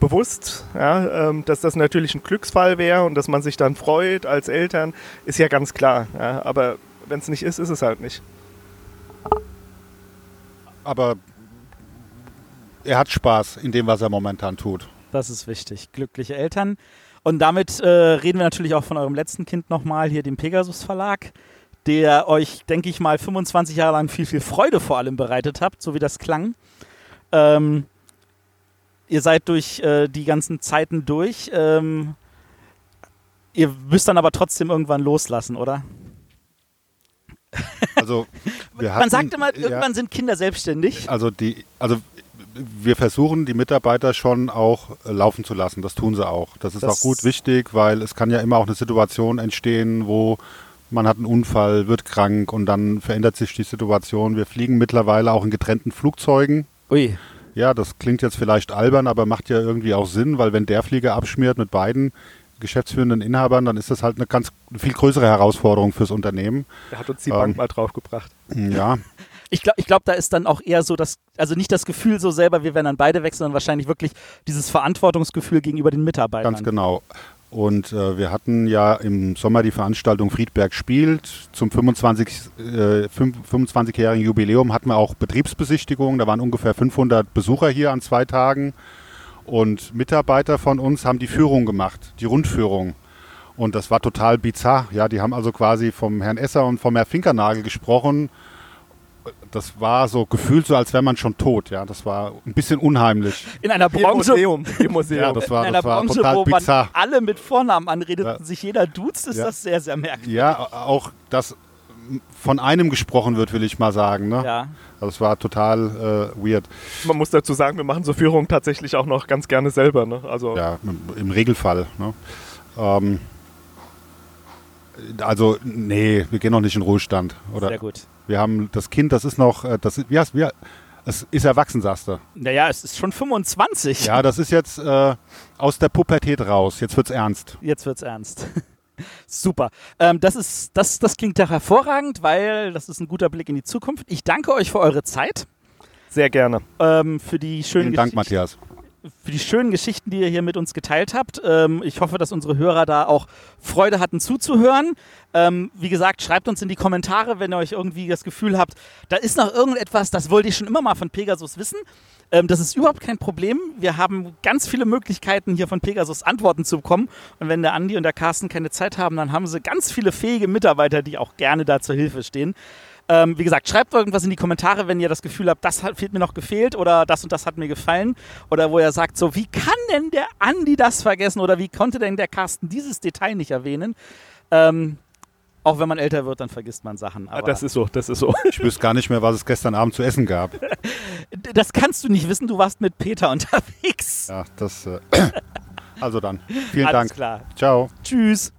bewusst, ja? ähm, dass das natürlich ein Glücksfall wäre und dass man sich dann freut als Eltern, ist ja ganz klar. Ja? Aber wenn es nicht ist, ist es halt nicht. Aber er hat Spaß in dem, was er momentan tut. Das ist wichtig. Glückliche Eltern. Und damit äh, reden wir natürlich auch von eurem letzten Kind nochmal, hier dem Pegasus Verlag, der euch, denke ich mal, 25 Jahre lang viel, viel Freude vor allem bereitet habt, so wie das klang. Ähm, ihr seid durch äh, die ganzen Zeiten durch. Ähm, ihr müsst dann aber trotzdem irgendwann loslassen, oder? Also, wir hatten, Man sagt immer, irgendwann ja, sind Kinder selbstständig. Also die, also wir versuchen, die Mitarbeiter schon auch äh, laufen zu lassen. Das tun sie auch. Das ist das auch gut wichtig, weil es kann ja immer auch eine Situation entstehen, wo man hat einen Unfall, wird krank und dann verändert sich die Situation. Wir fliegen mittlerweile auch in getrennten Flugzeugen. Ui. Ja, das klingt jetzt vielleicht albern, aber macht ja irgendwie auch Sinn, weil wenn der Flieger abschmiert mit beiden geschäftsführenden Inhabern, dann ist das halt eine ganz viel größere Herausforderung fürs Unternehmen. Da hat uns die ähm, Bank mal draufgebracht. Ja, ich glaube, ich glaub, da ist dann auch eher so das, also nicht das Gefühl so selber, wir werden dann beide weg, sondern wahrscheinlich wirklich dieses Verantwortungsgefühl gegenüber den Mitarbeitern. Ganz genau. Und äh, wir hatten ja im Sommer die Veranstaltung Friedberg spielt. Zum 25, äh, 25-jährigen Jubiläum hatten wir auch Betriebsbesichtigungen. Da waren ungefähr 500 Besucher hier an zwei Tagen. Und Mitarbeiter von uns haben die Führung gemacht, die Rundführung. Und das war total bizarr. Ja, die haben also quasi vom Herrn Esser und vom Herrn Finkernagel gesprochen. Das war so gefühlt so, als wäre man schon tot. Ja, das war ein bisschen unheimlich. In einer Im Branche, Museum. Im Museum. Ja, das war, in einer das war Branche total wo bizarr. man alle mit Vornamen anredet Ja. und sich jeder duzt, ist Ja. das sehr, sehr merkwürdig. Ja, auch dass von einem gesprochen wird, will ich mal sagen. Ne? Ja. Also es war total äh, weird. Man muss dazu sagen, wir machen so Führungen tatsächlich auch noch ganz gerne selber. Ne? Also Ja, im, im Regelfall. Ne? Ähm, also, nee, wir gehen noch nicht in Ruhestand. Oder Sehr gut. wir haben das Kind, das ist noch, äh, das ist, wie heißt, wie, es ist erwachsen, sagst du. Naja, es ist schon 25. Ja, das ist jetzt äh, aus der Pubertät raus. Jetzt wird's ernst. Jetzt wird's ernst. Super. Ähm, das, ist, das, das klingt doch hervorragend, weil das ist ein guter Blick in die Zukunft. Ich danke euch für eure Zeit, sehr gerne. ähm, für die schönen Vielen Dank, Matthias. Für die schönen Geschichten, die ihr hier mit uns geteilt habt. Ähm, ich hoffe, dass unsere Hörer da auch Freude hatten zuzuhören. Ähm, wie gesagt, schreibt uns in die Kommentare, wenn ihr euch irgendwie das Gefühl habt, da ist noch irgendetwas, das wollte ich schon immer mal von Pegasus wissen. Ähm, das ist überhaupt kein Problem. Wir haben ganz viele Möglichkeiten, hier von Pegasus Antworten zu bekommen. Und wenn der Andi und der Carsten keine Zeit haben, dann haben sie ganz viele fähige Mitarbeiter, die auch gerne da zur Hilfe stehen. Ähm, wie gesagt, schreibt irgendwas in die Kommentare, wenn ihr das Gefühl habt, das hat, fehlt mir noch gefehlt oder das und das hat mir gefallen. Oder wo ihr sagt, so, wie kann denn der Andi das vergessen oder wie konnte denn der Carsten dieses Detail nicht erwähnen? Ähm, auch wenn man älter wird, dann vergisst man Sachen. Ja, Aber das ist so, das ist so. Ich wüsste gar nicht mehr, was es gestern Abend zu essen gab. das kannst du nicht wissen, du warst mit Peter unterwegs. Ja, das. Äh, also dann. Vielen Alles Dank. klar. Ciao. Tschüss.